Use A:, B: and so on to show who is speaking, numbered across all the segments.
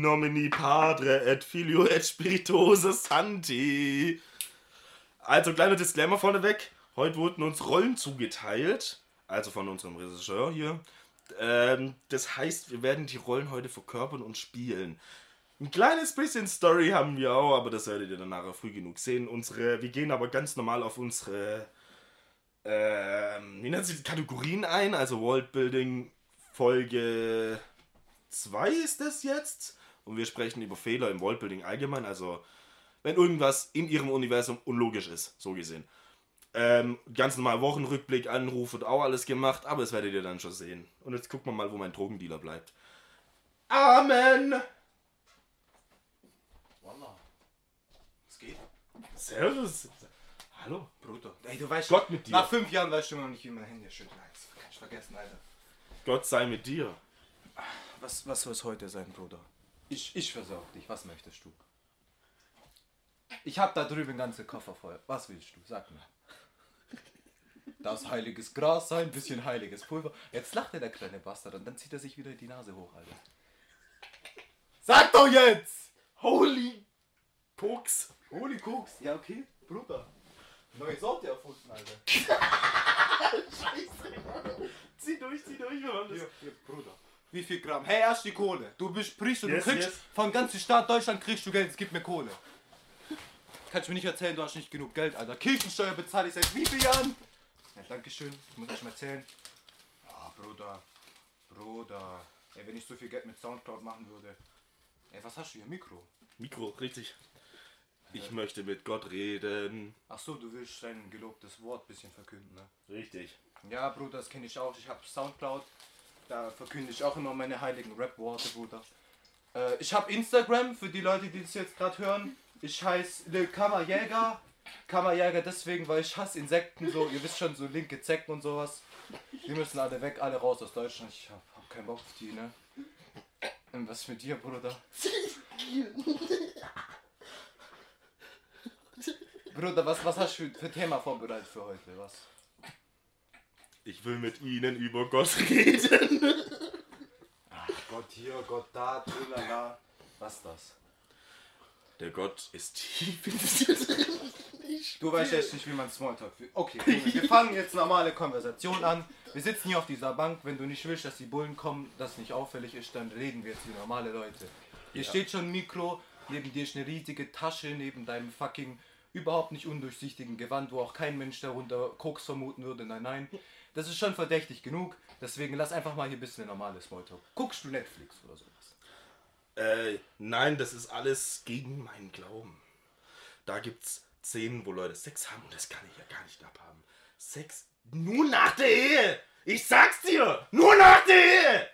A: In nomini padre et filio et spirituosa santi. Also kleiner Disclaimer vorneweg. Heute wurden uns Rollen zugeteilt. Also von unserem Regisseur hier. Ähm, das heißt, wir werden die Rollen heute verkörpern und spielen. Ein kleines bisschen Story haben wir auch, aber das werdet ihr dann nachher früh genug sehen. Unsere, wir gehen aber ganz normal auf unsere ähm, wie nennt sich Kategorien ein, also Worldbuilding Folge 2 ist das jetzt. Und wir sprechen über Fehler im Worldbuilding allgemein, also wenn irgendwas in ihrem Universum unlogisch ist, so gesehen. Ähm, ganz normal Wochenrückblick, Anruf wird auch alles gemacht, aber das werdet ihr dann schon sehen. Und jetzt gucken wir mal, wo mein Drogendealer bleibt. Amen!
B: Wallah. Es geht.
A: Servus! Hallo,
B: Bruder. Ey, du weißt
A: Gott mit dir.
B: Nach fünf Jahren weißt du immer noch nicht, wie mein Handy schüttelt. Das kann ich vergessen, Alter.
A: Gott sei mit dir.
B: Was, was soll es heute sein, Bruder? Ich, ich versorg dich. Was möchtest du? Ich hab da drüben ganze Koffer voll. Was willst du? Sag mir. Das heiliges Gras sein, ein bisschen heiliges Pulver. Jetzt lacht er, der kleine Bastard, und dann zieht er sich wieder die Nase hoch, Alter. Sag doch jetzt!
A: Holy Koks!
B: Holy Koks. Ja, okay, Bruder. Neue Sorte erfunden, Alter.
A: Zieh durch, zieh durch, wir machen das.
B: Hier, hier, Bruder. Wie viel Gramm? Hey, erst die Kohle. Du bist Priester,
A: Yes,
B: du kriegst
A: yes.
B: vom ganzen Staat Deutschland kriegst du Geld, es gibt mir Kohle. Kannst mir nicht erzählen, du hast nicht genug Geld, Alter. Kirchensteuer bezahle ich seit wie vielen Jahren? Ja, Dankeschön, ich muss euch mal erzählen. Ah, Bruder. Bruder. Ey, wenn ich so viel Geld mit Soundcloud machen würde. Ey, was hast du hier? Mikro?
A: Mikro, richtig. Ich möchte mit Gott reden.
B: Ach so, du willst dein gelobtes Wort bisschen verkünden, ne?
A: Richtig.
B: Ja, Bruder, das kenne ich auch. Ich habe Soundcloud. Da verkünde ich auch immer meine heiligen Rap-Worte, Bruder. Äh, ich habe Instagram, für die Leute, die das jetzt gerade hören. Ich heiße Lil Kammerjäger. Kammerjäger deswegen, weil ich hasse Insekten so. Ihr wisst schon, so linke Zecken und sowas. Die müssen alle weg, alle raus aus Deutschland. Ich hab, hab keinen Bock auf die, ne? Und was ist mit dir, Bruder? Bruder, was, was hast du für, für Thema vorbereitet für heute? Was?
A: Ich will mit Ihnen über Gott reden.
B: Gott hier, Gott da, tralala. Was ist das?
A: Der Gott ist tief in dir drin.
B: Du weißt jetzt nicht, wie man Smalltalk führt. Okay, wir fangen jetzt normale Konversation an. Wir sitzen hier auf dieser Bank. Wenn du nicht willst, dass die Bullen kommen, das nicht auffällig ist, dann reden wir jetzt wie normale Leute. Hier steht schon ein Mikro, neben dir ist eine riesige Tasche, neben deinem fucking überhaupt nicht undurchsichtigen Gewand, wo auch kein Mensch darunter Koks vermuten würde. Nein, nein. Das ist schon verdächtig genug. Deswegen lass einfach mal hier ein bisschen normales Smalltalk. Guckst du Netflix oder sowas?
A: Äh, nein, das ist alles gegen meinen Glauben. Da gibt's Szenen, wo Leute Sex haben und das kann ich ja gar nicht abhaben. Sex nur nach der Ehe. Ich sag's dir, nur nach der Ehe.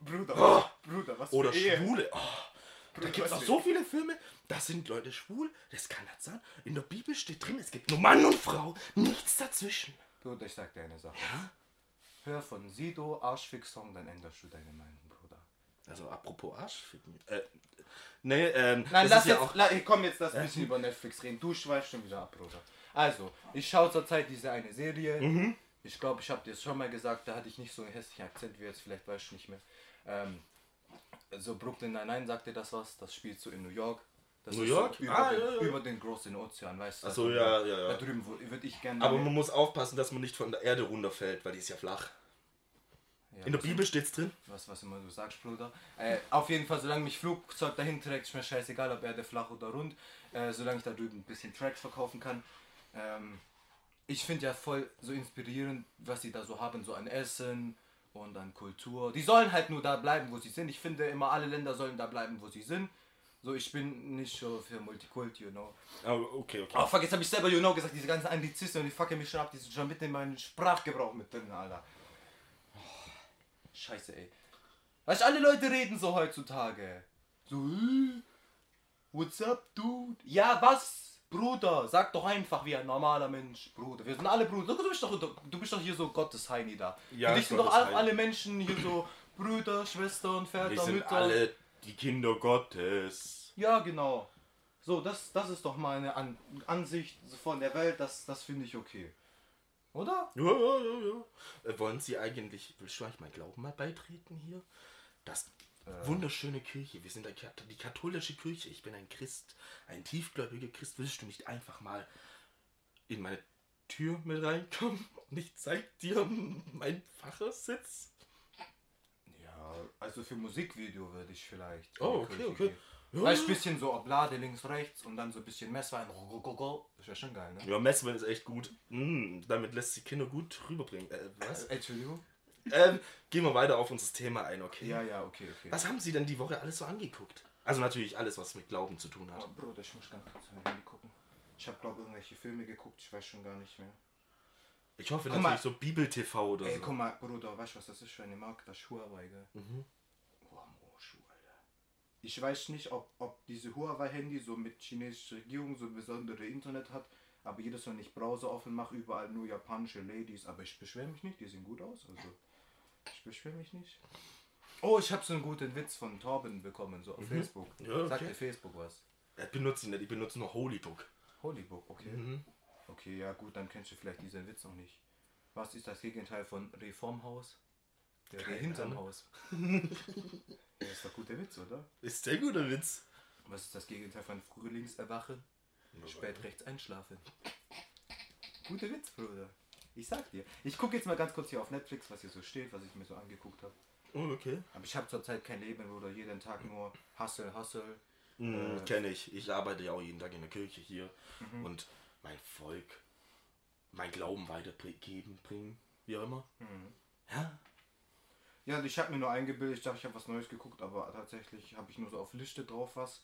B: Bruder, Bruder, was
A: Oder
B: für Ehe?
A: Schwule. Oh, da
B: Bruder,
A: gibt's
B: was
A: auch so viele Filme, da sind Leute schwul. Das kann das sein. In der Bibel steht drin, es gibt nur Mann und Frau, nichts dazwischen.
B: Bruder, ich sag dir eine Sache. Hör von Sido Arschfix-Song, dann änderst du deine Meinung, Bruder.
A: Also apropos Arschficken. Äh, nee, ähm,
B: Nein,
A: das
B: lass
A: ist ja
B: jetzt,
A: auch.
B: la, komm jetzt, lass ein bisschen über Netflix reden. Du schweifst schon wieder ab, Bruder. Also, ich schaue zurzeit diese eine Serie.
A: Mhm.
B: Ich glaube, ich habe dir es schon mal gesagt, da hatte ich nicht so einen hässlichen Akzent wie jetzt, vielleicht weißt du nicht mehr. Ähm, so Brooklyn Nine-Nine sagt dir das was, das spielt so in New York. Das
A: New
B: ist
A: York?
B: So über,
A: Ah,
B: den,
A: ja, ja.
B: über den großen Ozean, weißt du?
A: Ach so,
B: da
A: ja, ja, ja.
B: Da drüben würde ich gerne.
A: Aber man muss aufpassen, dass man nicht von der Erde runterfällt, weil die ist ja flach.
B: Ja,
A: In der Bibel steht's drin.
B: was, was immer du sagst, Bruder. Äh, auf jeden Fall, solange mich Flugzeug dahin trägt, ist mir scheißegal, ob Erde flach oder rund. Äh, solange ich da drüben ein bisschen Tracks verkaufen kann. Ähm, ich finde ja voll so inspirierend, was sie da so haben, so an Essen und an Kultur. Die sollen halt nur da bleiben, wo sie sind. Ich finde immer, alle Länder sollen da bleiben, wo sie sind. So, ich bin nicht so für Multikulti, you know.
A: Oh, okay, okay.
B: Oh fuck, jetzt habe ich selber you know gesagt, diese ganzen Anglizisten und die fucken mich schon ab, die sind schon mitten in meinen Sprachgebrauch mit drin, Alter. Oh, scheiße, ey. Weißt du, alle Leute reden so heutzutage. So, äh, what's up, dude? Ja, was? Bruder, sag doch einfach wie ein normaler Mensch, Bruder. Wir sind alle Brüder. Du bist doch, du bist doch hier so Gottes Heini da.
A: Ja,
B: Für dich sind doch alle, Menschen hier so Brüder, Schwestern, Väter, Mütter.
A: alle die Kinder Gottes.
B: Ja, genau. So, das, das ist doch meine An Ansicht von der Welt, das, das finde ich okay. Oder?
A: Ja, ja, ja, ja. Äh, wollen Sie eigentlich, willst du eigentlich mein Glauben mal beitreten hier? Das Wunderschöne Kirche. Wir sind die katholische Kirche. Ich bin ein Christ. Ein tiefgläubiger Christ. Willst du nicht einfach mal in meine Tür mit reinkommen? Und ich zeig dir meinen Pfarrersitz?
B: Ja, also für Musikvideo würde ich vielleicht.
A: Oh, okay, okay.
B: gehen.
A: Ja.
B: Weißt du, bisschen so Oblade links, rechts und dann so ein bisschen Messwein. Das wäre schon geil, ne?
A: Ja, Messwein ist echt gut. Mm, damit lässt sich Kinder gut rüberbringen. Äh, was?
B: Äh, Entschuldigung?
A: ähm, gehen wir weiter auf unser Thema ein, okay?
B: Ja, ja, okay, okay.
A: Was haben Sie denn die Woche alles so angeguckt? Also natürlich alles, was mit Glauben zu tun hat.
B: Oh, Bruder, ich muss ganz kurz Handy gucken. Ich habe, glaube irgendwelche Filme geguckt, ich weiß schon gar nicht mehr.
A: Ich hoffe
B: Guck
A: natürlich
B: mal.
A: so Bibel-TV oder
B: Ey,
A: so.
B: guck mal, Bruder, weißt du, was das ist für eine Marke? Das ist Huawei, gell?
A: Mhm.
B: Ich weiß nicht, ob, ob diese Huawei-Handy so mit chinesischer Regierung so besondere Internet hat, aber jedes Mal, wenn ich Browser offen mache, überall nur japanische Ladies. Aber ich beschwere mich nicht, die sehen gut aus. Also, ich beschwere mich nicht. Oh, ich habe so einen guten Witz von Torben bekommen, so auf Facebook.
A: Mhm. Ja,
B: Sagt
A: okay.
B: dir Facebook was?
A: Ich benutze ihn nicht, ich benutze nur Holybook.
B: Holybook, okay.
A: Mhm.
B: Okay, ja gut, dann kennst du vielleicht diesen Witz noch nicht. Was ist das Gegenteil von Reformhaus? Der Reh hinterm. Haus. ja, ist doch guter Witz, oder?
A: Ist der guter Witz.
B: Was ist das Gegenteil von Frühlingserwachen? Spät rechts einschlafen. Guter Witz, Bruder. Ich sag dir. Ich gucke jetzt mal ganz kurz hier auf Netflix, was hier so steht, was ich mir so angeguckt habe.
A: Oh, okay.
B: Aber ich habe zurzeit kein Leben, Bruder. Jeden Tag nur Hustle, Hustle.
A: Mhm, Kenne ich. Ich arbeite ja auch jeden Tag in der Kirche hier
B: Mhm.
A: und mein Volk, mein Glauben weitergeben, bringen, wie auch immer.
B: Mhm.
A: Ja.
B: Ja, ich habe mir nur eingebildet, ich dachte, ich habe was Neues geguckt, aber tatsächlich habe ich nur so auf Liste drauf was.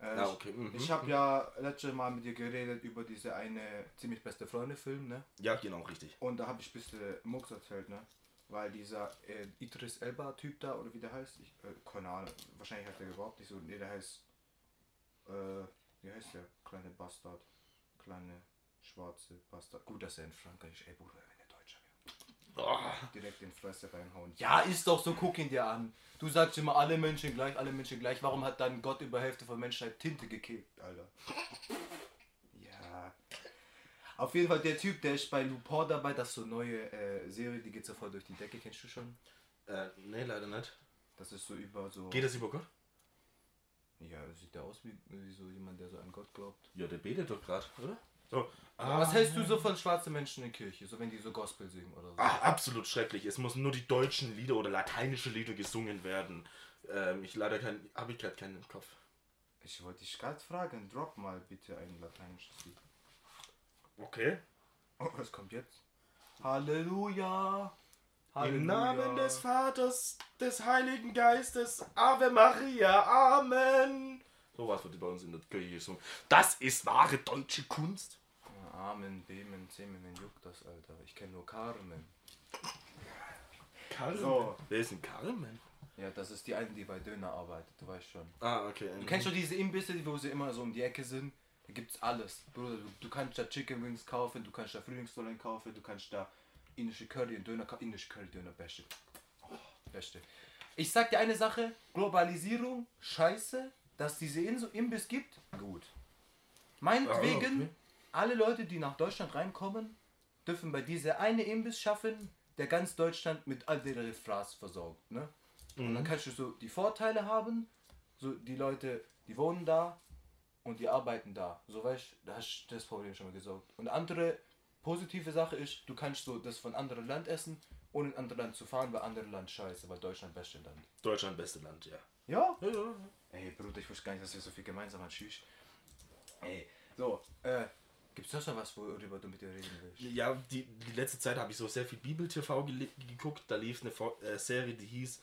B: Äh,
A: Ja, okay, mhm.
B: Ich, ich habe ja letztes Mal mit dir geredet über diese eine ziemlich beste Freunde-Film, ne?
A: Ja, genau, richtig.
B: Und da habe ich ein bisschen Mucks erzählt, ne? Weil dieser äh, Idris Elba-Typ da, oder wie der heißt, ich, äh, keine Ahnung, wahrscheinlich heißt der überhaupt nicht so, nee, der heißt, äh, wie heißt der? Kleine Bastard. Kleine schwarze Bastard. Gut, dass er in Frankreich. Ey, Bruder, wenn der Deutscher wäre.
A: Oh,
B: Direkt in die Fresse reinhauen. Ja, ist doch so, guck ihn dir an. Du sagst immer, alle Menschen gleich, alle Menschen gleich. Warum hat dann Gott über Hälfte von Menschheit Tinte gekippt, Alter? Ja. Auf jeden Fall, der Typ, der ist bei Lupin dabei, das ist so eine neue äh, Serie, die geht sofort durch die Decke, kennst du schon?
A: äh, nee, leider nicht.
B: Das ist so über so.
A: Geht das über Gott?
B: Ja, sieht der aus wie, wie so jemand, der so an Gott glaubt.
A: Ja, der betet doch gerade, oder? So.
B: Was hältst du so von schwarzen Menschen in der Kirche, so wenn die so Gospel singen oder so?
A: Ah, absolut schrecklich. Es müssen nur die deutschen Lieder oder lateinische Lieder gesungen werden. Ähm, ich leider kein, habe ich gerade keinen im Kopf.
B: Ich wollte dich gerade fragen, drop mal bitte ein lateinisches Lied.
A: Okay.
B: Oh, was kommt jetzt? Halleluja!
A: Im Namen des Vaters, des Heiligen Geistes, Ave Maria, Amen. So was wird bei uns in der Kirche gesungen. Das ist wahre deutsche Kunst.
B: Amen, Bemen, Zemen, wen juckt das, Alter? Ich kenne nur Carmen.
A: Carmen.
B: So.
A: Wer ist denn Carmen?
B: Ja, das ist die eine, die bei Döner arbeitet, du weißt schon.
A: Ah, okay.
B: Du kennst doch diese Imbisse, wo sie immer so um die Ecke sind? Da gibt's alles. Bruder, du, du kannst da Chicken Wings kaufen, du kannst da Frühlingsrollen kaufen, du kannst da indische Curry und Döner kaufen. Indische Curry, Döner, beste. Oh, beste. Ich sag dir eine Sache, Globalisierung, scheiße, dass diese Inso Imbiss gibt, gut. Meinetwegen,
A: Ah, okay.
B: alle Leute, die nach Deutschland reinkommen, dürfen bei dieser eine Imbiss schaffen, der ganz Deutschland mit all der Fraß versorgt. Ne? Und dann kannst du so die Vorteile haben, so die Leute, die wohnen da und die arbeiten da. So weißt du, da hast du das Problem schon mal gesorgt. Und andere positive Sache ist, du kannst so das von anderem Land essen, ohne in andere Land zu fahren, weil andere Land scheiße, weil Deutschland beste Land.
A: Deutschland beste Land, ja.
B: Ja?
A: Ja, ja.
B: Ey, Bruder, ich wusste gar nicht, dass wir so viel gemeinsam haben. Tschüss. Ey, so, äh, gibt's sonst noch was, worüber du mit dir reden willst?
A: Ja, die, die letzte Zeit habe ich so sehr viel Bibel-TV geguckt. Da lief eine Fo- äh, Serie, die hieß,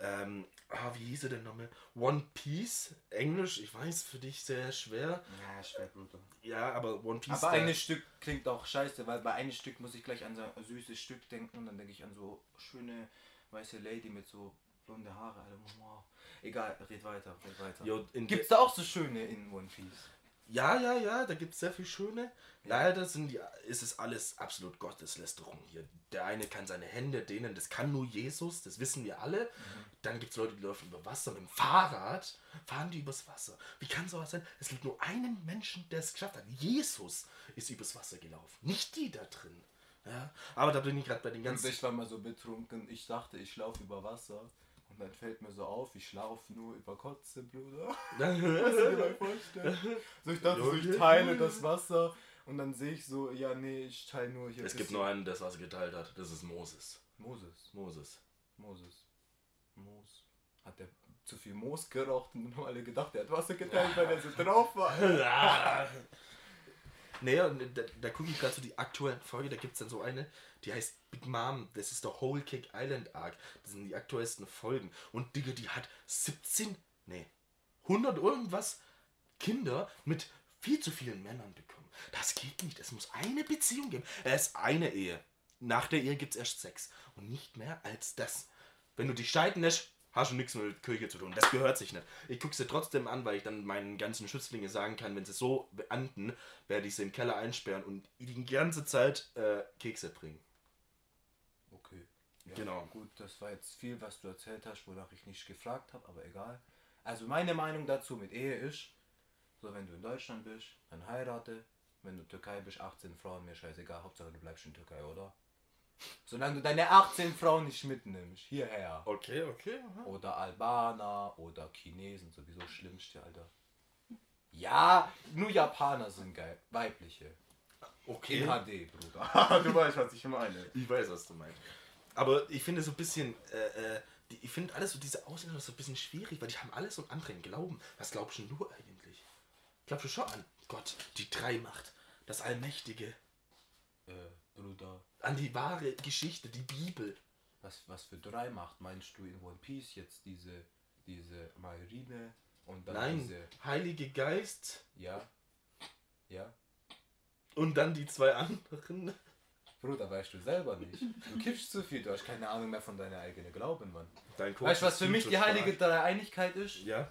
A: ähm, ah, wie hieß sie denn nochmal? One Piece, Englisch, ich weiß, für dich sehr schwer.
B: Ja, schwer, Bruder.
A: Ja, aber One Piece.
B: Aber
A: äh,
B: ein Stück klingt auch scheiße, weil bei einem Stück muss ich gleich an so ein süßes Stück denken und dann denke ich an so schöne weiße Lady mit so blonde Haare. Alter. Wow. Egal, red weiter, red weiter.
A: Jo, in
B: Gibt's da auch so schöne in One Piece?
A: Ja, ja, ja, da gibt es sehr viel Schöne. Leider sind die, ist es alles absolut Gotteslästerung hier. Der eine kann seine Hände dehnen, das kann nur Jesus, das wissen wir alle. Dann gibt es Leute, die laufen über Wasser mit dem Fahrrad, fahren die übers Wasser. Wie kann sowas sein? Es gibt nur einen Menschen, der es geschafft hat. Jesus ist übers Wasser gelaufen, nicht die da drin. Ja, aber da bin ich gerade bei den
B: Und
A: ganzen.
B: ich war mal so betrunken, ich dachte, ich laufe über Wasser. Und dann fällt mir so auf, ich schlafe nur über Kotze, Bruder. Kannst du dir mal vorstellen? So, ich dachte so, ich teile das Wasser und dann sehe ich so, ja, nee, ich teile nur hier.
A: Es gibt nur einen, der das Wasser geteilt hat. Das ist Moses.
B: Moses.
A: Moses.
B: Moses. Moos. Hat der zu viel Moos geraucht und dann haben alle gedacht, er hat Wasser geteilt, weil er so drauf war.
A: naja, da, da gucke ich gerade so die aktuelle Folge, da gibt es dann so eine, die heißt Big Mom, das ist der Whole Cake Island Arc. Das sind die aktuellsten Folgen. Und Digga, die hat 17, nee, 100 irgendwas Kinder mit viel zu vielen Männern bekommen. Das geht nicht. Es muss eine Beziehung geben. Es ist eine Ehe. Nach der Ehe gibt es erst Sex. Und nicht mehr als das. Wenn du dich scheiden lässt, hast du nichts mit Kirche zu tun. Das gehört sich nicht. Ich gucke sie trotzdem an, weil ich dann meinen ganzen Schützlinge sagen kann, wenn sie so beanden, werde ich sie im Keller einsperren und die ganze Zeit äh, Kekse bringen.
B: Okay. Ja,
A: Genau.
B: Gut, das war jetzt viel, was du erzählt hast, wonach ich nicht gefragt habe, aber egal. Also meine Meinung dazu mit Ehe ist, so wenn du in Deutschland bist, dann heirate. Wenn du Türkei bist, 18 Frauen, mir scheißegal, Hauptsache du bleibst in Türkei, oder? Solange du deine 18 Frauen nicht mitnimmst, hierher.
A: Okay, okay. aha.
B: Oder Albaner oder Chinesen, sowieso schlimmste, Alter. Ja, nur Japaner sind geil, weibliche.
A: Okay.
B: In HD, Bruder. du weißt, was ich meine.
A: Ich weiß, was du meinst. Aber ich finde so ein bisschen, äh, äh, die, ich finde alles so, diese Ausländer so ein bisschen schwierig, weil die haben alles so einen anderen Glauben. Was glaubst du eigentlich? Glaubst du schon an Gott, die Dreimacht, das Allmächtige,
B: Äh, Bruder,
A: an die wahre Geschichte, die Bibel?
B: was, was für drei macht, meinst du in One Piece jetzt diese, diese Marine und dann
A: Nein,
B: diese,
A: Heilige Geist
B: ja, ja,
A: und dann die zwei anderen.
B: Bruder, weißt du selber nicht. Du kiffst zu viel, du hast keine Ahnung mehr von deiner eigenen Glauben, Mann.
A: Dein
B: Weißt du, was für mich die heilige. Dreieinigkeit ist?
A: Ja?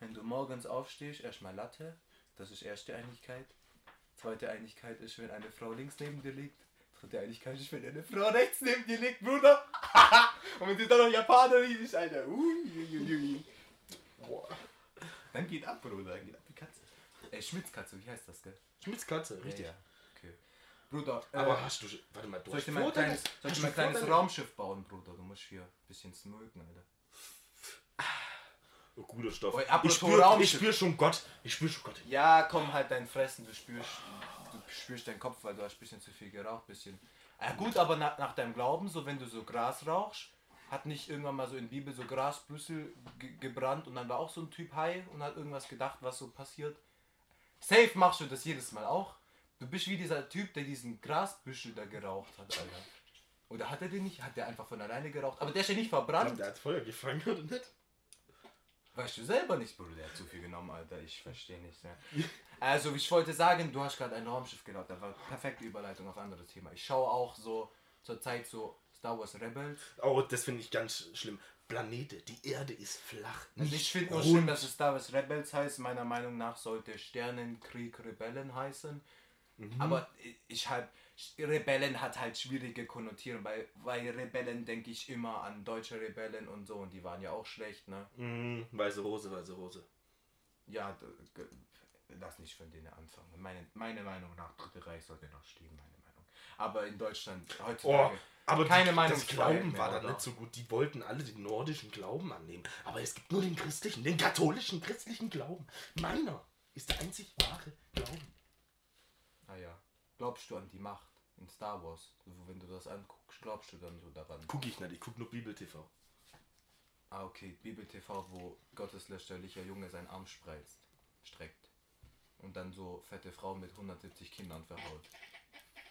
B: Wenn du morgens aufstehst, erstmal Latte, das ist erste Einigkeit. Zweite Einigkeit ist, wenn eine Frau links neben dir liegt. Dritte Einigkeit ist, wenn eine Frau rechts neben dir liegt, Bruder. Und wenn sie dann noch Japanerin ist, Alter. Uiuiui.
A: Boah.
B: Dann geht ab, Bruder, dann geht ab die Katze. Ey, Schmitzkatze, wie heißt das, gell?
A: Schmitzkatze, richtig.
B: Ja, ja. Okay. Bruder,
A: Aber
B: äh,
A: hast du. Warte mal, du
B: soll ich
A: hast
B: dir mal ein kleines, soll ich mal ein kleines Raumschiff bauen, Bruder? Du musst hier ein bisschen smoken, Alter.
A: Oh, guter Stoff.
B: Apropos
A: ich spür, ich
B: Raumschiff.
A: spür schon Gott. Ich spür schon Gott.
B: Ja, komm halt dein Fressen, du spürst, spürst deinen Kopf, weil du hast ein bisschen zu viel geraucht, bisschen. Ja gut, aber nach, nach deinem Glauben, so wenn du so Gras rauchst, hat nicht irgendwann mal so in Bibel so Grasbüssel ge gebrannt und dann war auch so ein Typ high und hat irgendwas gedacht, was so passiert. Safe machst du das jedes Mal auch. Du bist wie dieser Typ, der diesen Grasbüschel da geraucht hat, Alter. Oder hat er den nicht? Hat der einfach von alleine geraucht? Aber der ist ja nicht verbrannt.
A: Der hat Feuer gefangen, oder nicht?
B: Weißt du selber nicht, Bruder, der hat zu viel genommen, Alter. Ich verstehe nicht. Ne? Also, ich wollte sagen, du hast gerade ein Raumschiff gebaut. Da war perfekte Überleitung auf ein anderes Thema. Ich schaue auch so zur Zeit so Star Wars Rebels.
A: Oh, das finde ich ganz schlimm. Planete, die Erde ist flach.
B: Also ich finde nur schlimm, dass es Star Wars Rebels heißt. Meiner Meinung nach sollte Sternenkrieg Rebellen heißen. Aber ich halt, Rebellen hat halt schwierige Konnotierungen. Bei, bei Rebellen denke ich immer an deutsche Rebellen und so. Und die waren ja auch schlecht, ne?
A: Mhm, weiße Hose, weiße Hose.
B: Ja, lass nicht von denen anfangen. Meine, meine Meinung nach, Dritte Reich sollte noch stehen, meine Meinung. Aber in Deutschland
A: Oh,
B: heutzutage
A: aber
B: keine
A: die,
B: Meinung
A: das Glauben war dann nicht so gut. Die wollten alle den nordischen Glauben annehmen. Aber es gibt nur den christlichen, den katholischen christlichen Glauben. Meiner ist der einzig wahre Glauben.
B: Ah ja. Glaubst du an die Macht in Star Wars? Wenn du das anguckst, glaubst du dann so daran?
A: Guck ich nicht, ich guck nur Bibel TV.
B: Ah, okay, Bibel TV, wo gotteslästerlicher Junge seinen Arm spreizt, streckt. Und dann so fette Frau mit 170 Kindern verhaut.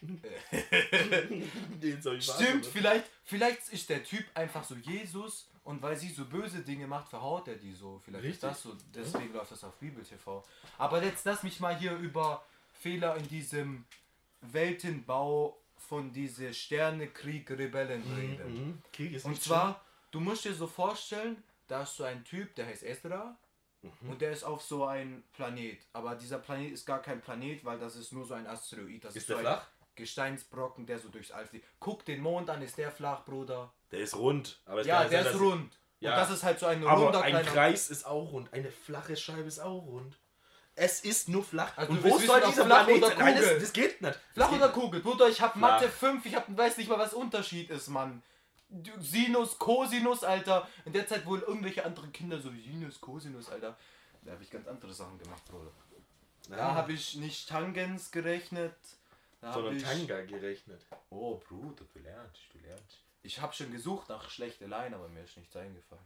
A: Den soll ich
B: Stimmt, vielleicht, vielleicht ist der Typ einfach so Jesus und weil sie so böse Dinge macht, verhaut er die so. Vielleicht
A: Richtig.
B: ist das so, deswegen läuft das auf Bibel TV. Aber jetzt lass mich mal hier über Fehler in diesem Weltenbau von diese Sternekrieg-Rebellen reden.
A: Mhm. Krieg ist
B: Und zwar, du musst dir so vorstellen, da ist so ein Typ, der heißt Ezra.
A: Mhm.
B: Und der ist auf so ein Planet. Aber dieser Planet ist gar kein Planet, weil das ist nur so ein Asteroid. Das
A: Ist
B: so
A: der
B: ein
A: flach?
B: Gesteinsbrocken, der so durchs All fliegt. Guck den Mond an, ist der flach, Bruder?
A: Der ist rund. Aber
B: Ja, der
A: sein,
B: ist rund.
A: Ja.
B: Und das ist halt so ein
A: Aber
B: runder
A: ein
B: kleiner...
A: Kreis ist auch rund. Eine flache Scheibe ist auch rund. Es ist nur flach.
B: Also
A: Und wo soll dieser
B: flach
A: Planet
B: oder
A: sein? Nein, das,
B: Kugel?
A: das geht nicht.
B: Flach
A: geht
B: oder
A: nicht.
B: Kugel? Bruder, ich hab
A: Flach.
B: Mathe 5, ich hab, weiß nicht mal, was Unterschied ist, Mann. Sinus, Cosinus, Alter. In der Zeit wohl irgendwelche anderen Kinder so Sinus, Cosinus, Alter. Da habe ich ganz andere Sachen gemacht, Bruder. Da habe ich nicht Tangens gerechnet. Da
A: sondern
B: ich...
A: Tanga gerechnet.
B: Oh, Bruder, du lernst, du lernst. Ich habe schon gesucht nach schlechte Line, aber mir ist nichts eingefallen.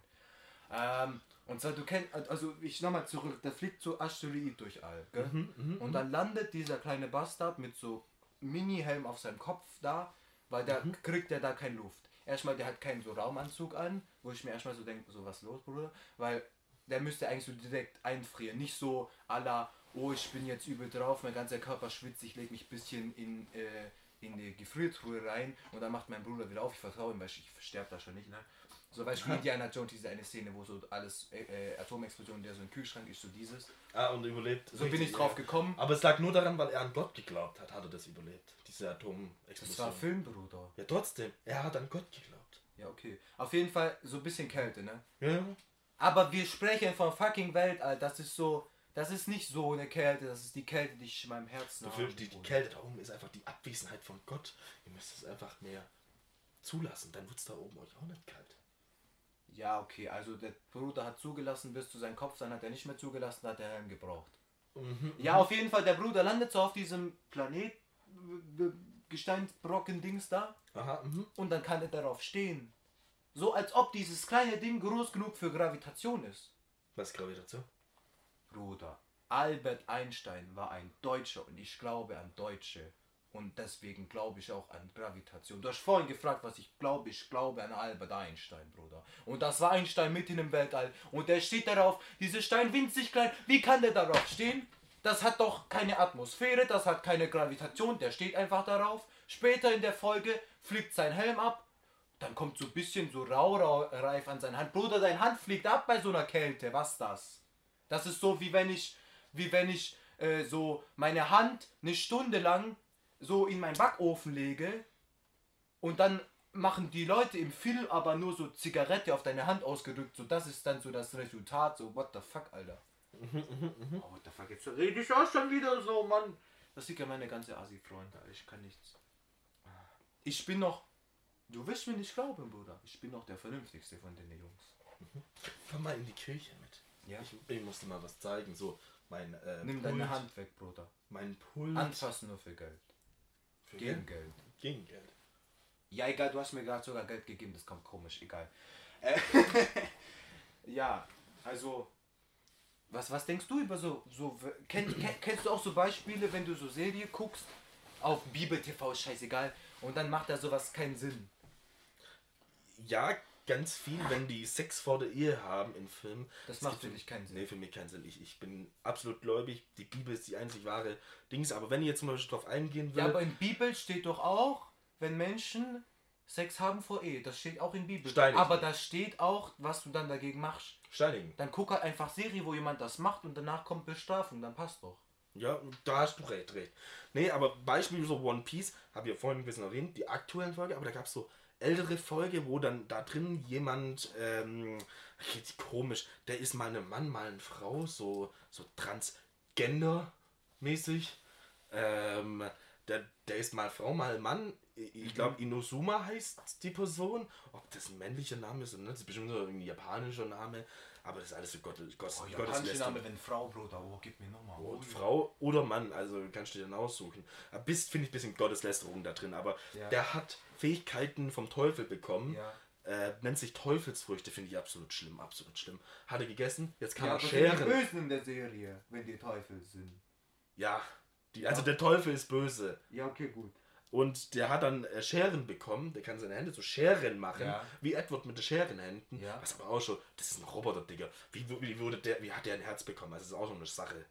B: Ähm, und zwar, du kennst, also ich nochmal zurück, der fliegt so Asteroid durch all, gell? und dann landet dieser kleine Bastard mit so Mini-Helm auf seinem Kopf da, weil da kriegt er da keine Luft. Erstmal, der hat keinen so Raumanzug an, wo ich mir erstmal so denke, so was los, Bruder, weil der müsste eigentlich so direkt einfrieren, nicht so la, oh, ich bin jetzt übel drauf, mein ganzer Körper schwitzt, ich lege mich ein bisschen in, äh, in die Gefriertruhe rein und dann macht mein Bruder wieder auf, ich vertraue ihm, weil ich, ich sterbe da schon nicht, ne? So, weißt du, wie Indiana Jones, diese eine Szene, wo so alles, äh, äh, Atomexplosion, der so ein Kühlschrank ist, so dieses.
A: Ah, und überlebt.
B: So bin ich drauf gekommen.
A: Aber es lag nur daran, weil er an Gott geglaubt hat, hat er das überlebt. Diese
B: Das
A: Atomexplosion.
B: war Film, Bruder.
A: Ja, trotzdem. Er hat an Gott geglaubt.
B: Ja, okay. Auf jeden Fall so ein bisschen Kälte, ne?
A: Ja.
B: Aber wir sprechen von fucking Weltall. Das ist so. Das ist nicht so eine Kälte, das ist die Kälte, die ich in meinem Herzen habe.
A: die, die. Kälte da oben ist einfach die Abwesenheit von Gott. Ihr müsst es einfach mehr zulassen. Dann wird es da oben euch auch nicht kalt.
B: Ja, okay, also der Bruder hat zugelassen bis zu seinem Kopf, dann hat er nicht mehr zugelassen, hat er Helm gebraucht. Ja, auf jeden Fall, der Bruder landet so auf diesem Planet, äh, Gesteinsbrocken-Dings da,
A: Aha, mhm.
B: und dann kann er darauf stehen. So als ob dieses kleine Ding groß genug für Gravitation ist.
A: Was ist Gravitation?
B: Bruder, Albert Einstein war ein Deutscher und ich glaube an Deutsche. Und deswegen glaube ich auch an Gravitation. Du hast vorhin gefragt, was ich glaube. Ich glaube an Albert Einstein, Bruder. Und das war Einstein mitten im Weltall. Und der steht darauf, dieser Stein winzig klein. Wie kann der darauf stehen? Das hat doch keine Atmosphäre, das hat keine Gravitation. Der steht einfach darauf. Später in der Folge fliegt sein Helm ab. Dann kommt so ein bisschen so Raureif an seine Hand. Bruder, deine Hand fliegt ab bei so einer Kälte. Was das? Das ist so wie wenn ich, wie wenn ich äh, so meine Hand eine Stunde lang so in meinen Backofen lege und dann machen die Leute im Film aber nur so Zigarette auf deine Hand ausgedrückt. So das ist dann so das Resultat. So what the fuck, Alter. oh, what the fuck, jetzt rede ich auch schon wieder so, Mann. Das sieht ja meine ganze Asi-Freunde, Alter. Ich kann nichts. Ich bin noch. Du wirst mir nicht glauben, Bruder. Ich bin noch der vernünftigste von den Jungs.
A: Komm mal in die Kirche mit.
B: Ja.
A: Ich, ich musste mal was zeigen. So, mein äh,
B: Nimm deine Hand weg, Bruder.
A: Mein Pult.
B: Anfassen nur für Geld. Gegen Geld.
A: Gegen Geld.
B: Ja, egal, du hast mir gerade sogar Geld gegeben, das kommt komisch, egal. Äh, ja, also, was, was denkst du über so, so kenn, kenn, kennst du auch so Beispiele, wenn du so Serie guckst, auf Bibel TV, scheißegal, und dann macht da sowas keinen Sinn.
A: Ja, ganz viel, wenn die Sex vor der Ehe haben in Filmen.
B: Das macht für dich keinen Sinn.
A: Nee, für mich keinen Sinn. Ich, ich bin absolut gläubig. Die Bibel ist die einzig wahre Dings. Aber wenn ich jetzt zum Beispiel drauf eingehen will.
B: Ja, aber in Bibel steht doch auch, wenn Menschen Sex haben vor Ehe, das steht auch in Bibel.
A: Steinigen.
B: Aber da steht auch, was du dann dagegen machst.
A: Steinigen.
B: Dann guck halt einfach Serie, wo jemand das macht und danach kommt Bestrafung, dann passt doch.
A: Ja, da hast du recht, recht. Nee, aber Beispiel so One Piece, habe ich ja vorhin ein bisschen erwähnt, die aktuellen Folge, aber da gab es so ältere Folge, wo dann da drin jemand, ähm, jetzt komisch, der ist mal ein Mann, mal eine Frau, so, so transgender-mäßig. Ähm, der, der ist mal Frau, mal Mann. Ich glaube, Inosuma heißt die Person. Ob das ein männlicher Name ist oder nicht, das ist bestimmt so ein japanischer Name. Aber das ist alles so Gott, Gott,
B: Oh,
A: Gotteslästerung.
B: wenn Frau, Bruder. Oh, gib mir nochmal.
A: Und Frau oder Mann, also kannst du dir dann aussuchen. Bist, finde ich, ein bisschen Gotteslästerung da drin, aber
B: Ja.
A: der hat Fähigkeiten vom Teufel bekommen.
B: Ja.
A: Äh, nennt sich Teufelsfrüchte, finde ich absolut schlimm, absolut schlimm. Hat er gegessen, jetzt kann
B: Ja,
A: er
B: aber sind die
A: scheren.
B: Bösen in der Serie, wenn die Teufel sind.
A: Ja, die, also der Teufel ist böse.
B: Ja, okay, gut.
A: Und der hat dann äh, Scheren bekommen, der kann seine Hände zu Scheren machen,
B: Ja.
A: wie Edward mit den Scherenhänden.
B: Ja.
A: Was aber auch schon, das ist ein Roboter, Digga. Wie, wie, wurde der, wie hat der ein Herz bekommen? Das ist auch so eine Sache,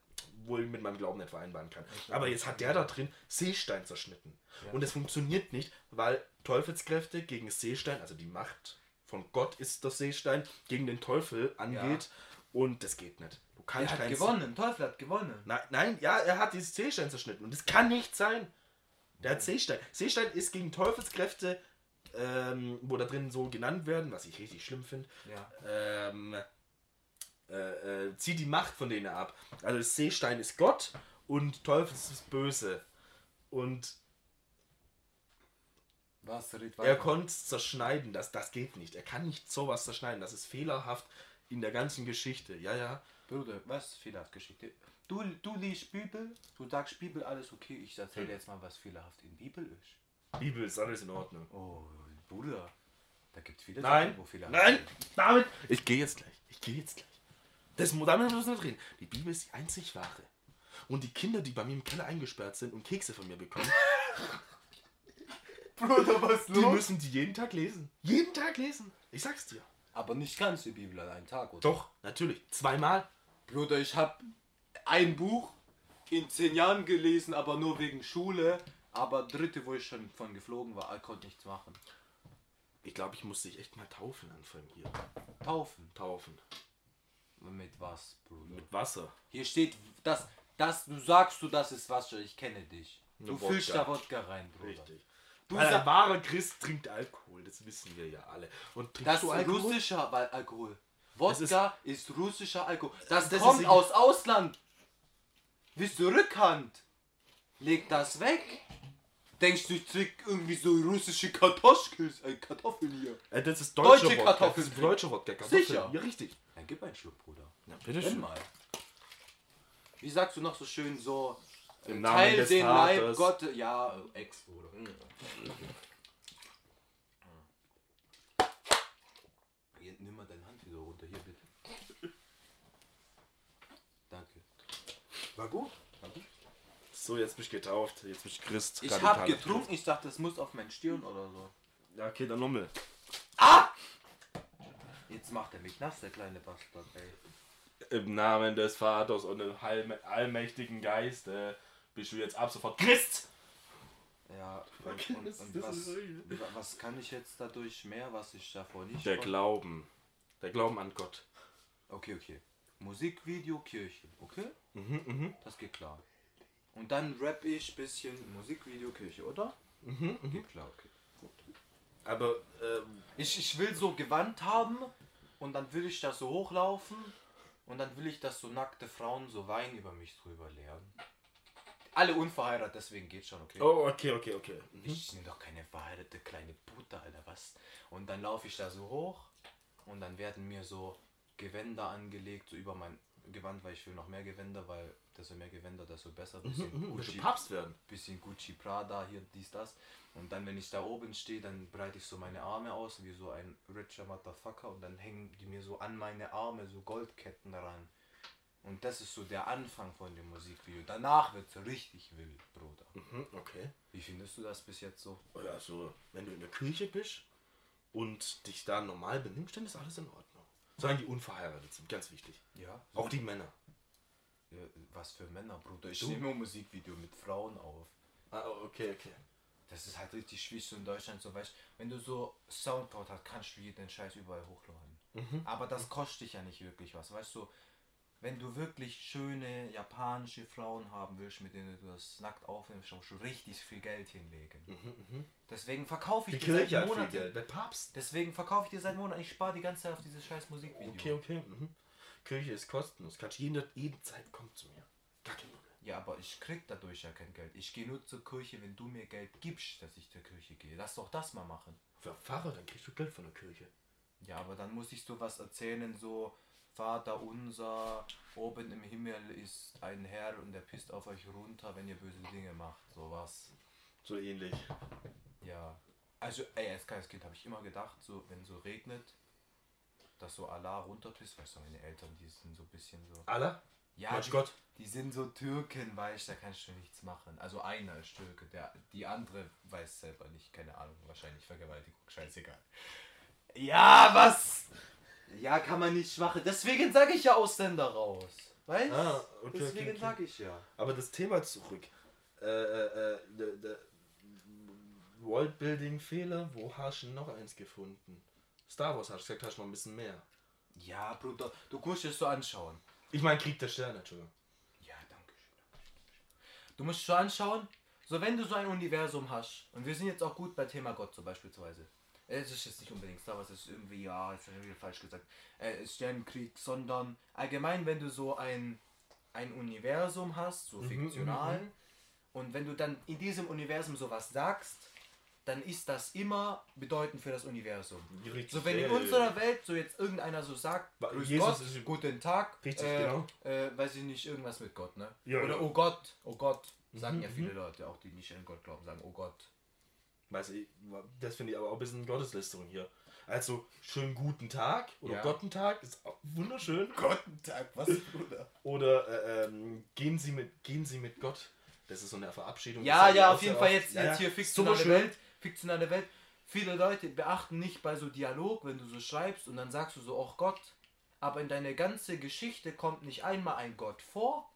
A: wo ich mit meinem Glauben nicht vereinbaren kann. Aber jetzt hat der da drin Seestein zerschnitten. Und es funktioniert nicht, weil Teufelskräfte gegen Seestein, also die Macht von Gott ist der Seestein, gegen den Teufel angeht. Und das geht nicht. Du
B: Er
A: kannst
B: hat
A: kein
B: gewonnen, Teufel hat gewonnen.
A: Nein, nein, ja, er hat dieses Seestein zerschnitten. Und das kann nicht sein. Der hat Seestein. Seestein ist gegen Teufelskräfte, ähm, wo da drin so genannt werden, was ich richtig schlimm finde,
B: Ja.
A: ähm, äh, äh, zieht die Macht von denen ab. Also Seestein ist Gott und Teufel ist Böse. Und
B: Was,
A: Er konnte es zerschneiden, das, das geht nicht. Er kann nicht sowas zerschneiden, das ist fehlerhaft in der ganzen Geschichte. Ja, ja.
B: Bruder, was fehlerhaft Geschichte? Du, du liest Bibel, du sagst Bibel, alles okay. Ich erzähle dir jetzt mal, was fehlerhaft in Bibel ist.
A: Bibel ist alles in Ordnung.
B: Oh, Bruder, da gibt es viele
A: Nein,
B: Sachen, wo fehlerhaft
A: nein, David, ich gehe jetzt gleich. Ich gehe jetzt gleich. Das muss damit müssen wir nicht reden. Die Bibel ist die einzig wahre. Und die Kinder, die bei mir im Keller eingesperrt sind und Kekse von mir bekommen,
B: Bruder, was
A: die müssen die jeden Tag lesen. Jeden Tag lesen. Ich sag's dir.
B: Aber nicht ganz die Bibel an einem Tag, oder?
A: Doch, natürlich. Zweimal.
B: Bruder, ich habe ein Buch in zehn Jahren gelesen, aber nur wegen Schule. Aber dritte, wo ich schon von geflogen war, ich konnte nichts machen.
A: Ich glaube, ich muss dich echt mal taufen anfangen hier.
B: Taufen.
A: Taufen.
B: Mit was, Bruder?
A: Mit Wasser.
B: Hier steht, das, das, du sagst du, das ist Wasser, ich kenne dich. Du
A: Eine
B: füllst
A: Wodka.
B: da Wodka rein, Bruder.
A: Richtig.
B: Du
A: Weil ein wahrer Christ trinkt Alkohol, das wissen wir ja alle. Und trinkst
B: das
A: du
B: ist
A: Alkohol?
B: russischer Al- Alkohol. Wodka ist, russischer Alkohol. Das,
A: Das
B: kommt
A: ist-
B: aus Ausland. Willst du Rückhand? Leg das weg. Denkst du, ich krieg irgendwie so russische Kartoffeln, äh, Kartoffeln hier?
A: Äh, das ist deutsche,
B: Deutsche
A: Wodka.
B: Kartoffeln.
A: Das ist deutsche Wodka. Kartoffeln.
B: Sicher.
A: Ja, richtig.
B: Dann gib einen Schluck, Bruder.
A: Ja, bitteschön.
B: mal. Wie sagst du noch so schön so?
A: Im
B: äh,
A: Namen
B: Teil
A: des
B: den Leib. Gottes. Ja, äh, Ex, Bruder. Hier, nimm mal deine Hand wieder runter. Hier, bitte. Danke. War gut? War gut.
A: So, jetzt bin ich getauft. Jetzt bin ich Christ.
B: Ich hab getrunken. Ich dachte, das muss auf mein Stirn oder so.
A: Ja, okay, dann nochmal.
B: Jetzt macht er mich nass, der kleine Bastard, ey.
A: Im Namen des Vaters und dem allmä- allmächtigen Geist äh, bist du jetzt ab sofort Christ.
B: Ja, und,
A: Okay,
B: und, und was, was kann ich jetzt dadurch mehr, was ich davor nicht
A: Der? Glauben. Der Glauben an Gott.
B: Okay, okay. Musikvideo, Kirche, okay?
A: Mhm, mhm.
B: Das geht klar. Und dann rap ich bisschen Musikvideo, Kirche, oder?
A: Mhm, mhm.
B: Geht klar, okay.
A: Aber, ähm,
B: Ich, ich will so Gewand haben und dann will ich das so hochlaufen und dann will ich, dass so nackte Frauen so Wein über mich drüber leeren. Alle unverheiratet, deswegen geht schon, okay?
A: oh, okay, okay, okay. Mhm.
B: Ich bin doch keine verheiratete kleine Putte, Alter, was? Und dann laufe ich da so hoch und dann werden mir so Gewänder angelegt, so über mein Gewand, weil ich will noch mehr Gewänder, weil desto mehr Gewänder, desto besser. Bisschen,
A: Mhm, willst du
B: Gucci,
A: Papst werden?
B: bisschen Gucci Prada, hier dies, das. Und dann, wenn ich da oben stehe, dann breite ich so meine Arme aus, wie so ein richer Motherfucker. Und dann hängen die mir so an meine Arme so Goldketten ran. Und das ist so der Anfang von dem Musikvideo. Danach wird es richtig wild, Bruder.
A: Mhm, okay.
B: Wie findest du das bis jetzt so?
A: Also, wenn du in der Kirche bist und dich da normal benimmst, dann ist alles in Ordnung. Solange die unverheiratet sind, ganz wichtig.
B: Ja.
A: Auch die Männer.
B: Ja, was für Männer, Bruder. Ich
A: Du?
B: nehme ein Musikvideo mit Frauen auf.
A: Ah, okay, okay.
B: Das ist halt richtig schwierig so in Deutschland, so weißt wenn du so Soundcloud hast, kannst du jeden Scheiß überall hochladen.
A: Mhm.
B: Aber das kostet dich ja nicht wirklich was, weißt du? Wenn du wirklich schöne japanische Frauen haben willst, mit denen du das nackt aufnimmst, musst du richtig viel Geld hinlegen. Deswegen verkaufe ich
A: Die
B: dir
A: Kirche
B: seit Monaten.
A: Der Papst.
B: Deswegen verkaufe ich dir seit Monaten. Ich spare die ganze Zeit auf dieses scheiß Musikvideo.
A: Okay, okay. Mhm. Kirche ist kostenlos. Kannst jede, jede Zeit kommen zu mir. Gar kein Problem.
B: Ja, aber ich krieg dadurch ja kein Geld. Ich gehe nur zur Kirche, wenn du mir Geld gibst, dass ich zur Kirche gehe. Lass doch das mal machen.
A: Für Pfarrer, dann kriegst du Geld von der Kirche.
B: Ja, aber dann muss ich so was erzählen, so Vater unser, oben im Himmel ist ein Herr und der pisst auf euch runter, wenn ihr böse Dinge macht. Sowas.
A: So ähnlich.
B: Ja. Also, ey, als kleines Kind habe ich immer gedacht, so, wenn so regnet, dass so Allah runterpisst, weißt du, meine Eltern, die sind so ein bisschen so.
A: Allah?
B: Ja,
A: Mensch
B: die,
A: Gott.
B: die sind so Türken, weißt da kannst du nichts machen. Also einer ist Türke, der, die andere weiß selber nicht, keine Ahnung, wahrscheinlich Vergewaltigung, scheißegal. Ja, was? Ja, kann man nicht machen. Deswegen sage ich ja Ausländer raus. Weißt
A: Ah, okay,
B: Deswegen
A: okay, okay.
B: sage ich ja.
A: Aber das Thema zurück. Äh, äh, äh, der Worldbuilding-Fehler, wo hast du noch eins gefunden? Star Wars hast du gesagt, hast du noch ein bisschen mehr.
B: Ja, Bruder, du musst es so anschauen.
A: Ich meine Krieg der Sterne, Entschuldigung.
B: Ja, danke schön. Du musst so anschauen, so wenn du so ein Universum hast, und wir sind jetzt auch gut bei Thema Gott so beispielsweise. Es ist jetzt nicht unbedingt Star Wars, es ist irgendwie, ja, jetzt habe ich wieder falsch gesagt, äh, Sternenkrieg, sondern allgemein, wenn du so ein, ein Universum hast, so fiktional, und wenn du dann in diesem Universum sowas sagst, dann ist das immer bedeutend für das Universum.
A: Richtig,
B: So, wenn in unserer Welt so jetzt irgendeiner so sagt, Grüß
A: Jesus
B: Gott, guten Tag,
A: Richtig,
B: äh,
A: genau.
B: äh, weiß ich nicht, irgendwas mit Gott, ne?
A: Ja,
B: Oder
A: ja.
B: oh Gott, oh Gott, sagen
A: Mhm,
B: ja viele Leute, auch die nicht an Gott glauben, sagen oh Gott.
A: Weiß ich, das finde ich aber auch ein bisschen Gotteslästerung hier. Also, schönen guten Tag oder
B: Ja.
A: Tag ist auch wunderschön.
B: Guten Tag, was, Bruder?
A: Oder äh, ähm, gehen, Sie mit, gehen Sie mit Gott. Das ist so eine Verabschiedung.
B: Ja, ja, auf jeden Fall jetzt.
A: Ja,
B: jetzt hier fiktionale
A: schön.
B: Welt. Fiktionale Welt. Viele Leute beachten nicht bei so Dialog, wenn du so schreibst und dann sagst du so, auch Gott. Aber in deine ganze Geschichte kommt nicht einmal ein Gott vor.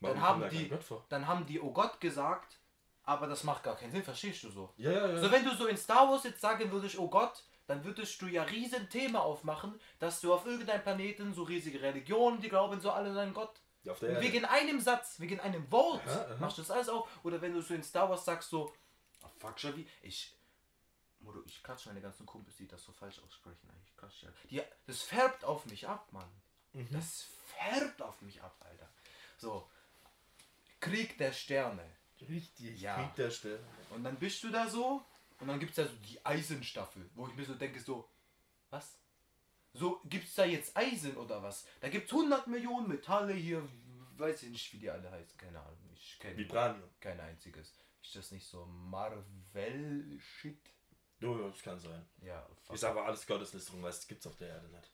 A: Warum
B: Dann haben, die,
A: Gott vor?
B: dann haben die, oh Gott gesagt, aber das macht gar keinen Sinn, verstehst du so?
A: Ja, ja, ja.
B: So, wenn du so in Star Wars jetzt sagen würdest, oh Gott, dann würdest du ja riesen Thema aufmachen, dass du auf irgendeinem Planeten so riesige Religionen, die glauben so alle an Gott.
A: Ja, auf der Erde.
B: wegen einem Satz, wegen einem Wort
A: Aha, aha.
B: machst du das alles auf. Oder wenn du so in Star Wars sagst so, oh, fuck Javi, ich, Modo, ich klatsche meine ganzen Kumpels, die das so falsch aussprechen eigentlich. Klatsche, ja. die, das färbt auf mich ab, Mann.
A: Mhm.
B: Das färbt auf mich ab, Alter. So, Krieg der Sterne.
A: Richtig,
B: Ja.
A: Sterne.
B: Und dann bist du da so und dann gibt es da so die Eisenstaffel, wo ich mir so denke, so, was? So, gibt es da jetzt Eisen oder was? Da gibt es 100 Millionen Metalle hier, weiß ich nicht, wie die alle heißen, keine Ahnung. Ich kenne
A: Vibranium.
B: kein einziges. Ist das nicht so Marvel-Shit?
A: Oh, ja, das kann sein.
B: Ja, fuck.
A: Ist aber alles Gotteslästerung, weil es gibt's auf der Erde nicht.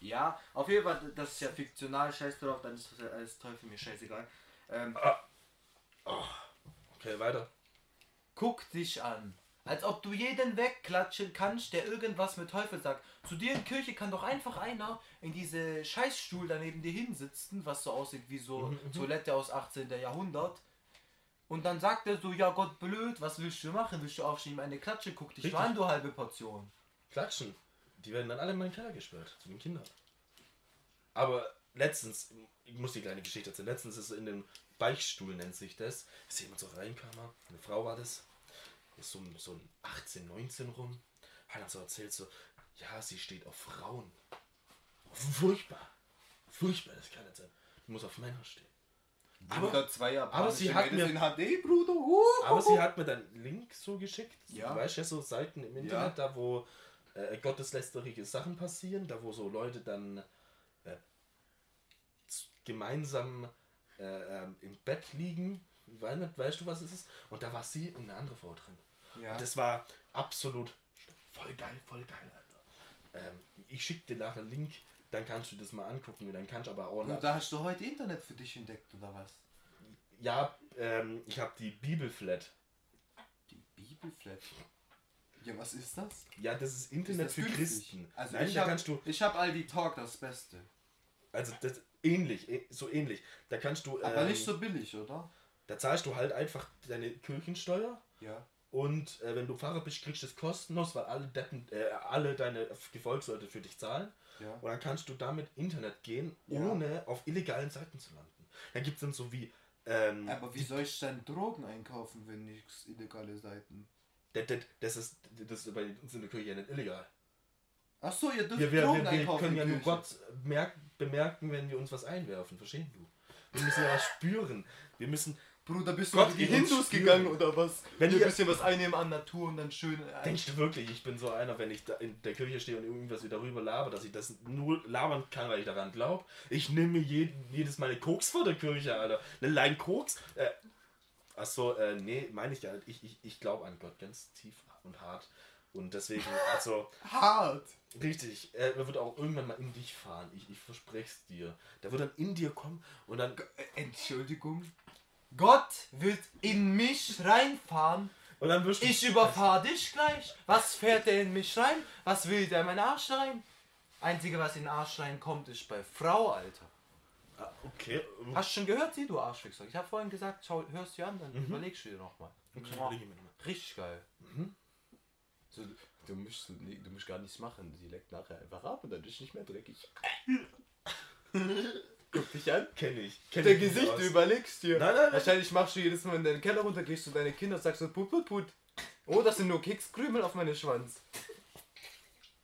B: ja, auf jeden Fall, das ist ja fiktional, scheiß drauf, dann ist das alles Teufel, mir scheißegal. Ähm,
A: Okay, weiter.
B: Guck dich an. Als ob du jeden wegklatschen kannst, der irgendwas mit Teufel sagt. Zu dir in Kirche kann doch einfach einer in diese Scheißstuhl daneben dir hinsitzen, was so aussieht wie so Toilette aus 18. Jahrhundert. Und dann sagt er so, ja Gott blöd, was willst du machen? Willst du aufstehen, ihm eine Klatsche? Guck dich an, du halbe Portion.
A: Klatschen. Die werden dann alle in meinen Keller gesperrt, zu den Kindern. Aber letztens, ich muss die kleine Geschichte erzählen, letztens ist in dem Beichtstuhl, nennt sich das, ist jemand so reinkam, eine Frau war das, ist so, ein- so ein 18, 19 rum, hat dann so erzählt, so, ja, sie steht auf Frauen. Furchtbar. Furchtbar, das kann nicht sein. Die muss auf Männer stehen.
B: Bruder, zwei
A: aber sie hat mir-
B: in HD, Bruder.
A: Aber sie hat mir dann einen Link so geschickt.
B: Ja.
A: Du weißt ja, so Seiten im Internet, da wo äh, gotteslästerige Sachen passieren, da wo so Leute dann äh, gemeinsam äh, ähm, im Bett liegen. Weil nicht, weißt du, was es ist? Und da war sie und eine andere Frau drin.
B: Ja.
A: Und das war absolut voll geil, voll geil, Alter. Ähm, ich schicke dir nachher einen Link, dann kannst du das mal angucken. und Dann kannst du aber auch
B: Und da hast du heute Internet für dich entdeckt, oder was?
A: Ja, ähm, ich habe die Bibelflat.
B: Die Bibelflat. Ja, was ist das?
A: Ja, das ist Internet
B: Ist
A: für
B: das günstig?
A: Christen.
B: Also
A: Nein,
B: ich
A: da
B: hab, habe Aldi Talk, das Beste.
A: also das ähnlich, so ähnlich. Da kannst du,
B: Aber
A: ähm,
B: nicht so billig, oder?
A: da zahlst du halt einfach deine Kirchensteuer
B: Ja.
A: und äh, wenn du Pfarrer bist, kriegst du es kostenlos, weil alle Deppen, äh, alle deine Gefolgsleute für dich zahlen.
B: Ja.
A: Und dann kannst du damit Internet gehen,
B: Ja.
A: ohne auf illegalen Seiten zu landen. Dann gibt es dann so wie, ähm,
B: Aber wie soll ich dann Drogen einkaufen, wenn nichts illegale Seiten?
A: das, das, das ist, das ist bei uns in der Kirche ja nicht illegal.
B: Ach so, ihr dürft
A: Wir, wir,
B: Drogen
A: wir, wir können ja nur. Gott merk, bemerken, wenn wir uns was einwerfen. Verstehen du? Wir müssen ja was spüren. Wir müssen.
B: Bruder, bist du
A: Gott
B: auf die Hindus gegangen oder was?
A: Wenn
B: du
A: ihr-
B: ein bisschen was einnehmen an Natur und dann schön. Äh,
A: Denkst du wirklich, ich bin so einer, wenn ich da in der Kirche stehe und irgendwas wieder rüber laber, dass ich das nur labern kann, weil ich daran glaube? Ich nehme mir jeden, jedes Mal eine Koks vor der Kirche, Alter. Eine Line Koks. Äh, Achso, äh, nee, meine ich ja. Ich, ich, ich glaube an Gott ganz tief und hart. Und deswegen, also.
B: hart.
A: Richtig, er wird auch irgendwann mal in dich fahren. Ich, ich verspreche es dir. Der wird dann in dir kommen und dann.
B: Äh, Entschuldigung. Gott wird in mich reinfahren.
A: Und dann wirst du.
B: Ich überfahre dich gleich. Was fährt der in mich rein? Was will der in meinen Arsch rein? Einzige, was in den Arsch reinkommt, ist bei Frau, Alter.
A: Ah, okay.
B: Hast du schon gehört, sie, du Arschwichser? Ich habe vorhin gesagt, schau, hörst du an, dann überlegst du dir nochmal.
A: Okay.
B: Richtig geil. So, du, musst, du musst gar nichts machen. Sie leckt nachher einfach ab und dann ist nicht mehr dreckig. Guck dich an.
A: Kenn ich. Kenn
B: Dein
A: ich
B: Gesicht, du überlegst dir.
A: Nein, nein, nein.
B: Wahrscheinlich machst du jedes Mal in deinen Keller runter, gehst du deine Kinder und sagst so put put put. Oh, das sind nur Kekskrümel auf meinem Schwanz.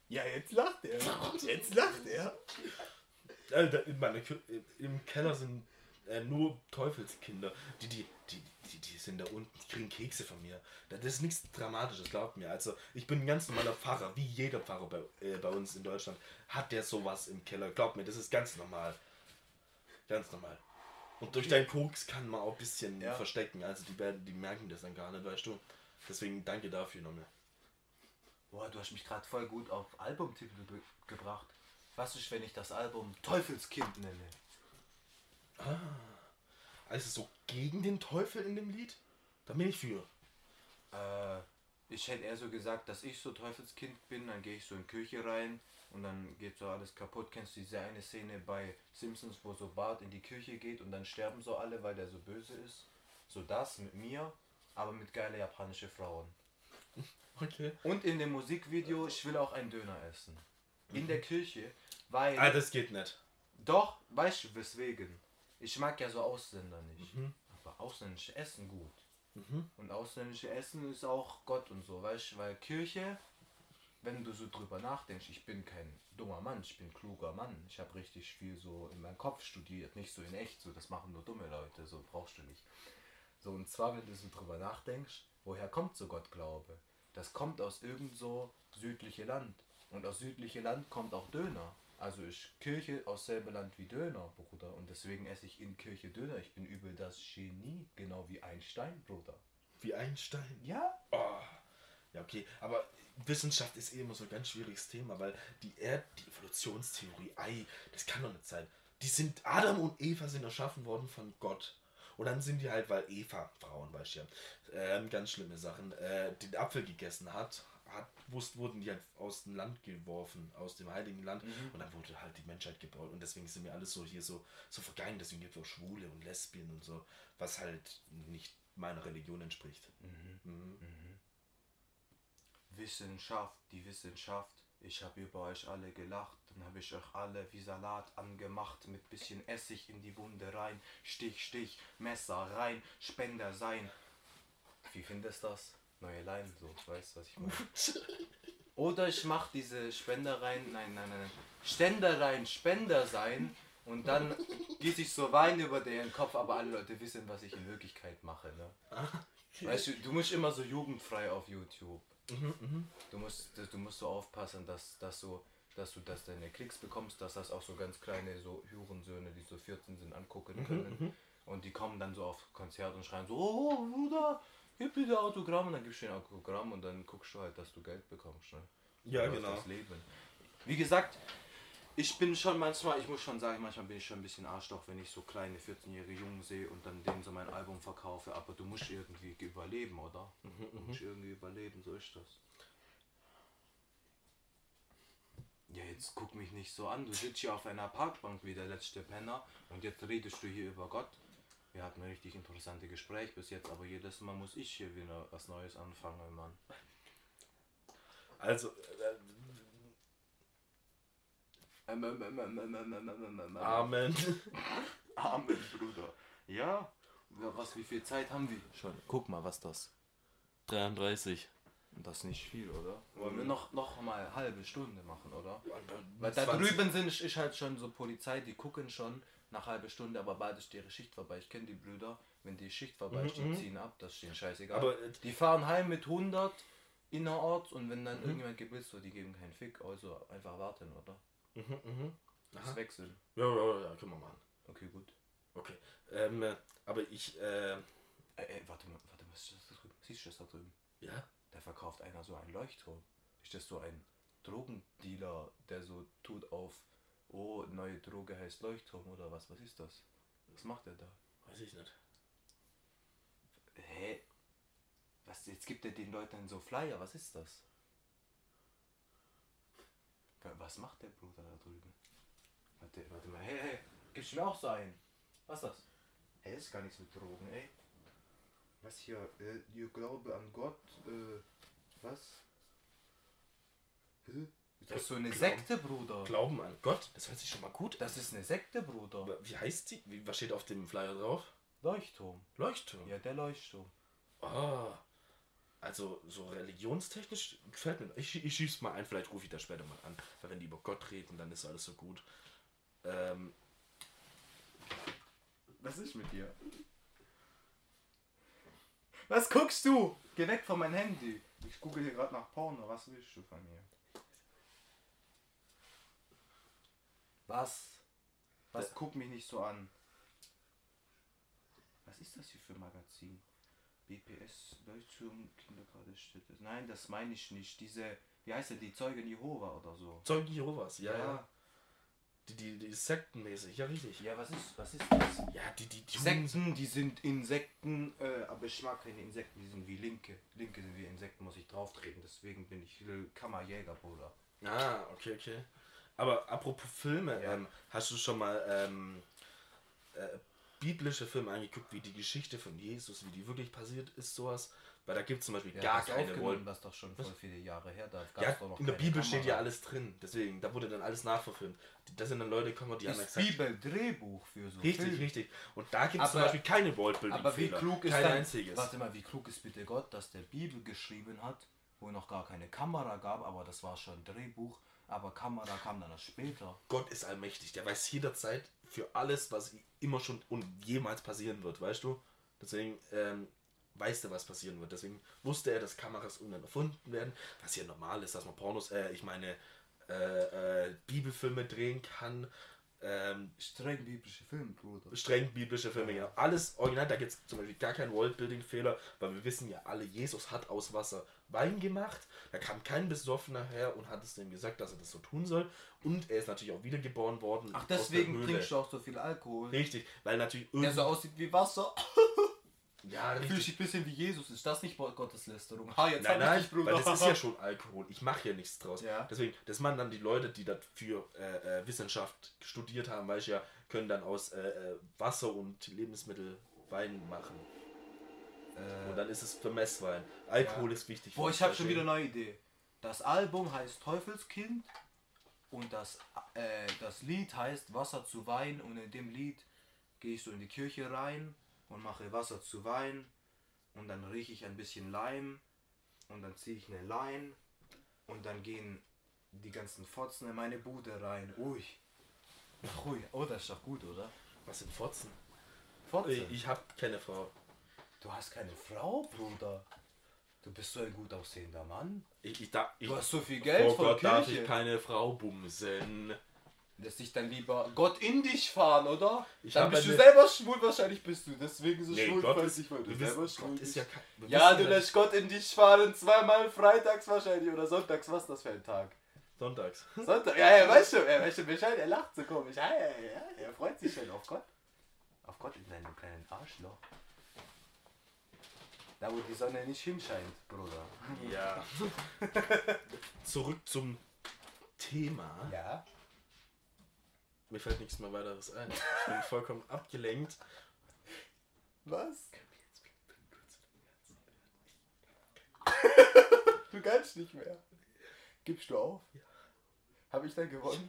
B: Ja, jetzt lacht er. Jetzt lacht er.
A: Da- in meiner Im Keller sind äh, nur Teufelskinder. Die, die, die, die, die sind da unten, die kriegen Kekse von mir. Das ist nichts Dramatisches, glaubt mir. Also ich bin ein ganz normaler Pfarrer, wie jeder Pfarrer bei, äh, bei uns in Deutschland. Hat der sowas im Keller. Glaubt mir, das ist ganz normal. Ganz normal. Und durch deinen Koks kann man auch ein bisschen
B: Ja.
A: verstecken. Also die werden, die merken das dann gar nicht, weißt du. Deswegen danke dafür nochmal.
B: Boah, du hast mich gerade voll gut auf Albumtitel ge gebracht. Was ist, wenn ich das Album Teufelskind nenne?
A: Also so gegen den Teufel in dem Lied? Da bin ich für.
B: Äh, ich hätte eher so gesagt, dass ich so Teufelskind bin, dann gehe ich so in die Kirche rein und dann geht so alles kaputt. Kennst du diese eine Szene bei Simpsons, wo so Bart in die Kirche geht und dann sterben so alle, weil der so böse ist? So das mit mir, aber mit geile japanische Frauen.
A: Okay.
B: Und in dem Musikvideo, ich will auch einen Döner essen. In der Kirche, weil...
A: Ah, das geht nicht.
B: Doch, weißt du weswegen? Ich mag ja so Ausländer nicht. Aber ausländische Essen gut. Und ausländische Essen ist auch Gott und so, weißt du? Weil Kirche, wenn du so drüber nachdenkst, ich bin kein dummer Mann, ich bin kluger Mann. Ich habe richtig viel so in meinem Kopf studiert, nicht so in echt, so das machen nur dumme Leute, so brauchst du nicht. So, und zwar, wenn du so drüber nachdenkst, woher kommt so Gottglaube? Das kommt aus irgend so südliche Land. Und aus südliche Land kommt auch Döner. Also ist Kirche aus selbe Land wie Döner, Bruder. Und deswegen esse ich in Kirche Döner. Ich bin übel das Genie, genau wie Einstein, Bruder.
A: Wie Einstein.
B: Ja?
A: Oh. Ja, okay. Aber Wissenschaft ist eh immer so ein ganz schwieriges Thema, weil die Erd, die Evolutionstheorie, ei, das kann doch nicht sein. Die sind, Adam und Eva sind erschaffen worden von Gott. Und dann sind die halt, weil Eva, Frauen, weißt du ja, ähm, ganz schlimme Sachen, äh, den Apfel gegessen hat, hat wusst, wurden die halt aus dem Land geworfen, aus dem heiligen Land. Und dann wurde halt die Menschheit gebaut. Und deswegen sind wir alles so hier so, so vergangen. Deswegen gibt es auch Schwule und Lesbien und so, was halt nicht meiner Religion entspricht.
B: Wissenschaft, die Wissenschaft. Ich habe über euch alle gelacht, dann habe ich euch alle wie Salat angemacht, mit bisschen Essig in die Wunde rein, Stich, Stich, Messer rein, Spender sein. Wie findest du das? Neue Line, so, weißt du, was ich meine? Oder ich mache diese Spender rein, nein, nein, nein, nein, Ständer rein, Spender sein und dann gieße ich so Wein über deren Kopf, aber alle Leute wissen, was ich in Wirklichkeit mache, ne? Weißt du, du musst immer so jugendfrei auf YouTube. Du musst, du musst so aufpassen, dass, dass, du, dass du dass deine Klicks bekommst, dass das auch so ganz kleine so Hurensöhne, die so 14 sind, angucken können. Und die kommen dann so auf Konzert und schreien so, oh Bruder, gib der Autogramm und dann gibst du dir ein Autogramm und dann guckst du halt, dass du Geld bekommst. Ne?
A: Ja,
B: Läuft
A: genau.
B: Das Leben. Wie gesagt, ich bin schon manchmal, ich muss schon sagen, manchmal bin ich schon ein bisschen Arschloch, wenn ich so kleine 14-jährige Jungen sehe und dann denen so mein Album verkaufe, aber du musst irgendwie überleben, oder? Du musst irgendwie überleben, so ist das. Ja, jetzt guck mich nicht so an. Du sitzt hier auf einer Parkbank wie der letzte Penner und jetzt redest du hier über Gott. Wir hatten ein richtig interessantes Gespräch bis jetzt, aber jedes Mal muss ich hier wieder was Neues anfangen, Mann.
A: Also. Äh, Amen.
B: Amen, Bruder. Ja. ja. Was, wie viel Zeit haben wir? Schon. Guck mal, was das.
A: 33.
B: Das ist nicht viel, oder? Wollen wir noch, noch mal eine halbe Stunde machen, oder? Weil da drüben sind ich halt schon so Polizei, die gucken schon, nach halbe Stunde, aber bald ist ihre Schicht vorbei. Ich kenne die Brüder, wenn die Schicht vorbei ist, die ziehen ab, das ist denen scheißegal.
A: Aber, äh,
B: die fahren heim mit 100 innerorts und wenn dann irgendjemand geblitzt wird, die geben keinen Fick, also einfach warten, oder? Das wechseln.
A: Ja, ja, ja, können wir machen.
B: Okay, gut.
A: Okay. Ähm, äh, aber ich, äh,
B: Ey, ey, warte mal, warte mal, ist das da drüben? Siehst du das da drüben?
A: ja.
B: Da verkauft einer so einen Leuchtturm. Ist das so ein Drogendealer, der so tut auf, oh, neue Droge heißt Leuchtturm oder was? Was ist das? Was macht er da?
A: Weiß ich nicht.
B: Hä? Was, jetzt gibt er den Leuten so Flyer, was ist das? Wa- Was macht der Bruder da drüben? Warte, warte mal, hey, hey, gibst du mir auch so einen? Was ist das? Hey, ist gar nichts mit Drogen, ey. Was hier, äh, ihr Glaube an Gott, äh, was? Hä? Das ist so eine Sekte, Bruder.
A: Glauben an Gott, das hört sich schon mal gut an.
B: Das ist eine Sekte, Bruder.
A: Wie heißt die? Wie, was steht auf dem Flyer drauf?
B: Leuchtturm.
A: Leuchtturm.
B: Ja, der Leuchtturm.
A: Ah. Also, so religionstechnisch gefällt mir. Ich, ich schieße mal ein, vielleicht rufe ich das später mal an. Weil wenn die über Gott reden, dann ist alles so gut. Ähm,
B: Was ist mit dir? Was guckst du? Geh weg von meinem Handy. Ich gucke hier gerade nach Porno. Was willst du von mir? Was? Was? Guck mich nicht so an. Was ist das hier für ein Magazin? BPS, Leuchtturm, Kindergartenstätte. Nein, das meine ich nicht. Diese, wie heißt der, die Zeugen Jehova oder so.
A: Zeugen Jehovas, ja, ja. Die, die, die sektenmäßig, ja richtig.
B: Ja, was ist, was ist das?
A: Ja, die, die, die
B: Sekten, die sind Insekten, äh, aber ich mag keine Insekten, die sind wie Linke. Linke sind wie Insekten, muss ich drauf treten, deswegen bin ich Kammerjäger, Bruder.
A: Ah, okay, okay. Aber apropos Filme,
B: Ja.
A: ähm, hast du schon mal ähm, äh, biblische Filme angeguckt, wie die Geschichte von Jesus, wie die wirklich passiert ist, sowas? Weil da gibt es zum Beispiel
B: Ja,
A: gar keine Wolken.
B: Das doch schon voll viele Jahre her, da
A: Ja,
B: doch noch
A: in der Bibel steht ja
B: Kamera.
A: alles drin, deswegen, da wurde dann alles nachverfilmt. Da sind dann Leute gekommen, die haben
B: Ist
A: gesagt,
B: Bibel Drehbuch für so
A: richtig,
B: Film.
A: richtig. Und da gibt es zum Beispiel keine Worldbuilding
B: Aber wie klug ist
A: Kein
B: dann,
A: einziges.
B: Warte mal, wie klug ist bitte Gott, dass der Bibel geschrieben hat, wo noch gar keine Kamera gab, aber das war schon Drehbuch, aber Kamera kam dann erst später.
A: Gott ist allmächtig, der weiß jederzeit für alles, was immer schon und jemals passieren wird, weißt du? Deswegen ähm, weiß er, was passieren wird. Deswegen wusste er, dass Kameras irgendwann erfunden werden, was ja normal ist, dass man Pornos, äh, ich meine, äh, äh, Bibelfilme drehen kann, ähm,
B: Streng biblische Film, Bruder.
A: streng biblische Filme, genau. Alles original, da gibt es zum Beispiel gar keinen Worldbuilding-Fehler, weil wir wissen ja alle, Jesus hat aus Wasser Wein gemacht, da kam kein Besoffener her und hat es dem gesagt, dass er das so tun soll. Und er ist natürlich auch wiedergeboren worden.
B: Ach, deswegen trinkst du auch so viel Alkohol.
A: Richtig, weil natürlich
B: Der so aussieht wie Wasser.
A: Ja, richtig.
B: dich ein bisschen wie Jesus. Ist das nicht Gotteslästerung? Ha, jetzt
A: Nein, nein,
B: ich Bruder.
A: weil das ist ja schon Alkohol. Ich mache ja nichts draus.
B: Ja.
A: Deswegen, das machen dann die Leute, die dafür äh, äh, Wissenschaft studiert haben, weil ich ja, können dann aus äh, äh, Wasser und Lebensmittel Wein machen. Und dann ist es für Messwein. Alkohol
B: Ja.
A: ist wichtig.
B: Boah, ich habe schon wieder eine neue Idee. Das Album heißt Teufelskind und das, äh, das Lied heißt Wasser zu Wein und in dem Lied gehe ich so in die Kirche rein und mache Wasser zu Wein und dann rieche ich ein bisschen Leim und dann ziehe ich eine Lein und dann gehen die ganzen Fotzen in meine Bude rein. Ui. Ui. Oh, das ist doch gut, oder?
A: Was sind Fotzen?
B: Fotzen.
A: Ich, ich habe keine Frau.
B: Du hast keine Frau, Bruder. Du bist so ein gut aussehender Mann.
A: Ich, ich, da, ich,
B: Du hast so viel Geld
A: oh
B: von
A: Gott, darf
B: Kirche.
A: ich keine Frau bumsen.
B: Lässt sich dann lieber Gott in dich fahren, oder?
A: Ich
B: dann bist du selber schwul, wahrscheinlich bist du deswegen so
A: Nee,
B: schwul,
A: Gott ist,
B: ich, weil du selber
A: wissen,
B: schwul
A: Gott
B: bist.
A: ja kein...
B: Ja, du lässt Gott in dich fahren, zweimal freitags wahrscheinlich oder sonntags, was ist das für ein Tag?
A: Sonntags.
B: Sonntag, ja, er weiß schon, er weiß schon Bescheid, er lacht so komisch. Ja, ja, ja, er freut sich schon auf Gott. Auf Gott in seinem kleinen Arschloch. Da, wo die Sonne nicht hinscheint, Bruder.
A: Ja. Zurück zum Thema.
B: Ja.
A: Mir fällt nichts mehr weiteres ein. Ich bin vollkommen abgelenkt.
B: Was? Du kannst nicht mehr. Gibst du auf? Ja. Habe ich dann gewonnen?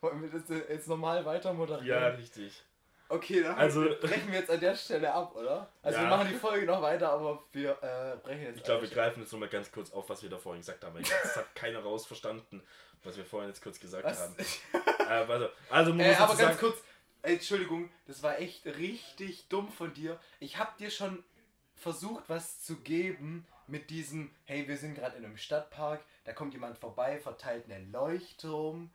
B: Wollen wir das jetzt normal weiter moderieren?
A: Ja, richtig.
B: Okay, dann
A: Also-
B: brechen wir jetzt an der Stelle ab, oder? Also wir
A: Ja.
B: machen die Folge noch weiter, aber wir äh, brechen jetzt
A: Ich glaube, wir greifen jetzt nochmal ganz kurz auf, was wir da vorhin gesagt haben. weil Das hat keiner rausverstanden, was wir vorhin jetzt kurz gesagt
B: Was?
A: haben. Äh, also, also man
B: Äh,
A: muss
B: aber ganz
A: sagen,
B: kurz, ey, Entschuldigung, das war echt richtig dumm von dir. Ich hab dir schon versucht, was zu geben mit diesem, hey, wir sind gerade in einem Stadtpark, da kommt jemand vorbei, verteilt einen Leuchtturm.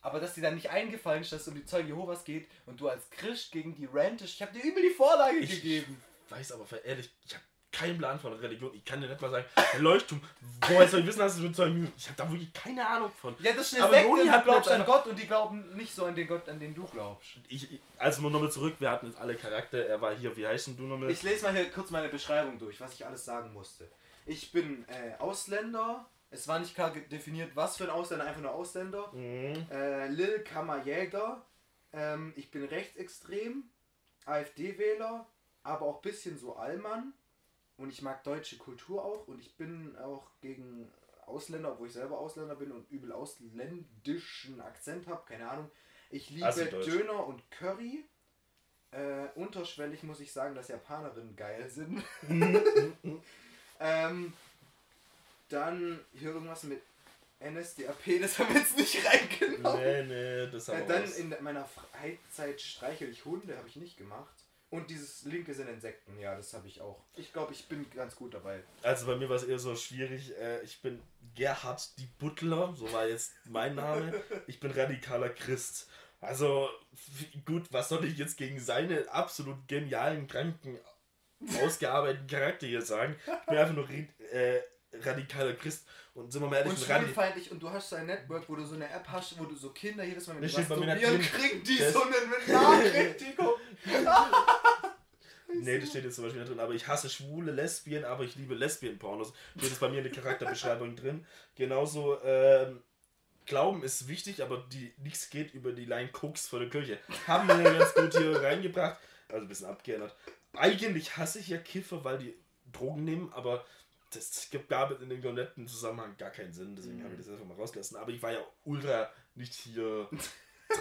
B: Aber dass dir dann nicht eingefallen ist, dass es um die Zeugen Jehovas geht und du als Christ gegen die rantisch, ich hab dir übel die Vorlage
A: ich
B: gegeben.
A: weiß aber ehrlich, ich habe keinen Plan von Religion. Ich kann dir nicht mal sagen, der Leuchtturm, woher soll ich wissen, dass es mit einem... Ich habe da wirklich keine Ahnung von.
B: Ja, das ist eine
A: Aber
B: Sekte,
A: Joni hat
B: glaubst an Gott und die glauben nicht so an den Gott, an den du glaubst.
A: Ich, also nur nochmal zurück, wir hatten jetzt alle Charakter. Er war hier, wie heißt denn du nochmal?
B: Ich lese mal hier kurz meine Beschreibung durch, was ich alles sagen musste. Ich bin äh, Ausländer. Es war nicht klar definiert, was für ein Ausländer, einfach nur Ausländer.
A: Mhm.
B: Äh, Lil Kammerjäger. Ähm, ich bin rechtsextrem, AfD-Wähler, aber auch ein bisschen so Allmann. Und ich mag deutsche Kultur auch. Und ich bin auch gegen Ausländer, obwohl ich selber Ausländer bin und übel ausländischen Akzent habe. Keine Ahnung. Ich liebe. Döner und Curry. Äh, unterschwellig muss ich sagen, dass Japanerinnen geil sind. ähm, dann hier irgendwas mit NSDAP, das haben wir jetzt nicht reingenommen.
A: Nee, nee, das haben
B: Äh,
A: wir
B: dann
A: raus.
B: in meiner Freizeit streichel ich Hunde, habe ich nicht gemacht. Und dieses linke sind Insekten, ja, das habe ich auch. Ich glaube, ich bin ganz gut dabei.
A: Also bei mir war es eher so schwierig. Äh, ich bin Gerhard die Butler, so war jetzt mein Name. Ich bin radikaler Christ. Also gut, was soll ich jetzt gegen seine absolut genialen, kranken, ausgearbeiteten Charakter hier sagen? Ich bin einfach nur äh, radikaler Christ. Und sind wir mal ehrlich,
B: Und schwulfeindlich und du hast so ein Network, wo du so eine App hast, wo du so Kinder jedes Mal,
A: mir
B: masturbieren, kriegen die
A: Das-
B: so eine Benachrichtigung.
A: Nee, das steht jetzt zum Beispiel nicht drin, aber ich hasse schwule Lesbien, aber ich liebe Lesbien-Pornos. Steht jetzt bei mir in der Charakterbeschreibung drin. Genauso, ähm, Glauben ist wichtig, aber die, nichts geht über die Line Koks vor der Kirche. Haben wir ja ganz gut hier reingebracht. Also ein bisschen abgeändert. Eigentlich hasse ich ja Kiffer, weil die Drogen nehmen, aber das gab in dem kompletten Zusammenhang gar keinen Sinn. Deswegen habe ich das einfach mal rausgelassen. Aber ich war ja ultra nicht hier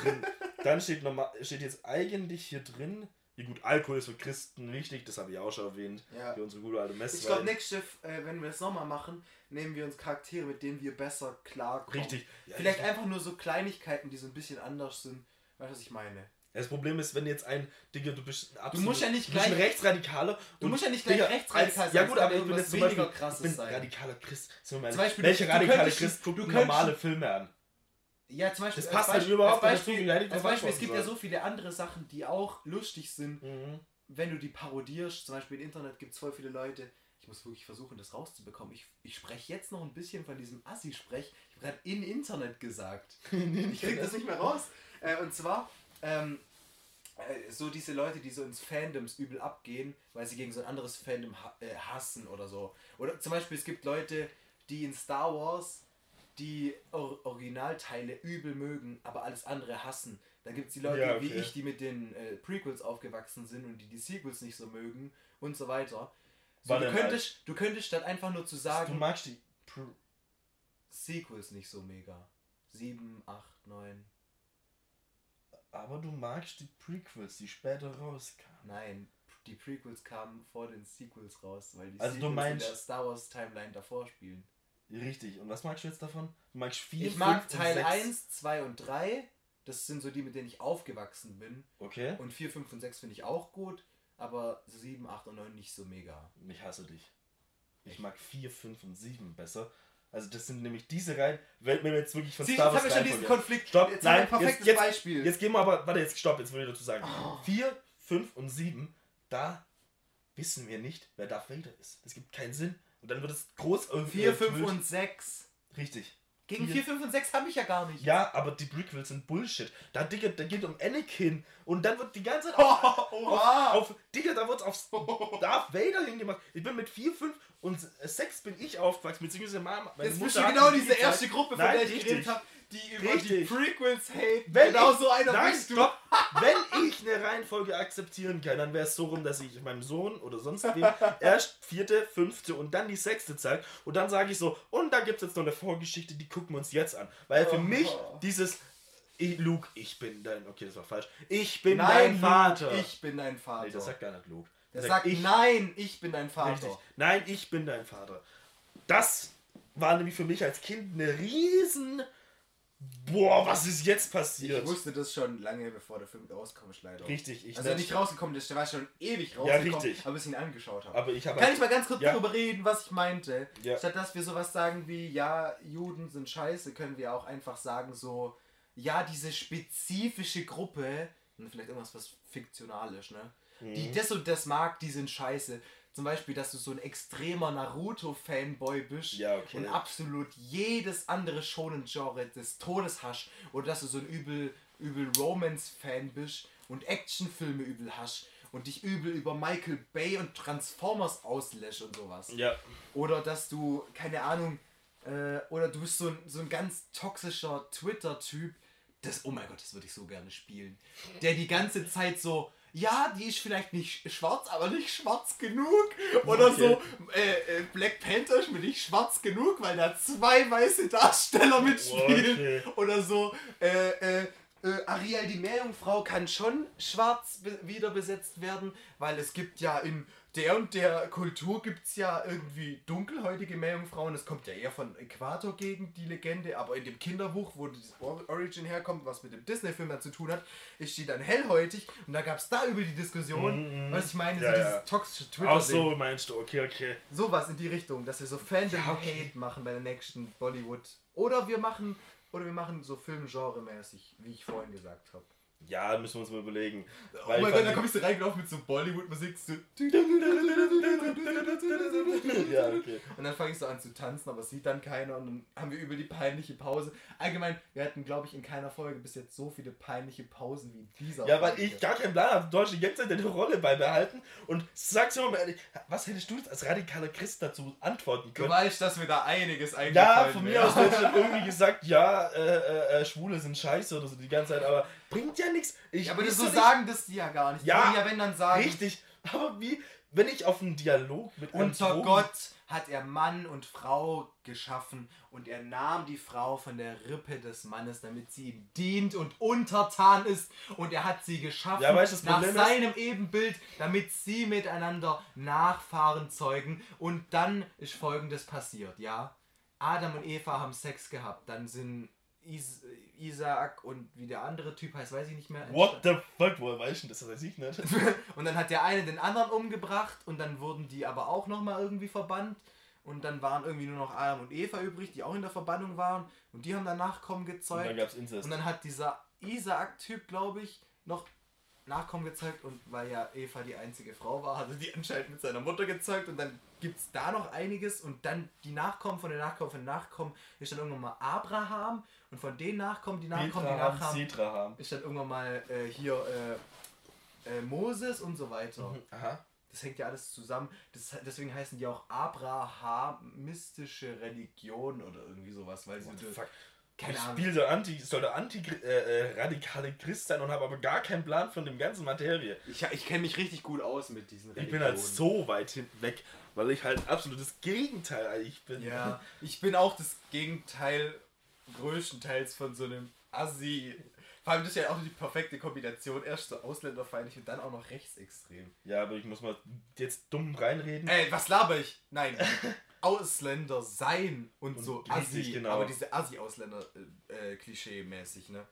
A: drin. Dann steht, normal, steht jetzt eigentlich hier drin, ja gut, Alkohol ist für Christen wichtig, das habe ich auch schon erwähnt.
B: Ja.
A: Für unsere gute alte Messe.
B: Ich glaube, nächstes Schiff, äh, wenn wir das nochmal machen, nehmen wir uns Charaktere, mit denen wir besser klarkommen.
A: Richtig. Ja,
B: Vielleicht
A: ich-
B: einfach nur so Kleinigkeiten, die so ein bisschen anders sind. Weißt du, was ich meine?
A: Das Problem ist, wenn jetzt ein, Digga, du bist absolut,
B: musst ja nicht
A: du bist ein
B: gleich-
A: Rechtsradikaler.
B: Du musst ja nicht gleich
A: Digga,
B: rechtsradikal sein,
A: Ja gut, aber ich bin jetzt zum
B: weniger
A: Beispiel,
B: Krasses
A: ich bin
B: sein.
A: radikaler Christ.
B: Zum Beispiel,
A: welcher
B: du
A: radikale Christ guckt
B: du
A: normale Filme an?
B: Ja, zum Beispiel.
A: Das passt halt
B: Beispiel-
A: überhaupt
B: als Beispiel,
A: dazu,
B: als Beispiel, es gibt ja
A: antworten
B: so viele andere Sachen, die auch lustig sind,
A: Mhm.
B: wenn du die parodierst. Zum Beispiel im Internet gibt es voll viele Leute. Ich muss wirklich versuchen, das rauszubekommen. Ich, ich spreche jetzt noch ein bisschen von diesem Assi-Sprech. Ich habe gerade in Internet gesagt. Ich krieg das nicht mehr raus. Äh, und zwar, ähm, äh, so diese Leute, die so ins Fandoms übel abgehen, weil sie gegen so ein anderes Fandom äh, hassen oder so. Oder zum Beispiel, es gibt Leute, die in Star Wars die Or Originalteile übel mögen, aber alles andere hassen. Dann gibt es die Leute
A: Ja,
B: wie
A: okay.
B: ich, die mit den äh, Prequels aufgewachsen sind und die die Sequels nicht so mögen und so weiter. So, du, könntest, du könntest statt einfach nur zu
A: Du
B: sagen,
A: magst die. Pr-
B: Sequels nicht so mega. 7, 8, 9.
A: Aber du magst die Prequels, die später rauskamen.
B: Nein, die Prequels kamen vor den Sequels raus, weil die
A: Also du
B: Sequels in der Star Wars Timeline davor spielen.
A: Richtig. Und was magst du jetzt davon? Du magst 4,
B: ich mag Teil 1, 2 und 3. Das sind so die, mit denen ich aufgewachsen bin.
A: Okay.
B: Und 4, 5 und 6 finde ich auch gut. Aber 7, 8 und 9 nicht so mega.
A: Ich hasse dich. Ich mag 4, 5 und 7 besser. Also das sind nämlich diese Reihen, wenn wir jetzt wirklich von
B: Sieh,
A: Star
B: jetzt
A: Wars
B: haben wir schon diesen
A: Reihenfolge-
B: Konflikt.
A: Stopp,
B: jetzt haben wir
A: nein,
B: ein perfektes
A: jetzt,
B: Beispiel.
A: jetzt gehen wir aber, warte, jetzt stopp, jetzt will ich dazu sagen.
B: Oh.
A: 4, 5 und 7, da wissen wir nicht, wer Darth Vader ist. Das gibt keinen Sinn. Und dann wird es groß irgendwie
B: 4, 5
A: enthüllt.
B: und 6.
A: Richtig.
B: Gegen
A: Vier-
B: 4, 5 und 6 habe ich ja gar nicht.
A: Ja, aber die Prequels sind Bullshit. Da, Digga, da geht um Anakin und dann wird die ganze Zeit
B: Oh,
A: auf,
B: oha.
A: auf, Digga, da wird aufs Darth Vader hingemacht. Ich bin mit 4, 5 und 6 bin ich aufgewachsen, beziehungsweise Mama. meine
B: Jetzt
A: Mutter
B: bist du
A: hat
B: genau diese erste Gruppe, von
A: Nein,
B: der ich
A: richtig.
B: geredet habe, die über
A: Richtig.
B: die Prequels hate.
A: Wenn
B: genau
A: ich,
B: so einer
A: nein,
B: bist du.
A: stopp. Wenn ich eine Reihenfolge akzeptieren kann, dann wäre es so rum, dass ich meinem Sohn oder sonst wem erst vierte, fünfte und dann die sechste zeige. Und dann sage ich so, und da gibt es jetzt noch eine Vorgeschichte, die gucken wir uns jetzt an. Weil für
B: Oh.
A: mich dieses, ich, Luke, ich bin dein, okay, das war falsch. Ich bin
B: Nein,
A: dein Vater.
B: Luke, ich bin dein Vater.
A: nee, das sagt gar nicht Luke.
B: Der
A: Das
B: sagt,
A: ich.
B: nein, ich bin dein Vater.
A: Richtig. Nein, ich bin dein Vater. Das war nämlich für mich als Kind eine riesen. Boah, was ist jetzt passiert?
B: Ich wusste das schon lange bevor der Film rauskommt, leider.
A: Richtig, ich
B: Also nicht rausgekommen ist, der war schon ewig
A: Ja,
B: rausgekommen,
A: richtig.
B: aber ich ihn angeschaut habe.
A: Aber ich habe.
B: Kann ich mal ganz kurz
A: Ja.
B: darüber reden, was ich meinte?
A: Ja.
B: Statt dass wir sowas sagen wie, ja, Juden sind scheiße, können wir auch einfach sagen so, ja, diese spezifische Gruppe, und vielleicht irgendwas, was fiktional ist, ne?
A: Mhm.
B: Die das und das mag, die sind scheiße. Zum Beispiel, dass du so ein extremer Naruto-Fanboy bist
A: Ja, okay.
B: und absolut jedes andere Shonen-Genre des Todes hast. Oder dass du so ein übel, übel Romance-Fan bist und Actionfilme übel hast und dich übel über Michael Bay und Transformers auslässt und sowas.
A: Ja.
B: Oder dass du, keine Ahnung, äh, oder du bist so ein, so ein ganz toxischer Twitter-Typ. Das, oh mein Gott, das würde ich so gerne spielen. Der die ganze Zeit so, ja, die ist vielleicht nicht schwarz, aber nicht schwarz genug. Oder
A: Okay.
B: so, äh, äh, Black Panther ist mir nicht schwarz genug, weil da zwei weiße Darsteller mitspielen.
A: Okay.
B: Oder so, äh, äh, äh, Ariel die Meerjungfrau kann schon schwarz be wieder besetzt werden, weil es gibt ja in der und der Kultur gibt es ja irgendwie dunkelhäutige Meerjungfrauen. Das kommt ja eher von Äquatorgegend, die Legende. Aber in dem Kinderbuch, wo das Origin herkommt, was mit dem Disney-Film dann zu tun hat, ist die dann hellhäutig. Und da gab es da über die Diskussion,
A: Mhm.
B: was ich meine,
A: Ja,
B: so
A: ja.
B: dieses toxische twitter
A: Ach so, meinst du, okay, okay.
B: Sowas in die Richtung, dass wir so Fandom-Hate
A: Ja, okay.
B: machen bei der nächsten Bollywood. Oder wir machen, oder wir machen so Filmgenre-mäßig, wie ich vorhin gesagt habe.
A: Ja, müssen wir uns mal überlegen.
B: Oh
A: Weil
B: mein
A: ich
B: Gott, da
A: fand-
B: kommst du reingelaufen mit so Bollywood-Musik. So
A: ja, okay.
B: und dann fange ich so an zu tanzen, aber es sieht dann keiner und dann haben wir über die peinliche Pause. Allgemein, wir hatten, glaube ich, in keiner Folge bis jetzt so viele peinliche Pausen wie in dieser
A: Ja, weil
B: Folge.
A: ich gar keinen Plan habe, Deutsche jetzt deine Rolle beibehalten. Und sag's mir mal ehrlich, was hättest du jetzt als radikaler Christ dazu antworten
B: Du
A: können?
B: weißt, dass mir da einiges
A: Ja,
B: eingefallen
A: von mir
B: wäre.
A: aus hätte ich dann irgendwie gesagt, ja, äh, äh, äh, Schwule sind scheiße oder so die ganze Zeit, aber bringt ja nichts. Ich
B: Ja, aber das so
A: nicht-
B: sagen das die ja gar nicht.
A: Ja,
B: ja, wenn dann sagen,
A: Richtig, aber wie, wenn ich auf einen Dialog mit einem
B: Unter
A: Drogen-
B: Gott hat er Mann und Frau geschaffen und er nahm die Frau von der Rippe des Mannes, damit sie ihm dient und untertan ist und er hat sie geschaffen
A: Ja, weißt
B: nach
A: Problem ist-
B: seinem Ebenbild, damit sie miteinander Nachfahren zeugen und dann ist folgendes passiert, ja? Adam und Eva haben Sex gehabt, dann sind Is Isaac und wie der andere Typ heißt, weiß ich nicht mehr.
A: What the fuck, woher weißt du das? Das weiß ich nicht.
B: Und dann hat der eine den anderen umgebracht und dann wurden die aber auch nochmal irgendwie verbannt. Und dann waren irgendwie nur noch Adam und Eva übrig, die auch in der Verbannung waren. Und die haben dann Nachkommen
A: Und dann
B: gezeugt.
A: gab's Inzest.
B: Und dann hat dieser Isaac-Typ, glaube ich, noch Nachkommen gezeugt. Und weil ja Eva die einzige Frau war, hatte die anscheinend mit seiner Mutter gezeugt. Und dann gibt es da noch einiges. Und dann die Nachkommen von den Nachkommen von den Nachkommen ist dann irgendwann mal Abraham. Und von den Nachkommen, die Nachkommen, die Nachkommen,
A: haben.
B: ist dann irgendwann mal äh, hier äh, äh, Moses und so weiter.
A: Aha.
B: Das hängt ja alles zusammen. Das, deswegen heißen die auch abrahamistische Religion oder irgendwie sowas, weil sie
A: What?
B: Keine
A: ich
B: Ahnung.
A: spiele so anti, soll der anti äh, äh, radikale Christ sein und habe aber gar keinen Plan von dem ganzen Materie.
B: Ich, ich kenne mich richtig gut aus mit diesen
A: Ich bin halt so weit hinten weg, weil ich halt absolutes Gegenteil eigentlich bin.
B: Ja, ich bin auch das Gegenteil größtenteils von so einem Assi. Vor allem das ist ja auch die perfekte Kombination. Erst so ausländerfeindlich und dann auch noch rechtsextrem.
A: Ja, aber ich muss mal jetzt dumm reinreden.
B: Ey, was laber ich? Nein. Ausländer sein und,
A: Und
B: so Assi,
A: genau.
B: aber diese Assi-Ausländer äh, äh, ne?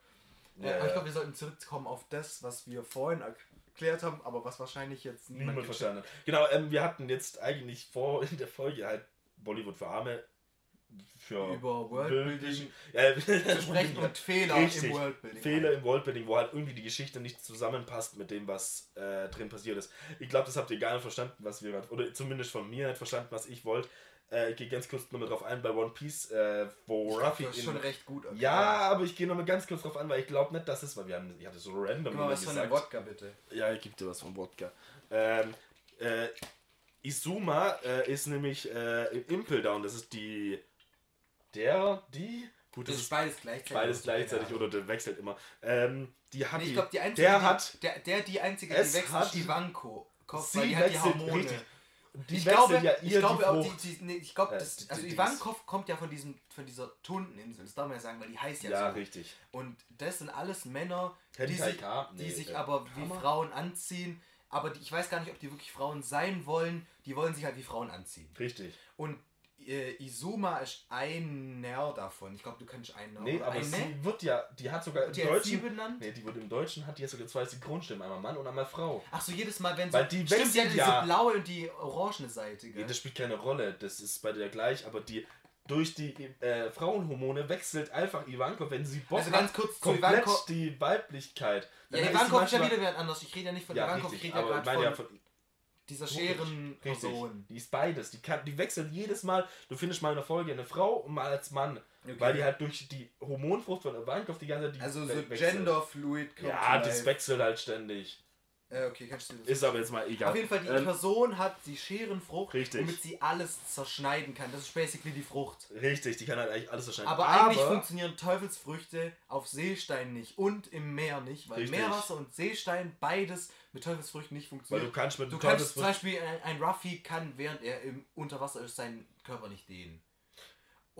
A: Ja,
B: aber ich glaube, wir sollten zurückkommen auf das, was wir vorhin erklärt haben, aber was wahrscheinlich jetzt niemand,
A: Niemand verstanden. hat. Genau, ähm, wir hatten jetzt eigentlich vor in der Folge halt Bollywood für Arme für
B: Über Worldbuilding
A: Ja,
B: zu sprechen und Fehler
A: Richtig.
B: im Worldbuilding.
A: Fehler im Worldbuilding, wo halt irgendwie die Geschichte nicht zusammenpasst mit dem, was äh, drin passiert ist. Ich glaube, das habt ihr gar nicht verstanden, was wir grad- oder zumindest von mir nicht verstanden, was ich wollte. Äh, ich gehe ganz kurz nochmal drauf ein bei One Piece, äh, wo
B: Ich
A: Ruffy
B: das ist schon recht gut. erklärt.
A: Ja, aber ich gehe nochmal ganz kurz drauf an, weil ich glaube nicht, dass es, weil wir haben, ich hatte so random
B: Gib mal was von dem
A: gesagt.
B: Wodka, bitte.
A: Ja, ich gebe dir was vom Wodka. Ähm, äh, Izuma äh, ist nämlich äh, im Impel Down. Das ist die. Der, die. Gut, das,
B: Das ist beides gleichzeitig.
A: beides gleichzeitig oder der wechselt immer. Ähm, die hat
B: Nee, ich glaube, die einzige,
A: der
B: die,
A: hat.
B: der, der die einzige, die wechselt,
A: hat-
B: ist Ivanko. Kopf,
A: Sie
B: die hat die
A: wechselt
B: Hormone.
A: richtig. Die
B: ich glaube,
A: ja
B: ich
A: ihr
B: glaube, auch
A: die
B: die,
A: Frucht.
B: die, nee, ich glaube,
A: Äh,
B: das,
A: die-
B: also
A: die-
B: Ivankov kommt ja von diesem, von dieser Tundeninsel, das darf man ja sagen, weil die heißt ja,
A: Ja,
B: so.
A: richtig.
B: Und das sind alles Männer, die
A: Hentai
B: sich,
A: K?
B: die
A: Nee,
B: sich
A: äh,
B: aber wie
A: Kammer?
B: Frauen anziehen. Aber die, ich weiß gar nicht, ob die wirklich Frauen sein wollen. Die wollen sich halt wie Frauen anziehen.
A: Richtig.
B: Und äh, Izuma ist einer davon. Ich glaube, du kennst einen.
A: Nee,
B: oder
A: aber
B: eine?
A: sie wird ja. Die hat sogar im
B: die als sie
A: Deutschen.
B: benannt?
A: Nee, die wird im Deutschen hat die jetzt sogar zwei Synchronstimmen. Einmal Mann und einmal Frau.
B: Ach so, jedes Mal, wenn so.
A: Weil die
B: stimmt,
A: wechseln
B: ja, diese
A: ja.
B: blaue und die orangene Seite.
A: Nee,
B: Gell?
A: das spielt keine Rolle. Das ist bei der gleich, aber die durch die äh, Frauenhormone wechselt einfach Ivanko, wenn sie Bock
B: Also
A: hat,
B: ganz kurz zu
A: komplett
B: Ivanko.
A: die Weiblichkeit.
B: Ja,
A: Dann ist
B: Ivankov
A: sie
B: ist ja wieder wer anders. Ich rede ja nicht von
A: ja,
B: Ivankov, ich
A: richtig,
B: rede ja
A: ich
B: gerade von,
A: ja von
B: dieser
A: Richtig.
B: Scherenperson.
A: Die ist beides. Die, kann, die wechselt jedes Mal. Du findest mal in der Folge eine Frau und mal als Mann. Weil die halt durch die Hormonfrucht von Ivankov die ganze Zeit die
B: Also so. Genderfluid
A: Ja, das wechselt halt ständig.
B: Äh, okay, kannst du das
A: Ist aber jetzt mal egal.
B: Auf jeden Fall, die
A: Ähm,
B: Person hat die Scherenfrucht,
A: Richtig.
B: womit sie alles zerschneiden kann. Das ist basically die Frucht.
A: richtig, die kann halt eigentlich alles erscheinen.
B: Aber, eigentlich funktionieren Teufelsfrüchte auf Seestein nicht und im Meer nicht, weil
A: Richtig.
B: Meerwasser und Seestein beides mit Teufelsfrüchten nicht
A: Weil
B: funktionieren.
A: du kannst mit
B: Du kannst zum
A: Teufelsfrucht-
B: Beispiel, ein, ein Ruffy kann, während er im Unterwasser ist, seinen Körper nicht dehnen.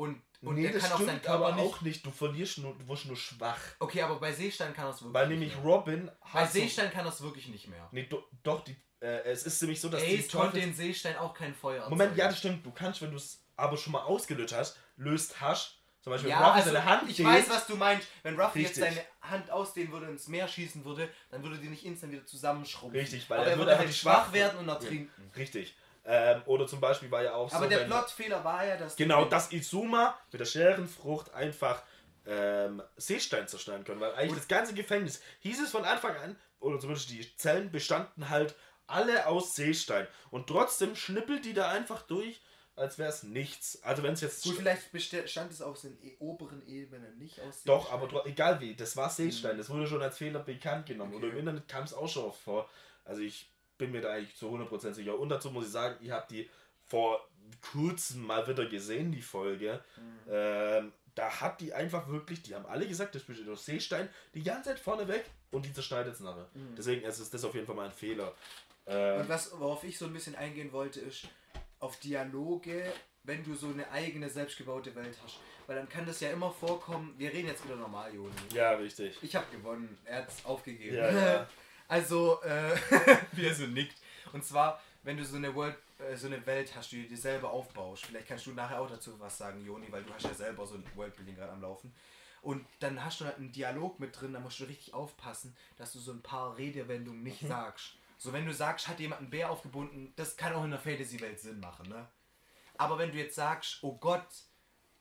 B: Und, und
A: nee,
B: er
A: das
B: auch
A: stimmt
B: Körper
A: aber
B: nicht.
A: auch nicht. Du verlierst nur, du wirst nur schwach.
B: Okay, aber bei Seestein kann es wirklich
A: Weil nämlich
B: mehr.
A: Robin
B: Bei Seestein kann es wirklich nicht mehr.
A: Nee, do, doch, die äh, es ist nämlich so, dass
B: Ace
A: die Teufels-
B: den Seestein auch kein Feuer.
A: Moment, ja, das stimmt. Du kannst, wenn du es aber schon mal ausgelöst hast, löst hast. Zum Beispiel,
B: Ja,
A: wenn Ruffy
B: also
A: seine Hand
B: ich
A: hebt,
B: weiß, was du meinst. Wenn Ruffy jetzt
A: Richtig.
B: seine Hand ausdehnen würde und ins Meer schießen würde, dann würde die nicht instant wieder zusammenschrumpfen.
A: Richtig, weil
B: Aber
A: er würde
B: würde halt schwach werden und
A: Ja.
B: ertrinken.
A: Richtig. Ähm, oder zum Beispiel war ja auch
B: Aber
A: so,
B: der Plotfehler war ja, dass
A: genau, dass Izuma mit der Scherenfrucht einfach ähm, Seestein zerstören können. Weil eigentlich das ganze Gefängnis hieß es von Anfang an, oder zumindest die Zellen bestanden halt alle aus Seestein. Und trotzdem schnippelt die da einfach durch, als wäre es nichts. Also wenn es jetzt...
B: Gut, vielleicht beste- stand es aus den e- oberen Ebenen nicht aus
A: Doch,
B: Seestein.
A: aber tro- egal wie, das war Seestein. Das wurde schon als Fehler bekannt genommen.
B: Okay.
A: Oder im Internet kam es auch schon vor. Also ich bin mir da eigentlich zu 100% sicher. Und dazu muss ich sagen, ich habe die vor kurzem mal wieder gesehen, die Folge.
B: Mhm.
A: Ähm, da hat die einfach wirklich, die haben alle gesagt, das besteht aus Seestein, die ganze Zeit vorne weg und die zerschneidet es nachher.
B: Mhm.
A: Deswegen ist es das auf jeden Fall mal ein Fehler. Ähm,
B: Und was, worauf ich so ein bisschen eingehen wollte, ist auf Dialoge, wenn du so eine eigene, selbstgebaute Welt hast. Weil dann kann das ja immer vorkommen, wir reden jetzt wieder normal, Joni.
A: ja, richtig.
B: Ich habe gewonnen, er hat's aufgegeben.
A: Ja, ja.
B: Also, äh, wie er so nickt. Und zwar, wenn du so eine World, äh, so eine Welt hast, die du dir selber aufbaust. Vielleicht kannst du nachher auch dazu was sagen, Joni, weil du hast ja selber so ein Worldbuilding gerade am Laufen. Und dann hast du halt einen Dialog mit drin, da musst du richtig aufpassen, dass du so ein paar Redewendungen nicht sagst. So, wenn du sagst, hat jemand einen Bär aufgebunden, das kann auch in der Fantasy-Welt Sinn machen, ne? Aber wenn du jetzt sagst, oh Gott,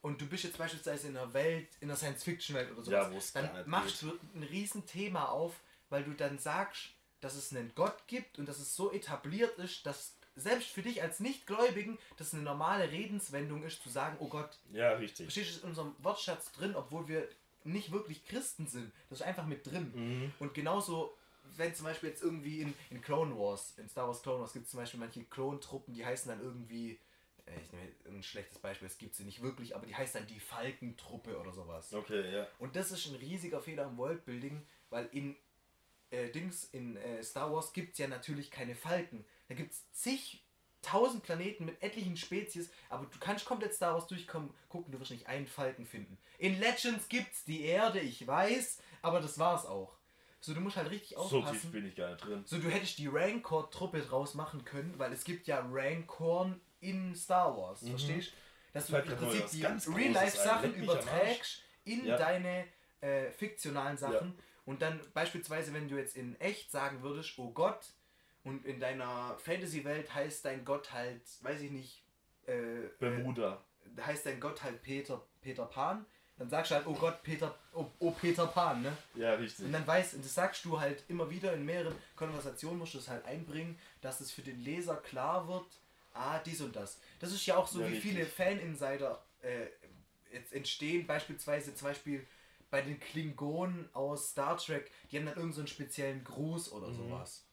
B: und du bist jetzt beispielsweise in einer Welt, in einer Science-Fiction-Welt oder sowas,
A: Ja,
B: dann machst
A: geht.
B: du ein riesen Thema auf, weil du dann sagst, dass es einen Gott gibt und dass es so etabliert ist, dass selbst für dich als Nichtgläubigen das eine normale Redenswendung ist, zu sagen, oh Gott,
A: Ja, richtig.
B: verstehst du, ist in unserem Wortschatz drin, obwohl wir nicht wirklich Christen sind. Das ist einfach mit drin.
A: Mhm.
B: Und genauso, wenn zum Beispiel jetzt irgendwie in, in Clone Wars, in Star Wars Clone Wars gibt es zum Beispiel manche Klontruppen, die heißen dann irgendwie, äh, ich nehme ein schlechtes Beispiel, es gibt sie nicht wirklich, aber die heißt dann die Falkentruppe oder sowas.
A: Okay, ja.
B: Und das ist ein riesiger Fehler im Worldbuilding, weil in äh, Dings, in äh, Star Wars gibt es ja natürlich keine Falken. Da gibt es zig tausend Planeten mit etlichen Spezies, aber du kannst komplett Star Wars durchkommen, gucken, du wirst nicht einen Falken finden. In Legends gibt's die Erde, ich weiß, aber das war's auch. So, du musst halt richtig
A: So tief
B: aufpassen.
A: bin ich gar nicht drin.
B: So, du hättest die Rancor-Truppe draus machen können, weil es gibt ja Rancorn in Star Wars, verstehst Dass du
A: Mhm. Fällt
B: im Prinzip die Real-Life-Sachen überträgst in
A: Ja.
B: deine äh, fiktionalen Sachen und dann beispielsweise, wenn du jetzt in echt sagen würdest, oh Gott, und in deiner Fantasy-Welt heißt dein Gott halt, weiß ich nicht, äh, äh,
A: Bermuda.
B: heißt dein Gott halt Peter, Peter Pan, dann sagst du halt, oh Gott, Peter, oh, oh Peter Pan, ne?
A: Ja, richtig.
B: Und dann weißt, und das sagst du halt immer wieder in mehreren Konversationen, musst du es halt einbringen, dass es für den Leser klar wird, ah, dies und das. Das ist ja auch so,
A: Ja,
B: wie
A: richtig.
B: viele Fan-Insider äh, jetzt entstehen, beispielsweise zum Beispiel bei den Klingonen aus Star Trek, die haben dann irgendeinen so einen speziellen Gruß oder
A: Mhm.
B: sowas.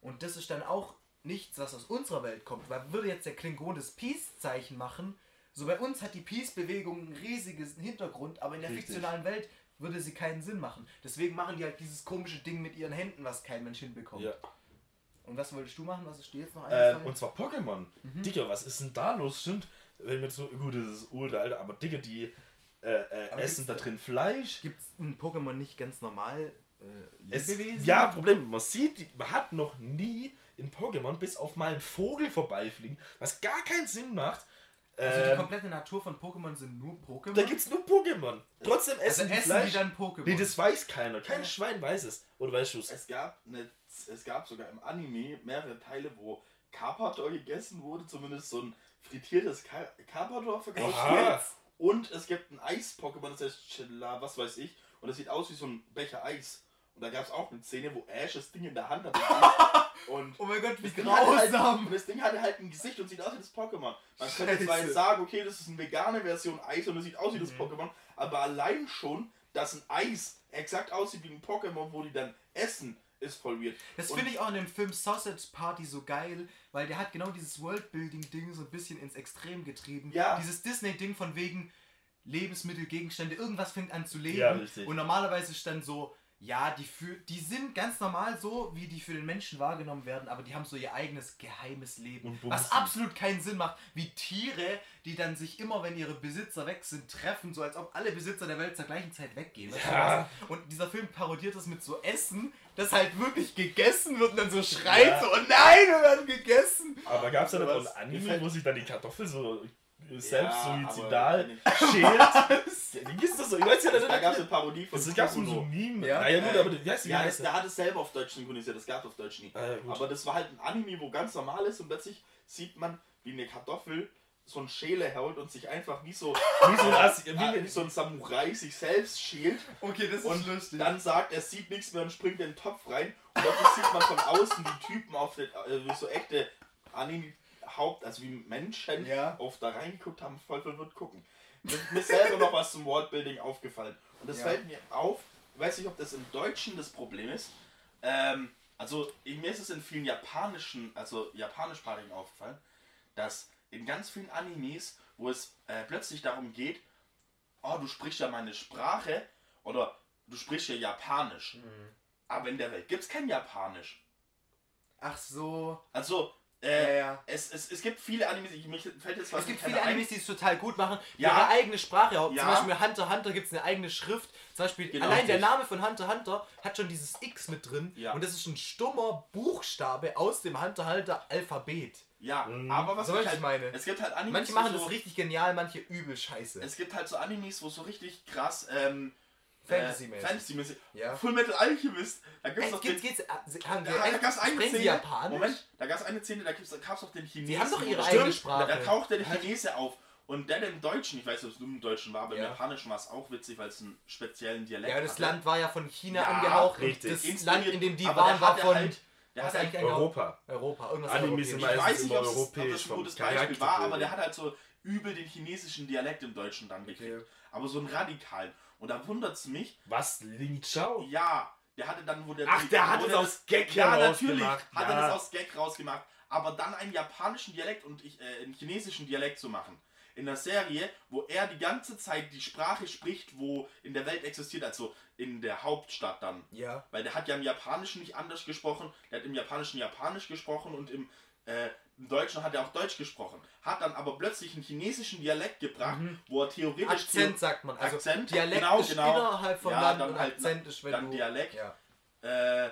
B: Und das ist dann auch nichts, was aus unserer Welt kommt, weil würde jetzt der Klingon das Peace-Zeichen machen, so bei uns hat die Peace-Bewegung einen riesigen Hintergrund, aber in der
A: Richtig.
B: fiktionalen Welt würde sie keinen Sinn machen. Deswegen machen die halt dieses komische Ding mit ihren Händen, was kein Mensch hinbekommt.
A: Ja.
B: Und was wolltest du machen? Was ist dir jetzt noch
A: Ähm,
B: eingefallen?
A: und zwar Pokémon.
B: Mhm.
A: Digga, was ist denn da los? Stimmt, wenn wir so, gut, das ist uralt, aber Digga, die äh, äh, essen da drin Fleisch.
B: Gibt es in Pokémon nicht ganz normal äh,
A: Es,
B: Lebewesen?
A: ja, Problem, man sieht, die- man hat noch nie in Pokémon bis auf mal einen Vogel vorbeifliegen, was gar keinen Sinn macht.
B: Also die
A: Ähm,
B: komplette Natur von Pokémon sind nur Pokémon?
A: da gibt's nur Pokémon. Trotzdem
B: also
A: essen die
B: essen
A: Fleisch.
B: die dann Pokémon?
A: nee, das weiß keiner. Kein
B: Ja.
A: Schwein weiß es. Oder weißt du es?
C: Es gab, eine, es gab sogar im Anime mehrere Teile, wo Carpador gegessen wurde, zumindest so ein frittiertes Car Carpador verkauft. Und es gibt ein Eis-Pokémon, das heißt Chilla, was weiß ich. Und das sieht aus wie so ein Becher Eis. Und da gab es auch eine Szene, wo Ash das Ding in der Hand hat. und
B: oh mein Gott, wie
C: das halt,
B: grausam!
C: und das Ding hatte halt ein Gesicht und sieht aus wie das Pokémon. Man könnte zwar
B: Scheiße.
C: jetzt sagen, okay, das ist eine vegane Version Eis und es sieht aus wie das
B: Mhm.
C: Pokémon, aber allein schon, dass ein Eis exakt aussieht wie ein Pokémon, wo die dann essen, ist voll weird.
B: Das finde ich auch in dem Film Sausage Party so geil, weil der hat genau dieses Worldbuilding-Ding so ein bisschen ins Extrem getrieben.
C: Ja.
B: Dieses Disney-Ding von wegen Lebensmittel, Gegenstände, irgendwas fängt an zu leben.
A: Ja.
B: Und normalerweise ist dann so, Ja, die, für, die sind ganz normal so, wie die für den Menschen wahrgenommen werden, aber die haben so ihr eigenes geheimes Leben. Was absolut keinen Sinn macht. Wie Tiere, die dann sich immer, wenn ihre Besitzer weg sind, treffen, so als ob alle Besitzer der Welt zur gleichen Zeit weggehen.
A: Ja.
B: Und dieser Film parodiert das mit so Essen, das halt wirklich gegessen wird und dann so schreit
A: Ja.
B: so, oh nein, wir werden gegessen.
A: Aber gab es da nicht auch ein Anime, wo sich dann die Kartoffel so selbst
C: Ja,
A: suizidal
C: aber-
A: schält? Wie ist das so? Ich weiß ja nicht.
C: Da gab es eine Parodie von
A: Es gab so ein Meme.
B: Ja.
A: Naja, gut, aber wie heißt?
C: Ja,
A: heißt
C: der hat es selber auf Deutsch synchronisiert, das gab es auf Deutsch nie.
A: Ah, ja, gut.
C: Aber das war halt ein Anime, wo ganz normal ist und plötzlich sieht man, wie eine Kartoffel so ein Schäle hält und sich einfach wie so,
A: Wie so ein Assi-
C: wie, so ein Samurai sich selbst schält
B: Okay, das
C: und dann sagt, er sieht nichts mehr und springt in den Topf rein und plötzlich sieht man von außen die Typen auf den, äh, wie so echte Anime Haupt, also wie Menschen
B: Ja.
C: auf da reingeguckt haben, voll verwirrt gucken. Mir, ist selber noch was zum Worldbuilding aufgefallen. Und das
B: Ja.
C: fällt mir auf, ich weiß nicht, ob das im Deutschen das Problem ist. Ähm, also mir ist es in vielen japanischen, also japanischsprachigen aufgefallen, dass in ganz vielen Animes, wo es äh, plötzlich darum geht, oh, du sprichst ja meine Sprache oder du sprichst ja Japanisch.
B: Mhm.
C: Aber in der Welt gibt es kein Japanisch.
B: Ach so.
C: Also, äh,
B: ja.
C: Es, es, es gibt viele Animes, ich, mich fällt jetzt
B: Es gibt viele
C: ein.
B: Animes, die es total gut machen.
C: Ja.
B: Ihre eigene Sprache. Zum
C: Ja.
B: Beispiel Hunter x Hunter gibt es eine eigene Schrift. Zum Beispiel
C: Genau,
B: allein der
C: richtig.
B: Name von Hunter x Hunter hat schon dieses X mit drin.
C: Ja.
B: Und das ist ein stummer Buchstabe aus dem Hunter x Hunter Alphabet.
C: Ja,
A: Mhm.
C: aber was
B: So,
C: ich
B: was
C: halt
B: ich meine.
C: Es gibt halt Animes,
B: Manche machen
C: so,
B: das richtig genial, manche übel scheiße.
C: Es gibt halt so Animes, wo so richtig krass ähm,
B: Fantasy-mäßig.
C: Äh, Fantasy-mäßig.
B: Ja.
C: Full Metal Alchemist. Da gibt's
B: Ey,
C: doch den,
B: geht's, äh, haben
C: da,
B: wir
C: da
B: echt,
C: gab's eine Szene.
B: Japanisch?
C: Moment, da gab's eine Szene, da gibt's, da gab's doch den Chinesen.
B: Sie haben doch ihre
C: wo-
B: eigene
C: Stimmt,
B: Sprache.
C: Da taucht der Chinese auf. Und der im Deutschen, ich weiß nicht, ob es nur im Deutschen war, aber
B: Ja.
C: im Japanischen war es auch witzig, weil es einen speziellen Dialekt
B: Ja, das
C: hatte.
B: Land war ja von China
C: Ja,
B: angehaucht.
A: richtig.
B: Das
C: Inspiriert,
B: Land, in dem die waren, war von
C: halt- der hat
B: eigentlich
C: halt
B: ein
A: Europa.
B: Europa. Irgendwas
A: sind
B: Europäisches.
C: Ich weiß nicht, ob das ein gutes Beispiel war, aber der hat halt so übel den chinesischen Dialekt im Deutschen dann gekriegt. Aber so einen radikalen. Und da wundert es mich,
A: Was? Ling Chao?
C: ja, der hatte dann, wo der.
A: Ach, der hat es aus Gag
C: Ja, natürlich hat er das aus Gag rausgemacht. Aber dann einen japanischen Dialekt und ich, äh, einen chinesischen Dialekt zu machen. In der Serie, wo er die ganze Zeit die Sprache spricht, wo in der Welt existiert, also in der Hauptstadt dann.
B: Ja.
C: Weil der hat ja im Japanischen nicht anders gesprochen, der hat im Japanischen Japanisch gesprochen und im, äh, im Deutschen hat er auch Deutsch gesprochen. Hat dann aber plötzlich einen chinesischen Dialekt gebracht, wo er theoretisch.
B: Akzent sagt man. Also
C: Akzent,
B: Dialekt
C: genau,
B: ist
C: genau.
B: innerhalb von
C: Ja,
B: Land
C: dann
B: und
C: halt
B: Akzent ist, wenn
C: dann
B: du...
C: Dialekt.
B: Ja.
C: Äh,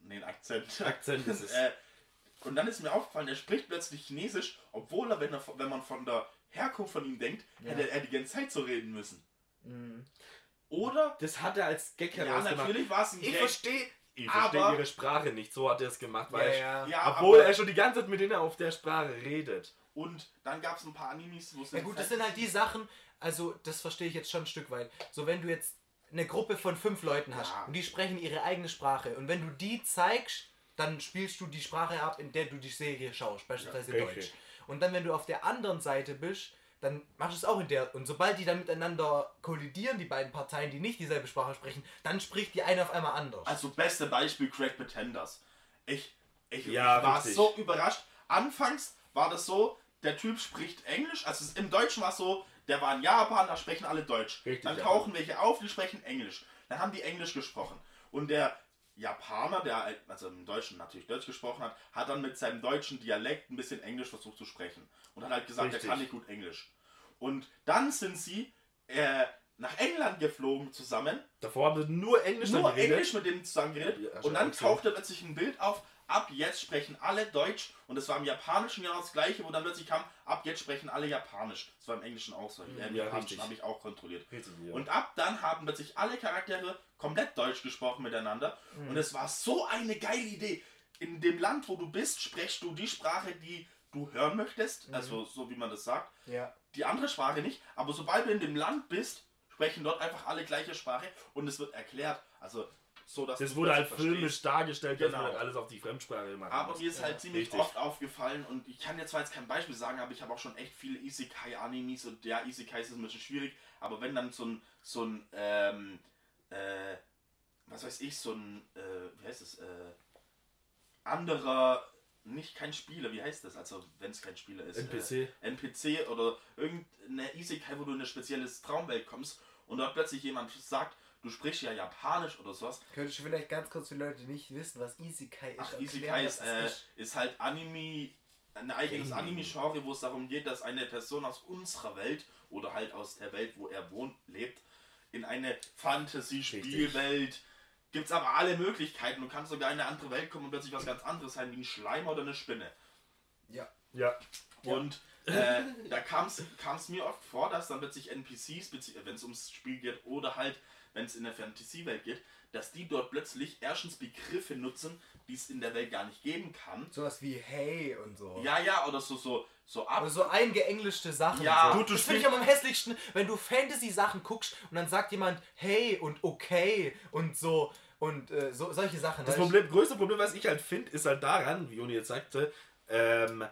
C: nee, Akzent.
A: Akzent ist es.
C: äh, und dann ist mir aufgefallen, er spricht plötzlich Chinesisch, obwohl er, wenn, er, wenn man von der Herkunft von ihm denkt,
B: Ja.
C: hätte er die ganze Zeit so reden müssen.
B: Mhm.
C: Oder?
A: Das hat er als Gag
C: Ja,
A: herausgemacht.
C: natürlich war es ein
B: Ich
C: Gag.
B: verstehe...
A: Ich verstehe ihre Sprache nicht. So hat er es gemacht.
B: Ja,
A: Weil er-
B: ja.
C: Ja,
A: Obwohl
C: aber,
A: er schon die ganze Zeit mit denen auf der Sprache redet.
C: Und dann gab es ein paar Animes, wo es
B: Ja gut, das sind halt die Sachen, also das verstehe ich jetzt schon ein Stück weit. So wenn du jetzt eine Gruppe von fünf Leuten hast
C: Ja.
B: und die sprechen ihre eigene Sprache und wenn du die zeigst, dann spielst du die Sprache ab, in der du die Serie schaust, beispielsweise
A: Ja,
B: Deutsch. Und dann, wenn du auf der anderen Seite bist, dann machst du es auch in der. Und sobald die dann miteinander kollidieren, die beiden Parteien, die nicht dieselbe Sprache sprechen, dann spricht die eine auf einmal anders.
C: Also beste Beispiel Craig Pretenders. Ich, ich,
A: Ja,
C: ich war
A: richtig.
C: so überrascht. Anfangs war das so, der Typ spricht Englisch, also im Deutschen war es so, der war in Japan, da sprechen alle Deutsch.
A: Richtig,
C: dann
A: ja.
C: tauchen welche auf, die sprechen Englisch. Dann haben die Englisch gesprochen. Und der Japaner, der also im Deutschen natürlich Deutsch gesprochen hat, hat dann mit seinem deutschen Dialekt ein bisschen Englisch versucht zu sprechen. Und hat halt gesagt,
A: Richtig.
C: er kann nicht gut Englisch. Und dann sind sie äh, nach England geflogen zusammen
A: Davor haben sie nur Englisch
C: nur. Englisch mit denen zusammen geredet
A: Ja,
C: und dann tauchte plötzlich ein Bild auf, ab jetzt sprechen alle Deutsch und es war im Japanischen genau das gleiche, wo dann plötzlich kam, ab jetzt sprechen alle Japanisch. Das war im Englischen auch so. Äh, Im
A: Ja,
C: Japanischen habe ich auch kontrolliert.
A: Richtig, ja.
C: Und ab dann haben plötzlich alle Charaktere komplett Deutsch gesprochen miteinander und es war so eine geile Idee. In dem Land, wo du bist, sprichst du die Sprache, die du hören möchtest, also so wie man das sagt
B: ja.
C: Die andere Sprache nicht, aber sobald du in dem Land bist, sprechen dort einfach alle gleiche Sprache und es wird erklärt, also so dass
A: das wurde halt
C: verstehst.
A: filmisch dargestellt, dass
C: Genau.
A: man halt alles auf die Fremdsprache macht.
C: Aber mir ist halt ziemlich
A: Richtig.
C: oft aufgefallen und ich kann jetzt zwar jetzt kein Beispiel sagen, aber ich habe auch schon echt viele Isekai-Animes und ja, Isekai ist ein bisschen schwierig, aber wenn dann so ein, so ein, ähm, äh, was weiß ich, so ein, äh, wie heißt es, äh, anderer, nicht kein Spieler, wie heißt das, also wenn es kein Spieler ist.
A: NPC.
C: Äh, NPC oder irgendeine Isekai, wo du in eine spezielle Traumwelt kommst und dort plötzlich jemand sagt, du sprichst ja Japanisch oder sowas.
B: Könntest du vielleicht ganz kurz für Leute, nicht wissen, was Isekai ist?
C: Ach,
B: erklären,
C: Isekai ist, äh, ist halt Anime, ein eigenes
A: Gaming.
C: Anime-Genre, wo es darum geht, dass eine Person aus unserer Welt oder halt aus der Welt, wo er wohnt, lebt, in eine Fantasy-Spielwelt. Gibt es aber alle Möglichkeiten. Du kannst sogar in eine andere Welt kommen und plötzlich was ganz anderes sein, wie ein Schleim oder eine Spinne.
B: Ja.
A: Ja.
C: Und äh, da kam es mir oft vor, dass dann plötzlich NPCs, wenn es ums Spiel geht, oder halt, wenn es in der Fantasy-Welt geht, dass die dort plötzlich erstens Begriffe nutzen, die es in der Welt gar nicht geben kann.
B: Sowas wie Hey und so.
C: Ja, ja, oder so, so, so ab.
B: Oder so eingeenglischte Sachen.
C: Ja.
B: so.
A: Gut, du
B: das finde ich am hässlichsten, wenn du Fantasy-Sachen guckst und dann sagt jemand Hey und Okay und so und äh, so, solche Sachen.
A: Das? Problem, größte Problem, was ich halt finde, ist halt daran, wie Uni jetzt sagte, ähm,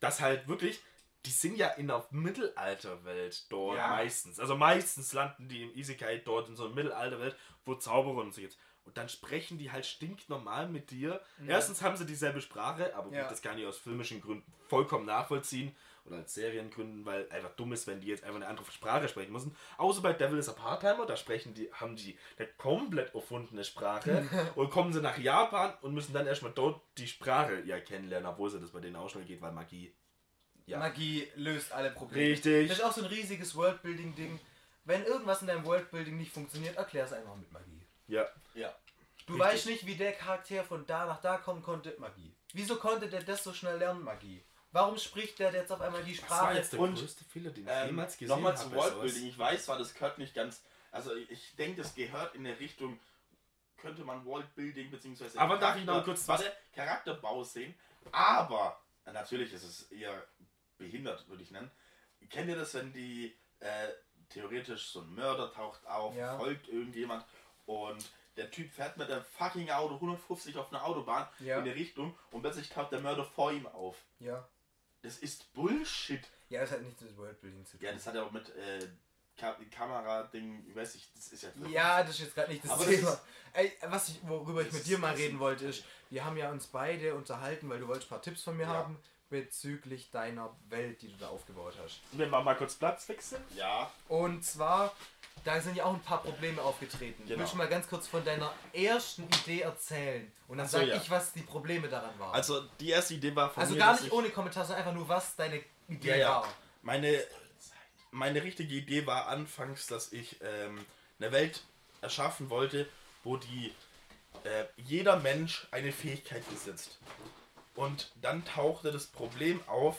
A: dass halt wirklich, die sind ja in der Mittelalterwelt dort
C: Ja.
A: meistens. Also meistens landen die im Isekai dort in so einer Mittelalterwelt, wo Zauberer und so jetzt. Und dann sprechen die halt stinknormal mit dir. Erstens haben sie dieselbe Sprache, aber gut,
B: Ja.
A: das kann ich aus filmischen Gründen vollkommen nachvollziehen. Oder als Seriengründen, weil einfach dumm ist, wenn die jetzt einfach eine andere Sprache sprechen müssen. Außer bei Devil is a Part-Timer, da sprechen die, haben die eine komplett erfundene Sprache. und kommen sie nach Japan und müssen dann erstmal dort die Sprache ja kennenlernen, obwohl sie das bei denen auch schnell geht, weil Magie. Ja.
B: Magie löst alle Probleme.
A: Richtig.
B: Das ist auch so ein riesiges Worldbuilding-Ding. Wenn irgendwas in deinem Worldbuilding nicht funktioniert, erklär es einfach mit Magie.
A: Ja.
C: Ja.
B: Du
A: Richtig.
B: weißt nicht, wie der Charakter von da nach da kommen konnte, Magie. Wieso konnte der das so schnell lernen, Magie? Warum spricht der jetzt auf einmal die
A: Das war
B: Sprache?
A: jetzt der
C: Und,
A: größte Fehler, den ich
C: Ähm,
A: jemals gesehen
C: Nochmal
A: sowas.
C: Worldbuilding. Ich weiß zwar, das gehört nicht ganz. Also ich denke, das gehört in der Richtung, könnte man Worldbuilding bzw.
A: Aber darf ich noch kurz was-
C: warte, Charakterbau sehen. Aber natürlich ist es eher behindert, würde ich nennen. Kennt ihr das, wenn die äh, theoretisch so ein Mörder taucht auf,
B: Ja.
C: folgt irgendjemand und der Typ fährt mit einem fucking Auto 150 auf einer Autobahn
B: Ja.
C: in die Richtung und plötzlich taucht der Mörder vor ihm auf.
B: Ja.
C: Das ist Bullshit.
B: Ja, das hat nichts mit Worldbuilding zu tun.
C: Ja, das hat ja auch mit äh, Ka Kamera-Ding, ich weiß nicht, das ist ja.
B: Ja, das ist jetzt gerade nicht das
C: Aber das
B: Thema.
C: ist-
B: Ey, was ich, worüber ich
C: Das
B: mit dir mal
C: das-
B: reden wollte, ist, wir haben ja uns beide unterhalten, weil du wolltest ein paar Tipps von mir
C: Ja.
B: haben bezüglich deiner Welt, die du da aufgebaut hast.
A: Wenn wir mal kurz Platz wechseln.
C: Ja,
B: Und zwar, da sind ja auch ein paar Probleme aufgetreten.
C: Genau.
B: Willst du mal ganz kurz von deiner ersten Idee erzählen? Und dann
C: so,
B: sag
C: ja.
B: ich, was die Probleme daran waren.
C: also die erste Idee war von
B: Also
C: mir,
B: gar nicht
C: ich-
B: ohne Kommentar, sondern einfach nur, was deine Idee
C: Ja, ja.
B: war.
C: Meine, meine richtige Idee war anfangs, dass ich ähm, eine Welt erschaffen wollte, wo die äh, jeder Mensch eine Fähigkeit besitzt. Und dann tauchte das Problem auf,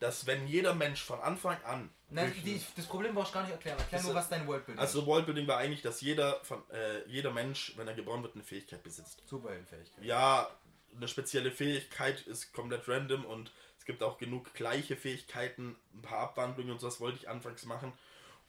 C: dass wenn jeder Mensch von Anfang an
B: Nein, die, das Problem brauchst du gar nicht erklären. Erklär nur, was dein Worldbuilding
C: also Worldbuilding war eigentlich, dass jeder von äh, jeder Mensch, wenn er geboren wird, eine Fähigkeit besitzt.
B: ist. Superheldenfähigkeit.
C: Ja, eine spezielle Fähigkeit ist komplett random und es gibt auch genug gleiche Fähigkeiten, ein paar Abwandlungen und sowas wollte ich anfangs machen.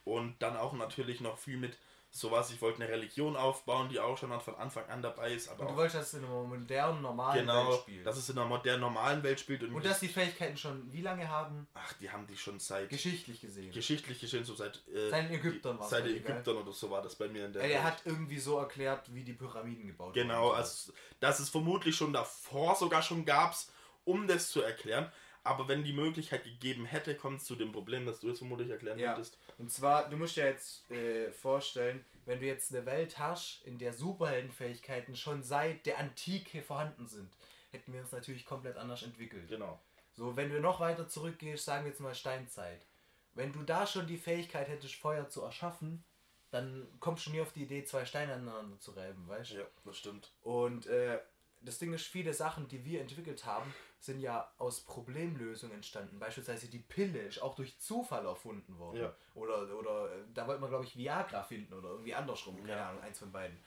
C: Und dann auch natürlich noch viel mit sowas, ich wollte eine Religion aufbauen, die auch schon von Anfang an dabei ist, aber
B: Und du wolltest, dass es in einer modernen, normalen Welt
C: genau,
B: spielt.
C: dass es in einer modernen, normalen Welt spielt und,
B: Und dass die Fähigkeiten schon wie lange haben?
C: ach, die haben die schon seit
B: Geschichtlich gesehen.
C: geschichtlich geschehen, so seit äh,
B: Seit Ägyptern war's
C: seit? Ägyptern oder so war das bei mir in der
B: er
C: Welt.
B: hat irgendwie so erklärt, wie die Pyramiden gebaut
C: Genau,
B: wurden.
C: also dass es vermutlich schon davor sogar schon gab's, um das zu erklären. Aber wenn die Möglichkeit gegeben hätte, kommt es zu dem Problem, dass du es vermutlich erklären
B: Ja.
C: könntest.
B: Und zwar, du musst dir jetzt äh, vorstellen, wenn du jetzt eine Welt hast, in der Superheldenfähigkeiten schon seit der Antike vorhanden sind, hätten wir uns natürlich komplett anders entwickelt.
C: Genau.
B: So, wenn du noch weiter zurückgehst, sagen wir jetzt mal Steinzeit. Wenn du da schon die Fähigkeit hättest, Feuer zu erschaffen, dann kommst du nie auf die Idee, zwei Steine aneinander zu reiben, weißt du?
C: Ja, das stimmt.
B: Und äh, das Ding ist, viele Sachen, die wir entwickelt haben, sind ja aus Problemlösungen entstanden. Beispielsweise die Pille ist auch durch Zufall erfunden worden.
C: Ja.
B: Oder, oder äh, da wollte man, glaube ich, Viagra finden oder irgendwie andersrum. Keine
C: Ja.
B: Ahnung, eins von beiden.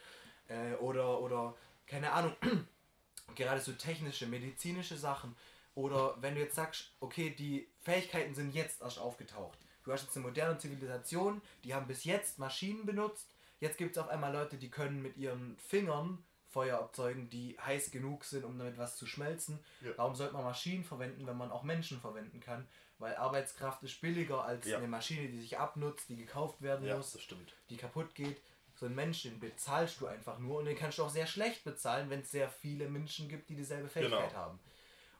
B: Äh, oder, oder, keine Ahnung, gerade so technische, medizinische Sachen. Oder wenn du jetzt sagst, okay, die Fähigkeiten sind jetzt erst aufgetaucht. Du hast jetzt eine moderne Zivilisation, die haben bis jetzt Maschinen benutzt. Jetzt gibt es auf einmal Leute, die können mit ihren Fingern Feuer erzeugen, die heiß genug sind, um damit was zu schmelzen.
C: Ja.
B: Warum sollte man Maschinen verwenden, wenn man auch Menschen verwenden kann? Weil Arbeitskraft ist billiger als
C: Ja.
B: eine Maschine, die sich abnutzt, die gekauft werden
C: Ja,
B: muss
C: das stimmt.
B: die kaputt geht. So einen Menschen den bezahlst du einfach nur und den kannst du auch sehr schlecht bezahlen, wenn es sehr viele Menschen gibt, die dieselbe Fähigkeit
C: Genau.
B: haben.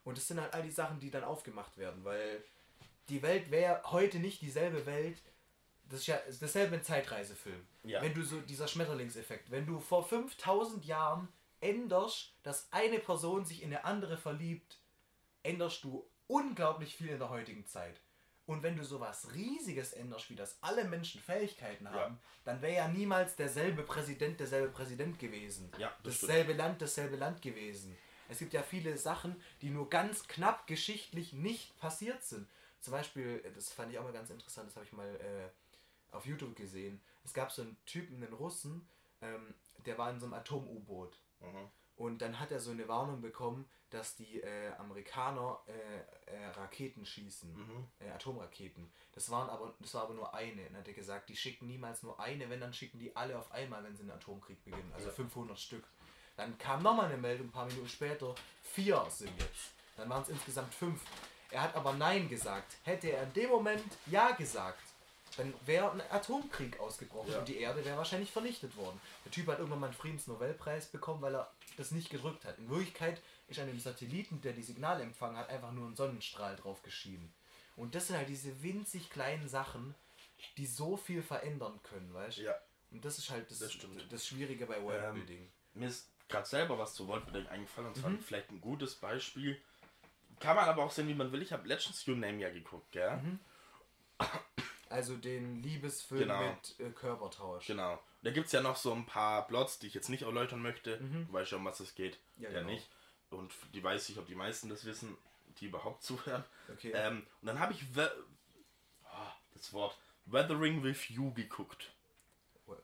B: Und das sind halt all die Sachen, die dann aufgemacht werden, weil die Welt wäre heute nicht dieselbe Welt, das ist ja dasselbe ein Zeitreisefilm.
C: Ja.
B: Wenn du so, dieser Schmetterlingseffekt, wenn du vor 5000 Jahren änderst, dass eine Person sich in eine andere verliebt, änderst du unglaublich viel in der heutigen Zeit. Und wenn du sowas Riesiges änderst, wie das alle Menschen Fähigkeiten haben, dann wäre ja niemals derselbe Präsident derselbe Präsident gewesen.
C: Ja, das
B: dasselbe Land dasselbe Land gewesen. Es gibt ja viele Sachen, die nur ganz knapp geschichtlich nicht passiert sind. Zum Beispiel, das fand ich auch mal ganz interessant, das habe ich mal äh, auf YouTube gesehen. Es gab so einen Typen, einen Russen, ähm, der war in so einem Atom-U-Boot.
C: Mhm.
B: Und dann hat er so eine Warnung bekommen, dass die äh, Amerikaner äh, äh, Raketen schießen,
C: Mhm.
B: äh, Atomraketen. Das waren aber, das war aber nur eine. Und dann hat er gesagt, die schicken niemals nur eine, wenn dann schicken die alle auf einmal, wenn sie einen Atomkrieg beginnen. Also
C: Ja.
B: 500 Stück. Dann kam nochmal eine Meldung, ein paar Minuten später, vier sind jetzt. Dann waren es insgesamt fünf. Er hat aber Nein gesagt. Hätte er in dem Moment Ja gesagt, dann wäre ein Atomkrieg ausgebrochen
C: Ja.
B: und die Erde wäre wahrscheinlich vernichtet worden. Der Typ hat irgendwann mal einen Friedensnobelpreis bekommen, weil er das nicht gedrückt hat. In Wirklichkeit ist an dem Satelliten, der die Signale empfangen hat, einfach nur ein Sonnenstrahl drauf geschienen. Und das sind halt diese winzig kleinen Sachen, die so viel verändern können, weißt du?
C: Ja.
B: Und das ist halt das,
C: Das. Ähm,
B: das Schwierige bei Worldbuilding.
C: Mir ist gerade selber was zu Worldbuilding eingefallen und zwar
B: Mhm.
C: vielleicht ein gutes Beispiel. Kann man aber auch sehen, wie man will. Ich habe letztens Your Name ja geguckt, gell?
B: Mhm. Also den Liebesfilm
C: Genau.
B: mit äh, Körpertausch.
C: Genau. Da gibt es ja noch so ein paar Plots, die ich jetzt nicht erläutern möchte. Du weißt ja, um was es geht.
B: Mhm. Ja,
C: Ja,
B: genau.
C: nicht. Und die weiß ich, ob die meisten das wissen, die überhaupt zuhören.
B: Okay.
C: Ähm, und dann habe ich We oh, das Wort Weathering with You geguckt.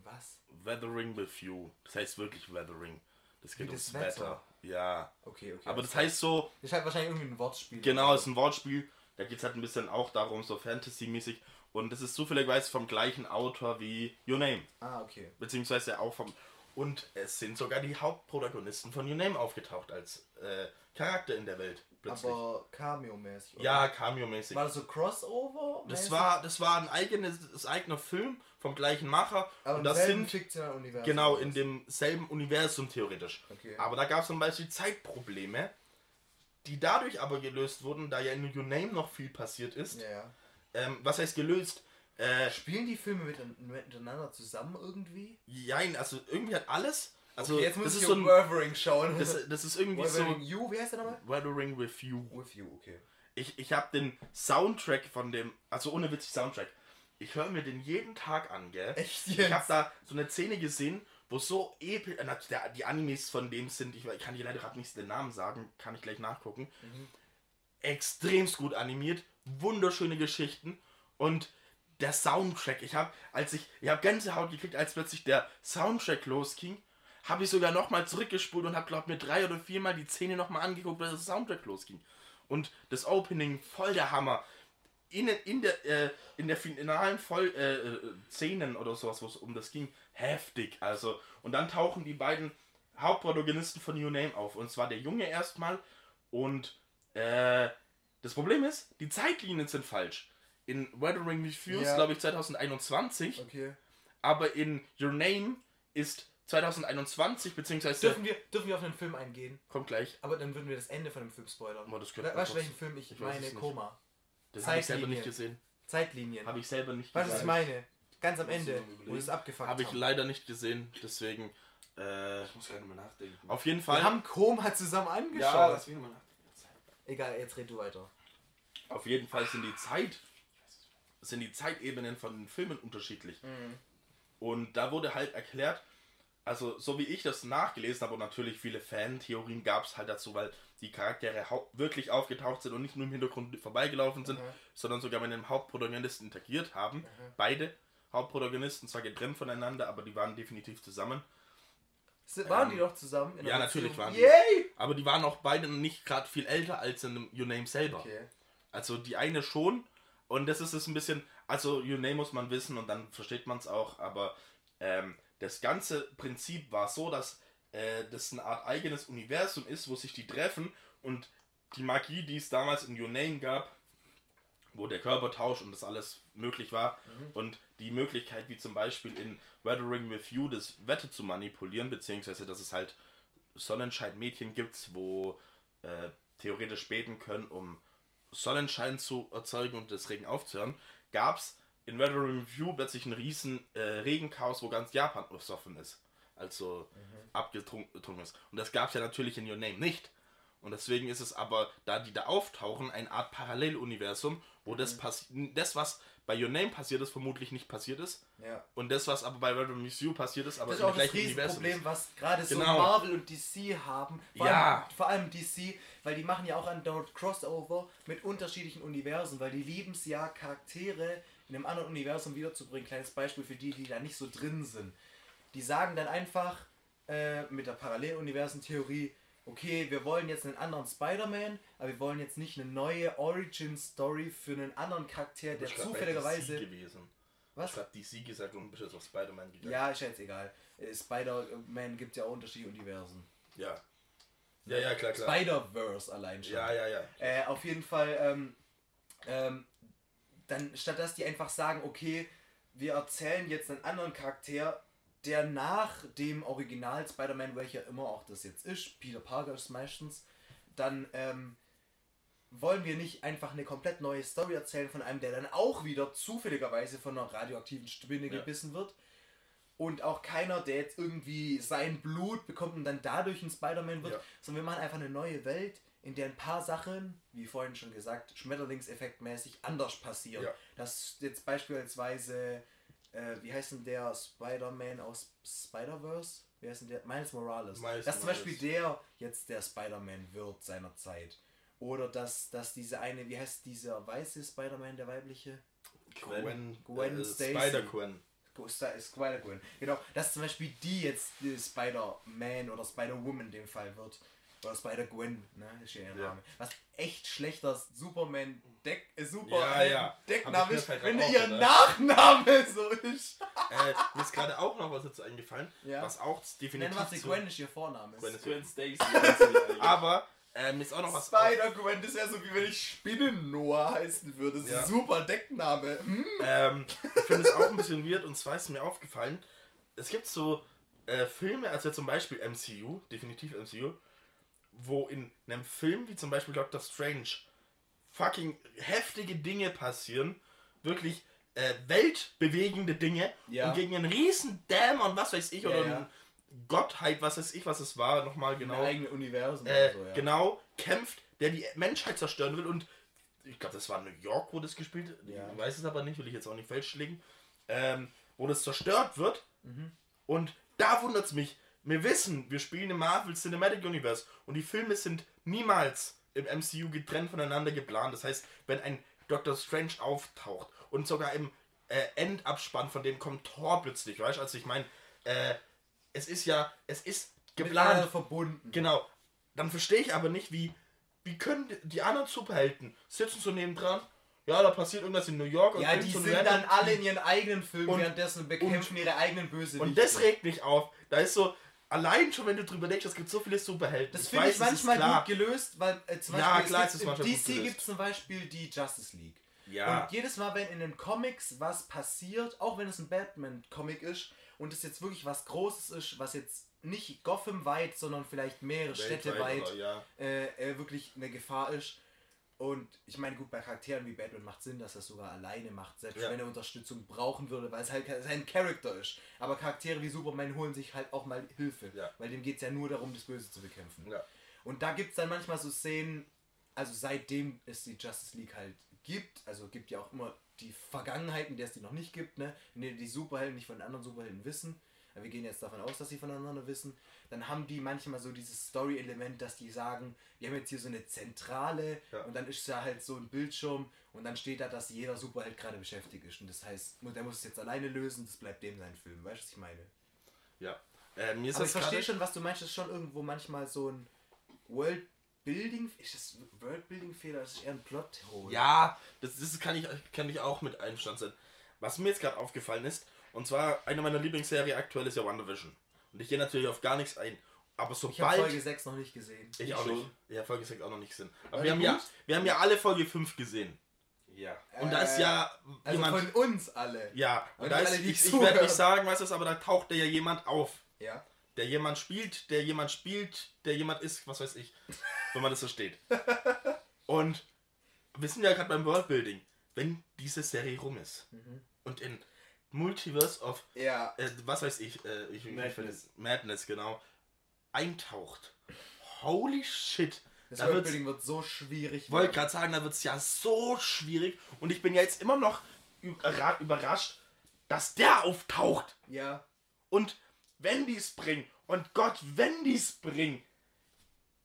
B: Was?
C: Weathering with You. Das heißt wirklich Weathering. Das geht
B: Wie
C: ums Wetter.
B: Wetter.
C: Ja.
B: Okay, okay.
C: Aber das heißt so,
B: Das ist halt wahrscheinlich irgendwie ein Wortspiel.
C: Genau, es ist ein Wortspiel. Da geht es halt ein bisschen auch darum, so Fantasy-mäßig. Und es ist zufälligerweise vom gleichen Autor wie Your Name.
B: Ah, okay.
C: Beziehungsweise auch vom. Und es sind sogar die Hauptprotagonisten von Your Name aufgetaucht als äh, Charakter in der Welt. Plötzlich.
B: Aber Cameo-mäßig. oder?
C: ja, Cameo-mäßig.
B: War das so Crossover?
C: Das war, das war ein eigenes, das eigener Film vom gleichen Macher.
B: Aber
C: und das sind
B: Universum.
C: genau in demselben Universum theoretisch.
B: Okay.
C: Aber da gab es zum Beispiel Zeitprobleme, die dadurch aber gelöst wurden, da ja in Your Name noch viel passiert ist.
B: Ja.
C: Ähm, was heißt gelöst? Äh,
B: Spielen die Filme mit, miteinander zusammen irgendwie?
C: jein, also irgendwie hat alles. Also
B: okay, jetzt muss
C: das
B: ich
C: ist so ein,
B: Wuthering schauen.
C: das, das ist irgendwie
B: Wuthering
C: so
B: You, wie heißt der nochmal?
C: Weathering with You.
B: With You, okay.
C: Ich, ich habe den Soundtrack von dem, also ohne witzig Soundtrack. Ich höre mir den jeden Tag an, gell?
B: Echt
C: Ich habe da so eine Szene gesehen, wo so episch, äh, die Animes von dem sind, ich, ich kann dir leider gerade nicht den Namen sagen, kann ich gleich nachgucken.
B: Mhm.
C: Extremst gut animiert, wunderschöne Geschichten und der Soundtrack. Ich habe, als ich, ich habe Gänsehaut gekriegt, als plötzlich der Soundtrack losging, habe ich sogar nochmal zurückgespult und habe, glaube mir drei oder viermal die Szene nochmal angeguckt, weil der Soundtrack losging. Und das Opening voll der Hammer. In, in der, äh, in der finalen voll, äh, äh, Szenen oder sowas, wo es um das ging, heftig. Also, und dann tauchen die beiden Hauptprotagonisten von Your Name auf. Und zwar der Junge erstmal. Und äh, das Problem ist, die Zeitlinien sind falsch. In Weathering with Fuse,
B: Ja.
C: glaube ich, 2021.
B: Okay.
C: Aber in Your Name ist 2021, beziehungsweise
B: Dürfen wir, dürfen wir auf einen Film eingehen?
C: kommt gleich.
B: Aber dann würden wir das Ende von dem Film spoilern.
C: Oh, das
B: weißt du, welchen Film ich,
C: ich
B: meine? Koma.
C: Das habe ich selber nicht gesehen.
B: Zeitlinien.
C: Habe ich selber nicht
B: du, was ich
C: gesehen.
B: meine? Ganz am Ende,
C: mal
B: wo es abgefuckt
C: Habe ich
B: haben.
C: leider nicht gesehen, deswegen. Äh,
A: Ich muss gerade mal nachdenken.
C: auf jeden
B: Wir
C: Fall.
B: haben Koma zusammen
A: Ja,
B: angeschaut.
A: lass mich nochmal nachdenken.
B: Egal, jetzt red du weiter.
C: Auf jeden Fall sind die Zeit, sind die Zeitebenen von den Filmen unterschiedlich. Und da wurde halt erklärt, also so wie ich das nachgelesen habe und natürlich viele Fan-Theorien gab es halt dazu, weil die Charaktere wirklich aufgetaucht sind und nicht nur im Hintergrund vorbeigelaufen sind,
B: Mhm.
C: sondern sogar mit dem Hauptprotagonisten interagiert haben. Beide Hauptprotagonisten, zwar getrennt voneinander, aber die waren definitiv zusammen.
B: Waren
C: Ähm,
B: die doch zusammen? in
C: ja, natürlich waren die.
B: Yay!
C: Aber die waren auch beide nicht gerade viel älter als in Your Name selber.
B: Okay.
C: Also die eine schon. Und das ist es ein bisschen, also Your Name muss man wissen und dann versteht man es auch, aber ähm, das ganze Prinzip war so, dass äh, das eine Art eigenes Universum ist, wo sich die treffen und die Magie, die es damals in Your Name gab, wo der Körpertausch und das alles möglich war und die Möglichkeit, wie zum Beispiel in Weathering with You, das Wetter zu manipulieren, beziehungsweise dass es halt Sonnenschein-Mädchen gibt, wo äh, theoretisch beten können, um Sonnenschein zu erzeugen und das Regen aufzuhören, gab es in Red Room Review plötzlich ein riesen äh, Regenchaos, wo ganz Japan besoffen ist. Also abgetrunken ist. Und das gab es ja natürlich in Your Name nicht. Und deswegen ist es aber, da die da auftauchen, eine Art Paralleluniversum, wo das passiert, das, was bei Your Name passiert ist, vermutlich nicht passiert ist.
B: Ja.
C: Und das, was aber bei Red Room Review passiert ist, aber
B: Das ist auch das Riesenproblem,
C: ist.
B: was gerade so
C: Genau.
B: Marvel und DC haben. Vor,
C: Ja.
B: allem, vor allem DC, weil die machen ja auch andauernd Crossover mit unterschiedlichen Universen, weil die lieben es ja, Charaktere in einem anderen Universum wiederzubringen. Kleines Beispiel für die, die da nicht so drin sind. Die sagen dann einfach äh, mit der Paralleluniversentheorie, okay, wir wollen jetzt einen anderen Spider-Man, aber wir wollen jetzt nicht eine neue Origin-Story für einen anderen Charakter, der zufälligerweise...
C: Gewesen.
B: Was?
C: Ich hab DC gesagt und bist jetzt auf Spider-Man gegangen.
B: Ja, ist ja jetzt egal. Äh, Spider-Man gibt ja auch unterschiedliche Universen.
C: Ja. Ja, ja, klar, klar.
B: Spider-Verse allein schon.
C: Ja, ja, ja.
B: Äh, auf jeden Fall, ähm, ähm, dann statt dass die einfach sagen, okay, wir erzählen jetzt einen anderen Charakter, der nach dem Original Spider-Man, welcher immer auch das jetzt ist, Peter Parker ist meistens, dann ähm, wollen wir nicht einfach eine komplett neue Story erzählen von einem, der dann auch wieder zufälligerweise von einer radioaktiven Spinne
C: Ja.
B: gebissen wird. Und auch keiner, der jetzt irgendwie sein Blut bekommt und dann dadurch ein Spider-Man wird,
C: Ja.
B: sondern wir machen einfach eine neue Welt, in der ein paar Sachen, wie vorhin schon gesagt, Schmetterlingseffektmäßig anders passieren.
C: Ja.
B: Dass jetzt beispielsweise, äh, wie heißt denn der Spider-Man aus Spider-Verse? Wie heißt denn der? Miles Morales.
C: Miles
B: dass zum
C: Morales.
B: Beispiel der jetzt der Spider-Man wird seiner Zeit. Oder dass, dass diese eine, wie heißt dieser weiße Spider-Man, der weibliche?
C: Gwen,
B: Gwen
C: äh,
B: Stacy.
C: Spider-Gwen.
B: Spider-Gwen. Genau, dass zum Beispiel die jetzt die Spider-Man oder Spider-Woman in dem Fall wird. Oder Spider-Gwen, ne? Ist ja ihr
C: Ja.
B: Name. Was echt schlechter Superman Deck, äh, Super
C: Ja, ja.
B: Deckname
C: ich
B: ist,
C: halt
B: wenn
C: auch
B: ihr
C: gedacht.
B: Nachname so ist.
C: Äh, mir ist gerade auch noch was dazu eingefallen,
B: Ja.
C: was auch
B: Nennen
C: definitiv
B: wir sie
C: zu-
B: Gwen ist ihr Vorname.
C: Gwen ist
A: Gwen Stacy.
C: Aber äh, mir ist auch noch was
B: Spider-Gwen, das wäre so wie wenn ich Spinnen-Noah heißen würde. Ist
C: Ja.
B: super Deckname. Hm?
C: Ähm, ich finde es auch ein bisschen weird und zwar ist mir aufgefallen, es gibt so äh, Filme, also zum Beispiel MCU, definitiv MCU, wo in einem Film wie zum Beispiel Doctor Strange fucking heftige Dinge passieren, wirklich äh, weltbewegende Dinge
B: Ja.
C: und gegen einen riesen Dämon, was weiß ich,
B: Ja,
C: oder
B: ja.
C: Gottheit, was weiß ich, was es war, nochmal
B: Genau.
C: genau,
B: eigene Universum
C: äh,
B: so, ja.
C: genau kämpft, der die Menschheit zerstören will und ich glaube, das war New York, wo das gespielt
B: Ja.
C: Ich weiß es aber nicht, will ich jetzt auch nicht falsch liegen. Ähm, wo das zerstört wird.
B: Mhm.
C: Und da wundert es mich. Wir wissen, wir spielen im Marvel Cinematic Universe und die Filme sind niemals im MCU getrennt voneinander geplant. Das heißt, wenn ein Doctor Strange auftaucht und sogar im äh, Endabspann von dem kommt Thor plötzlich, weißt du? Also ich meine, äh, es ist ja, es ist geplant.
B: verbunden.
C: Genau. Dann verstehe ich aber nicht, wie, wie können die- anderen Superhelden sitzen so nebendran? Ja, da passiert irgendwas in New York
B: Ja,
C: irgend
B: die sind
C: random
B: dann alle in ihren eigenen Filmen,
C: Und-
B: währenddessen bekämpfen ihre eigenen Bösewichte.
C: Und das regt mich auf. Da ist so, allein schon, wenn du drüber denkst, es gibt so viele Superhelden.
B: Das finde ich
C: weiß, es ist
B: manchmal gut gelöst, weil äh, zum
C: Ja,
B: Beispiel
C: klar,
B: es
C: es
B: gibt, im
C: gut
B: DC gibt es zum Beispiel die Justice League.
C: Ja.
B: Und jedes Mal, wenn in den Comics was passiert, auch wenn es ein Batman-Comic ist und es jetzt wirklich was Großes ist, was jetzt nicht Gotham weit, sondern vielleicht mehrere Städte weit
C: ja.
B: äh, äh, wirklich eine Gefahr ist. Und ich meine, gut, bei Charakteren wie Batman macht Sinn, dass er es sogar alleine macht, selbst
C: Ja.
B: wenn er Unterstützung brauchen würde, weil es halt sein Charakter ist. Aber Charaktere wie Superman holen sich halt auch mal Hilfe,
C: Ja.
B: weil dem geht es ja nur darum, das Böse zu bekämpfen.
C: Ja.
B: Und da gibt es dann manchmal so Szenen, also seitdem es die Justice League halt gibt, also gibt ja auch immer die Vergangenheit, in der es die noch nicht gibt, ne? in der die Superhelden nicht von den anderen Superhelden wissen. Wir gehen jetzt davon aus, dass sie voneinander wissen. Dann haben die manchmal so dieses Story-Element, dass die sagen, wir haben jetzt hier so eine Zentrale
C: Ja.
B: und dann ist da halt so ein Bildschirm und dann steht da, dass jeder Superheld gerade beschäftigt ist. Und das heißt, der muss es jetzt alleine lösen, das bleibt dem sein Film. Weißt du, was ich meine?
C: ja. Äh, mir ist
B: Aber ich verstehe schon, was du meinst. Das ist schon irgendwo manchmal so ein Worldbuilding. Ist das Worldbuilding-Fehler? Das ist eher ein Plot-Hole.
C: Ja, das, das kann, ich, kann ich auch mit Einstand sein. Was mir jetzt gerade aufgefallen ist, und zwar eine meiner Lieblingsserien aktuell ist ja WandaVision. Und ich gehe natürlich auf gar nichts ein. Aber
B: Ich habe
C: sobald.
B: Folge 6 noch nicht gesehen.
C: Ich auch
A: schon.
C: nicht. Ja, Folge 6 auch noch nicht gesehen. Aber
B: War
C: wir haben, ja, wir haben ja alle Folge 5 gesehen.
A: Ja.
C: Und da ist ja
B: Also
C: jemand.
B: von uns alle.
C: ja,
B: Und
C: und da ist,
B: alle,
C: ich, ich werde nicht sagen, was ist, aber da taucht ja jemand auf.
B: Ja.
C: Der jemand spielt, der jemand spielt, der jemand ist, was weiß ich. wenn man das so steht. Und wir sind ja gerade beim Worldbuilding. wenn diese Serie rum ist und in Multiverse of,
B: Ja.
C: äh, was weiß ich, äh, ich,
A: Madness.
C: Madness, genau, eintaucht. Holy shit.
B: Das
C: Da
B: Worldbuilding wird so schwierig.
C: ich wollte gerade sagen, da wird es ja so schwierig und ich bin ja jetzt immer noch überra- überrascht, dass der auftaucht.
B: Ja.
C: Und wenn die's bringen, und Gott, wenn die's bringen,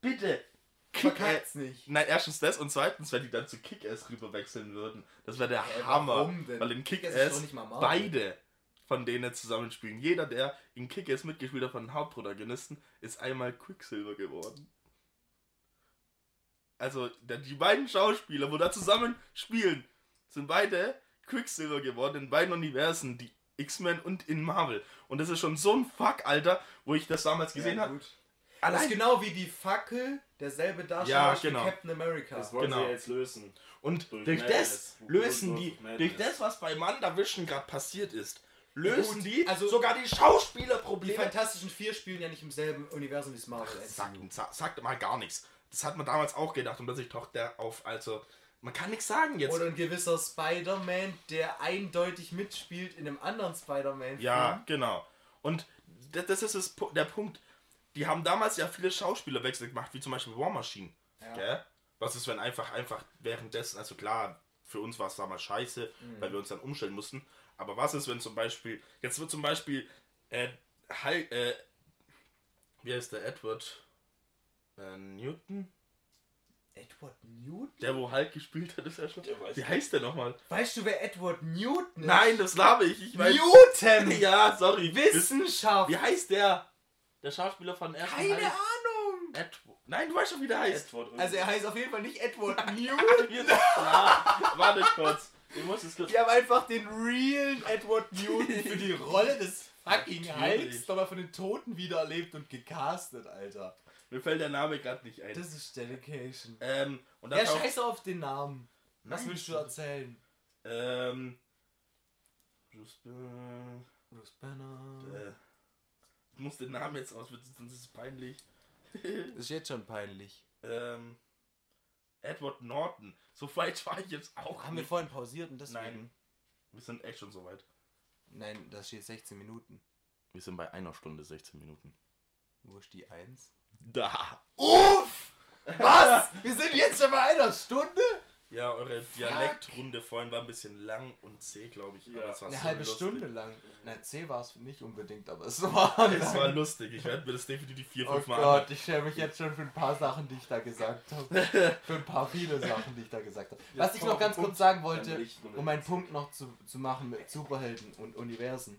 C: bitte, Kick
B: Verkackt's nicht.
C: Nein, erstens das und zweitens, wenn die dann zu Kick-Ass rüber wechseln würden. Das wäre der
B: Hä,
C: Hammer.
B: warum denn?
C: Weil in
B: Kick-Ass
C: Kick-Ass beide von denen zusammenspielen. Jeder, der in Kick-Ass mitgespielt hat von den Hauptprotagonisten, ist einmal Quicksilver geworden. Also, der, die beiden Schauspieler, wo da zusammen spielen, sind beide Quicksilver geworden in beiden Universen, die X-Men und in Marvel. Und das ist schon so ein Fuck, Alter, wo ich das damals gesehen
B: ja,
C: habe.
B: Ist
C: Allein
B: genau wie die Fackel derselbe Darsteller
C: Ja, genau.
B: Captain America.
A: Das wollen
C: Genau.
A: sie jetzt lösen.
C: Und
A: Durch
C: durch, das
A: Durch-
C: lösen
A: durch
C: die,
A: Madness.
C: durch das, was bei WandaVision gerade passiert ist, lösen
B: gut,
C: die
B: also-
C: sogar die
B: Die
C: Schauspielerprobleme.
B: Fantastischen Vier spielen ja nicht im selben Universum wie das Marvel
C: Sagt, sagt mal gar nichts. Das hat man damals auch gedacht und plötzlich taucht der auf. Also, man kann nichts sagen jetzt.
B: Oder ein gewisser Spider-Man, der eindeutig mitspielt in einem anderen Spider-Man.
C: ja, genau. Und das, ist Pu- der Punkt. Die haben damals ja viele Schauspielerwechsel gemacht, wie zum Beispiel War Machine.
B: Ja.
C: Was ist, wenn einfach, einfach währenddessen, also klar, für uns war es damals scheiße,
B: Mhm.
C: weil wir uns dann umstellen mussten. Aber was ist, wenn zum Beispiel, jetzt wird zum Beispiel, äh, Hulk, äh, wie heißt der, Edward äh, Newton?
B: Edward Newton?
C: Der, wo Hulk gespielt hat, ist er schon. Wie heißt der nochmal?
B: Weißt du, wer Edward Newton ist?
C: Nein, das labe ich. Ich weiß.
B: Newton!
C: Ja, sorry.
B: Wissenschaft!
C: Wie heißt der? Der Schauspieler von ersten
B: Keine
C: Hulk?
B: Ahnung!
C: Edward. Nein, du weißt schon, wie der heißt.
A: Edward
B: Also er heißt auf jeden Fall nicht Edward Newton.
C: Klar. Warte kurz. Ich muss es kurz.
B: Die haben einfach den realen Edward Newton für die Rolle des fucking. Hulks nochmal von den Toten wiedererlebt und gecastet, Alter.
C: Mir fällt der Name gerade nicht ein.
B: Das ist Dedication.
C: ähm, und dann
B: Ja, scheiße auf den Namen. Was
C: Nein.
B: willst du erzählen?
C: Ähm. Bruce, äh,
B: Bruce Banner.
C: Ich muss den Namen jetzt aus, sonst ist es peinlich.
B: Das ist jetzt schon peinlich.
C: Ähm. Edward Norton. So weit war ich jetzt auch
B: Haben wir
C: nicht.
B: vorhin pausiert und deswegen.
C: Nein. Wir sind echt schon so weit.
B: Nein, das steht 16 Minuten.
C: Wir sind bei einer Stunde 16 Minuten.
B: Wo ist die 1?
C: Da.
B: Uff! Was? Wir sind jetzt schon bei einer Stunde?
C: Ja, eure Dialektrunde vorhin war ein bisschen lang und zäh, glaube ich.
A: Ja.
C: aber es war
B: Eine
C: so
B: halbe
C: lustig.
B: Stunde lang. Na, C war es nicht unbedingt, aber es war.
C: Es war lustig. Ich werde mir das definitiv vier,
B: Oh
C: fünf Mal
B: Gott, ich schäme mich jetzt schon für ein paar Sachen, die ich da gesagt habe. für ein paar viele Sachen, die ich da gesagt habe. Was ich noch ganz kurz sagen wollte, um meinen Punkt noch zu, zu machen mit Superhelden und Universen.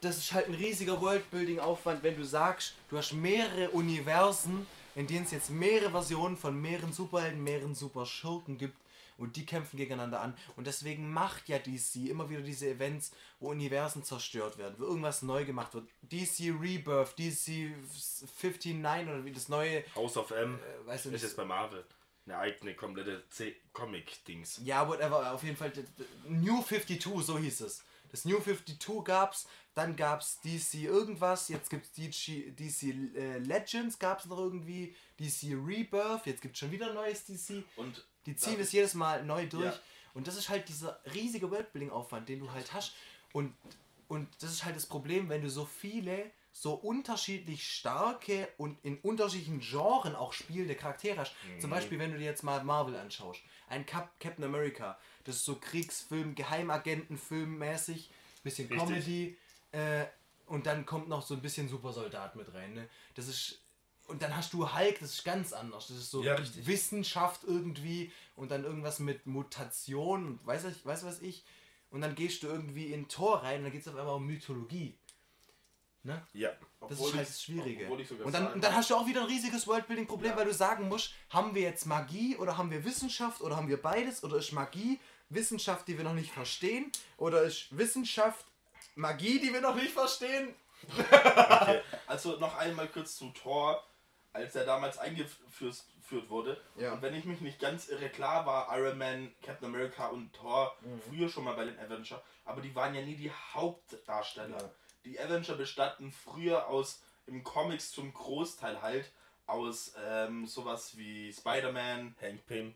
B: Das ist halt ein riesiger Worldbuilding-Aufwand, wenn du sagst, du hast mehrere Universen, in denen es jetzt mehrere Versionen von mehreren Superhelden, mehreren Superschurken gibt und die kämpfen gegeneinander an. Und deswegen macht ja DC immer wieder diese Events, wo Universen zerstört werden, wo irgendwas neu gemacht wird. DC Rebirth, DC 59 oder wie das neue,
C: House of M
B: äh, weißt du
C: ist jetzt bei Marvel. Eine eigene komplette C Comic-Dings.
B: Ja, whatever, auf jeden Fall. New 52, so hieß es. Das New 52 gab's, dann gab's DC irgendwas, jetzt gibt's DC, DC äh, Legends, gab's noch irgendwie, DC Rebirth, jetzt gibt's schon wieder neues DC.
C: Und
B: Die ziehen es jedes Mal neu durch.
C: Ja.
B: Und das ist halt dieser riesige Worldbuilding-Aufwand, den du halt hast. Und, und das ist halt das Problem, wenn du so viele, so unterschiedlich starke und in unterschiedlichen Genren auch spielende Charaktere hast. Zum Beispiel, wenn du dir jetzt mal Marvel anschaust. Ein Cap Captain America. Das ist so Kriegsfilm, Geheimagentenfilm mäßig. Bisschen
C: Richtig.
B: Comedy. Äh, und dann kommt noch so ein bisschen Supersoldat mit rein. Ne? Das ist. Und dann hast du Hulk, das ist ganz anders. Das ist so
C: Ja.
B: Wissenschaft irgendwie und dann irgendwas mit Mutation und weiß ich, weiß was ich. Und dann gehst du irgendwie in Tor rein und dann geht es auf einmal um Mythologie. Ne?
C: ja.
B: Das
A: Obwohl
B: ist halt das Schwierige. Und dann, und dann hast du auch wieder ein riesiges Worldbuilding-Problem,
A: Ja.
B: weil du sagen musst, haben wir jetzt Magie oder haben wir Wissenschaft oder haben wir beides? Oder ist Magie Wissenschaft, die wir noch nicht verstehen? Oder ist Wissenschaft Magie, die wir noch nicht verstehen?
C: Okay. Also noch einmal kurz zu Thor, als er damals eingeführt geführt wurde.
B: Ja.
C: Und wenn ich mich nicht ganz irre, klar war Iron Man, Captain America und Thor
B: Mhm.
C: früher schon mal bei den Avenger, aber die waren ja nie die Hauptdarsteller.
B: Ja.
C: Die Avenger bestanden früher aus, im Comics zum Großteil halt, aus ähm, sowas wie Spider-Man, Hank Pym,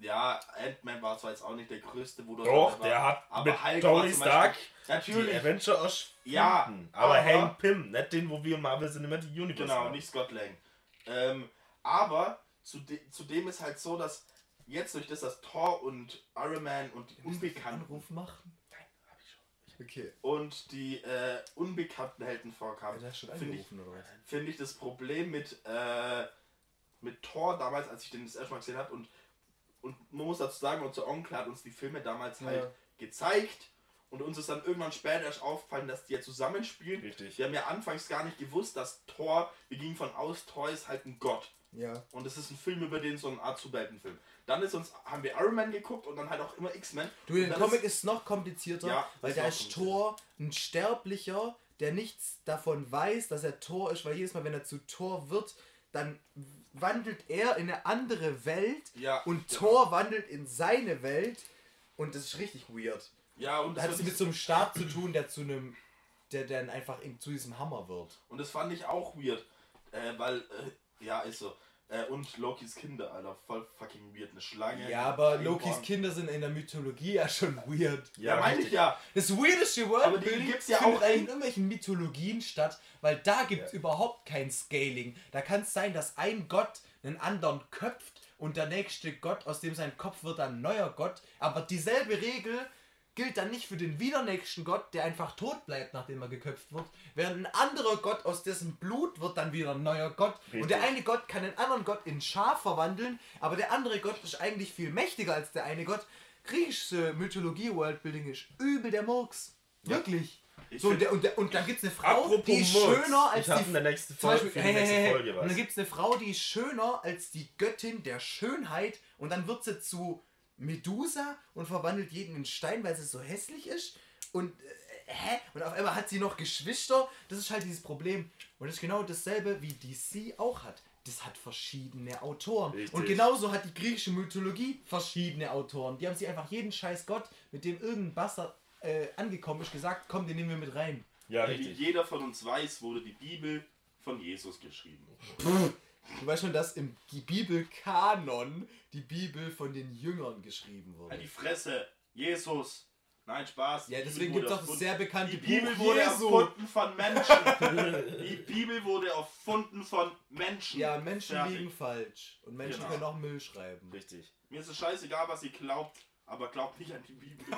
C: ja, Ant-Man war zwar jetzt auch nicht der größte, wo du
A: Doch, der hat
C: aber
A: mit
C: Hulk
A: Tony
C: war
A: Stark
C: Beispiel-
A: die
C: Natürlich.
A: Avenger erfunden.
C: Ja,
A: aber,
C: aber-
A: Hank Pym, nicht den, wo wir im Marvel Cinematic Universe
C: Genau,
A: haben.
C: nicht Scott Lang. Ähm, aber zu zudem ist halt so, dass jetzt durch das, dass Thor und Iron Man und die Unbekannten
B: Anruf machen?
C: Nein, hab ich schon.
B: Okay.
C: und die äh, unbekannten Helden vorkamen,
B: Ja, schon
C: finde ich,
B: angerufen oder was?
C: finde ich das Problem mit, äh, mit Thor damals, als ich den das erste Mal gesehen habe und, und man muss dazu sagen, unser Onkel hat uns die Filme damals
B: Ja.
C: halt gezeigt und uns ist dann irgendwann später erst aufgefallen, dass die ja zusammenspielen.
A: Richtig.
C: Wir haben ja anfangs gar nicht gewusst, dass Thor, wir gingen von aus, Thor ist halt ein Gott.
B: Ja.
C: Und es ist ein Film über den, so eine Art Superheldenfilm. Dann ist uns, haben wir Iron Man geguckt und dann halt auch immer X-Men.
B: Du, der Comic ist, noch komplizierter,
C: Ja,
B: weil
C: ist
B: da ist. Thor ein Sterblicher, der nichts davon weiß, dass er Thor ist, weil jedes Mal, wenn er zu Thor wird, dann wandelt er in eine andere Welt
C: Ja,
B: und
C: genau.
B: Thor wandelt in seine Welt und das ist richtig weird.
C: Ja, und
B: Da
C: das,
B: hat es mit so einem Stab zu tun, der zu einem, der dann einfach in, zu diesem Hammer wird.
C: und das fand ich auch weird. Äh, weil, äh, ja, ist so. Äh, und Lokis Kinder, Alter, voll fucking weird. Eine Schlange.
B: Ja, aber Lokis
C: Born.
B: Kinder sind in der Mythologie ja schon weird.
C: Ja, meine ich ja.
B: Das weirdeste Word
C: Aber die gibt's ja auch
B: in irgendwelchen Mythologien statt, weil da gibt es überhaupt kein Scaling. Da kann es sein, dass ein Gott einen anderen köpft und der nächste Gott, aus dem sein Kopf wird, ein neuer Gott. Aber dieselbe Regel gilt dann nicht für den wieder nächsten Gott, der einfach tot bleibt, nachdem er geköpft wird, während ein anderer Gott, aus dessen Blut wird dann wieder ein neuer Gott. Und der eine Gott kann den anderen Gott in Schaf verwandeln, aber der andere Gott ist eigentlich viel mächtiger als der eine Gott. Griechische Mythologie-Worldbuilding ist übel der Murks. Wirklich.
C: Ich
B: So, und, der, und, der, und dann gibt es eine Frau, die ist schöner als die
A: in der nächsten
B: zum
A: Folge,
B: Beispiel, hey,
A: nächste
B: hey,
A: Folge
B: Und dann gibt es eine Frau, die ist schöner als die Göttin der Schönheit und dann wird sie zu Medusa und verwandelt jeden in Stein, weil sie so hässlich ist. Und äh, hä? Und auf einmal hat sie noch Geschwister. Das ist halt dieses Problem. Und das ist genau dasselbe, wie DC auch hat. Das hat verschiedene Autoren.
A: Richtig.
B: Und genauso hat die griechische Mythologie verschiedene Autoren. Die haben sich einfach jeden scheiß Gott, mit dem irgendein Bastard äh, angekommen ist, gesagt, komm, den nehmen wir mit rein.
A: Ja,
C: Wie
A: richtig.
C: jeder von uns weiß, wurde die Bibel von Jesus geschrieben.
B: Du weißt schon, dass im Bibelkanon die Bibel von den Jüngern geschrieben wurde.
C: Halt die Fresse, Jesus. Nein, Spaß.
B: Ja, deswegen gibt es auch das sehr bekannte
C: Die Bibel
B: Buch
C: wurde
B: Jesu.
C: erfunden von Menschen. Die Bibel wurde erfunden von Menschen.
B: Ja, Menschen
C: Fertig.
B: liegen falsch. Und Menschen
C: Genau.
B: können auch Müll schreiben.
A: Richtig.
C: Mir ist es scheißegal, was ihr glaubt, aber glaubt nicht an die Bibel.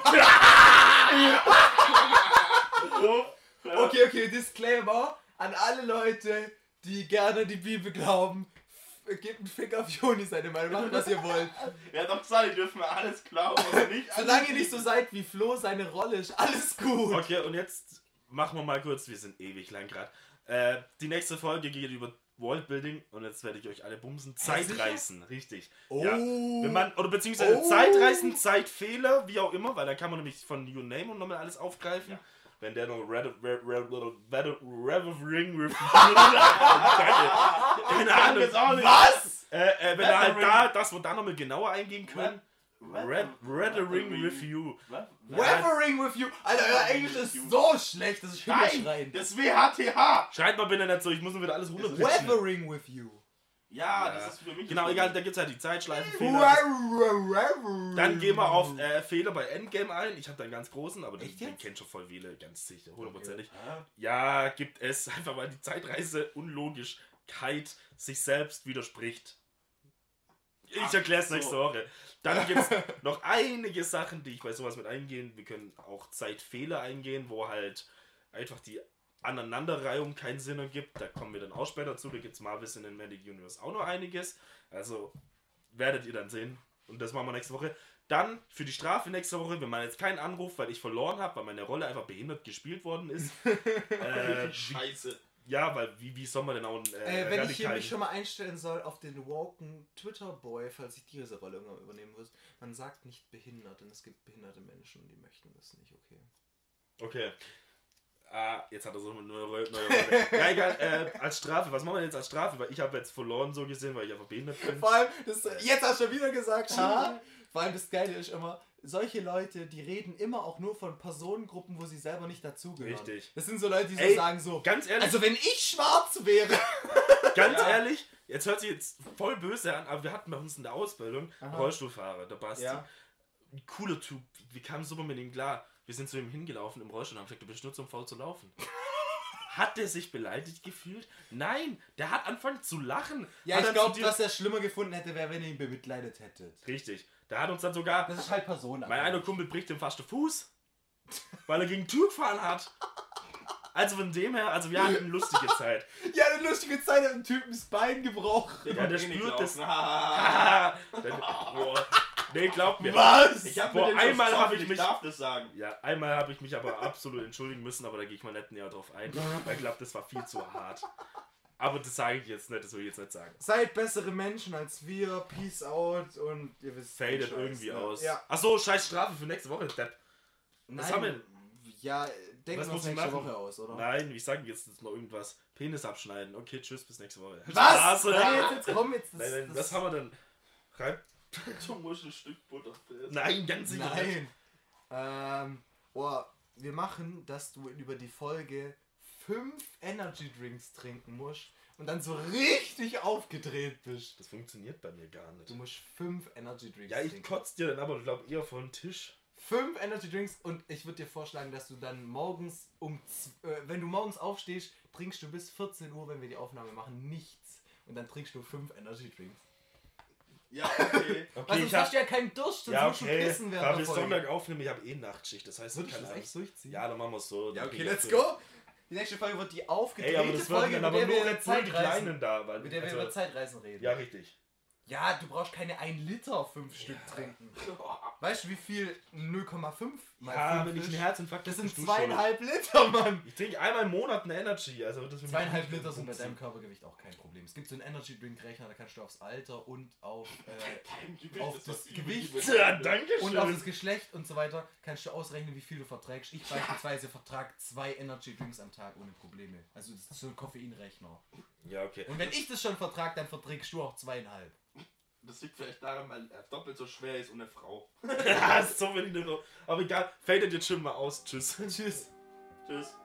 C: so.
B: Okay, okay, Disclaimer an alle Leute, die gerne die Bibel glauben. Gebt einen Fick auf Joni seine Meinung, macht was ihr wollt.
C: Er hat doch gesagt, ihr dürft mir alles glauben, aber nicht an
B: Solange ihr nicht so seid wie Flo, seine Rolle ist alles gut.
A: Okay, und jetzt machen wir mal kurz, wir sind ewig lang gerade. Äh, die nächste Folge geht über Worldbuilding und jetzt werde ich euch alle bumsen. Zeitreisen, richtig.
B: Oh.
A: Ja. Wenn man, oder beziehungsweise
B: Oh.
A: Zeitreisen, Zeitfehler, wie auch immer, weil da kann man nämlich von You Name und nochmal alles aufgreifen. Wenn der noch Red, Red, Red, Red, Red, Ring Review. Keine Ahnung. Was? Äh, äh, wenn er halt
C: Ring.
A: da, das wir da nochmal genauer eingehen können.
C: Red-
A: Red, Red,
C: Red
A: Ring
C: Ring.
A: Review.
C: Was?
B: Weathering with you. Alter, euer Englisch ist so schlecht, dass ich
C: Nein,
B: hinterschreien.
C: das WHTH.
A: Schreit mal bitte nicht so, ich muss mir wieder alles runterpitchen.
B: Weathering with you.
C: Ja,
A: Ja.
C: das ist für mich.
A: Genau, egal, da gibt es halt die Zeitschleifenfehler.
B: Dann
A: gehen wir auf äh, Fehler bei Endgame ein. Ich habe da einen ganz großen, aber den, den kennt schon voll viele, ganz sicher, hundertprozentig.
C: Ja.
A: Ja, gibt es einfach, weil die Zeitreise Unlogischkeit sich selbst widerspricht. Ich erkläre es
C: so.
A: nächste Woche. Dann gibt es noch einige Sachen, die ich bei sowas mit eingehen. Wir können auch Zeitfehler eingehen, wo halt einfach die Aneinanderreihung keinen Sinn ergibt. Da kommen wir dann auch später zu. Da gibt es Marvel Cinematic Universe auch noch einiges. Also werdet ihr dann sehen. Und das machen wir nächste Woche. Dann für die Strafe nächste Woche, wir machen jetzt keinen Anruf, weil ich verloren habe, weil meine Rolle einfach behindert gespielt worden ist. äh,
C: Scheiße.
A: ja, weil wie, wie soll man denn auch einen äh,
B: Äh, wenn ich hier mich schon mal einstellen soll auf den Woken Twitter Boy, falls ich diese Rolle irgendwann übernehmen muss, man sagt nicht behindert, denn es gibt behinderte Menschen und die möchten das nicht, okay.
A: Okay. Ah, jetzt hat er so eine neue, neue Rolle. ja, egal, äh, als Strafe. Was machen wir jetzt als Strafe? Weil ich habe jetzt verloren so gesehen, weil ich einfach behindert bin.
B: Vor allem, das, jetzt hast du schon wieder gesagt, ha? Vor allem das Geile ist immer, solche Leute, die reden immer auch nur von Personengruppen, wo sie selber nicht dazugehören.
A: Richtig.
B: Das sind so Leute, die so
A: Ey,
B: sagen so,
A: Ganz ehrlich,
B: also wenn ich schwarz wäre,
A: Ganz
C: Ja.
A: ehrlich, jetzt hört sich jetzt voll böse an, aber wir hatten bei uns in der Ausbildung
B: Aha.
A: Rollstuhlfahrer, der Basti.
B: Ja.
A: Ein cooler Typ. Wir kamen super mit ihm klar. Wir sind zu ihm hingelaufen im Rollstuhl und haben gesagt, du bist nur zum faul zu laufen. Hat der sich beleidigt gefühlt? Nein, der hat angefangen zu lachen.
B: Ja,
A: Hat
B: ich glaube, was er schlimmer gefunden hätte, wäre, wenn ihr ihn bemitleidet hättet.
A: Richtig. Der hat uns dann sogar.
B: Das ist halt Person.
A: Mein einer Kumpel bricht ihm fast den Fuß, weil er gegen die Tür gefahren hat. Also von dem her, also wir hatten eine lustige Zeit.
B: Ja, eine lustige Zeit hat ein Typen das Bein gebrochen.
A: Ja, der spürt das. der, boah. Nee, glaub mir.
B: Was?
C: Ich hab
A: Boah,
C: mit dem
A: einmal
C: schon
A: hab ich
C: ich
A: mich-
C: darf das sagen.
A: Ja, einmal habe ich mich aber absolut entschuldigen müssen, aber da gehe ich mal nicht näher drauf ein. Weil ich glaube, das war viel zu hart. Aber das sage ich jetzt nicht, das will ich jetzt nicht sagen.
B: Seid bessere Menschen als wir. Peace out und ihr wisst.
A: Fadet irgendwie
B: ne?
A: aus.
B: Ja.
A: Achso, scheiß Strafe für nächste Woche, Depp.
B: Nein.
A: haben wir-
B: Ja, denken
A: Was
B: wir uns
A: muss ich
B: nächste
A: machen?
B: Woche aus, oder?
A: Nein, ich sage jetzt noch irgendwas. Penis abschneiden. Okay, tschüss, bis nächste Woche.
B: Was? Nein, jetzt, jetzt komm jetzt. Das,
A: Nein, nein,
B: das,
A: was haben wir denn? Reib.
C: Du musst ein Stück Butter fressen.
A: Nein, ganz sicher nicht.
B: Nein. Ähm, oh, wir machen, dass du über die Folge fünf Energy Drinks trinken musst und dann so richtig aufgedreht bist.
A: Das funktioniert bei mir gar
B: Du
A: nicht.
B: musst fünf Energy Drinks
A: Ja, ich
B: trinken.
A: kotze dir dann aber, glaube eher vor den Tisch.
B: Fünf Energy Drinks und ich würde dir vorschlagen, dass du dann morgens um, äh, wenn du morgens aufstehst, trinkst du bis 14 Uhr, wenn wir die Aufnahme machen, nichts. Und dann trinkst du fünf Energy Drinks.
C: Ja, okay.
A: Okay,
B: sonst
A: ich
B: hast du ja keinen Durst, sonst
A: ja,
B: musst du
A: okay,
B: pissen während
A: da
B: der
A: wir. Sonntag aufnehmen, ich habe eh Nachtschicht, das heißt,
B: Würdest du das
A: Angst.
B: echt durchziehen?
A: Ja, dann machen wir es so.
B: Ja, okay,
A: ich
B: let's go! Die nächste Folge wird die aufgedrehte
A: Ey, aber das werden
B: Folge,
A: dann
B: mit
A: aber
B: der
A: nur
B: wir über Zeitreisen,
A: da. Weil,
B: mit der wir
A: also,
B: über Zeitreisen reden.
A: ja, richtig.
B: Ja, du brauchst keine 1 Liter fünf Stück trinken. Weißt du, wie viel 0,5 mal
A: Ja,
B: fünf
A: wenn ich
B: ist?
A: einen Herzinfarkt
B: Das
A: krieg,
B: sind
A: bist du schuld.
B: zweieinhalb Liter, Mann!
A: Ich trinke einmal im Monat eine Energy. Also das will mich
B: Zweieinhalb
A: nicht
B: Liter sind bei deinem Körpergewicht auch kein Problem. Es gibt so einen Energy Drink Rechner, da kannst du aufs Alter und auf äh,
C: Dein Gewicht
B: Auf
C: ist
B: das
C: was übel
B: Gewicht.
C: übel.
A: Ja, danke
B: und auf
A: schön.
B: das Geschlecht und so weiter kannst du ausrechnen, wie viel du verträgst. Ich beispielsweise vertrag zwei Energy Drinks am Tag ohne Probleme. Also das ist so ein Koffeinrechner.
A: Ja, okay.
B: Und wenn ich das schon vertrag, dann verträgst du auch zweieinhalb.
C: Das liegt vielleicht daran, weil er doppelt so schwer ist und eine Frau.
A: ja, so will ich nicht. Aber egal, fadet jetzt schon mal aus. Tschüss.
B: Tschüss.
C: Tschüss.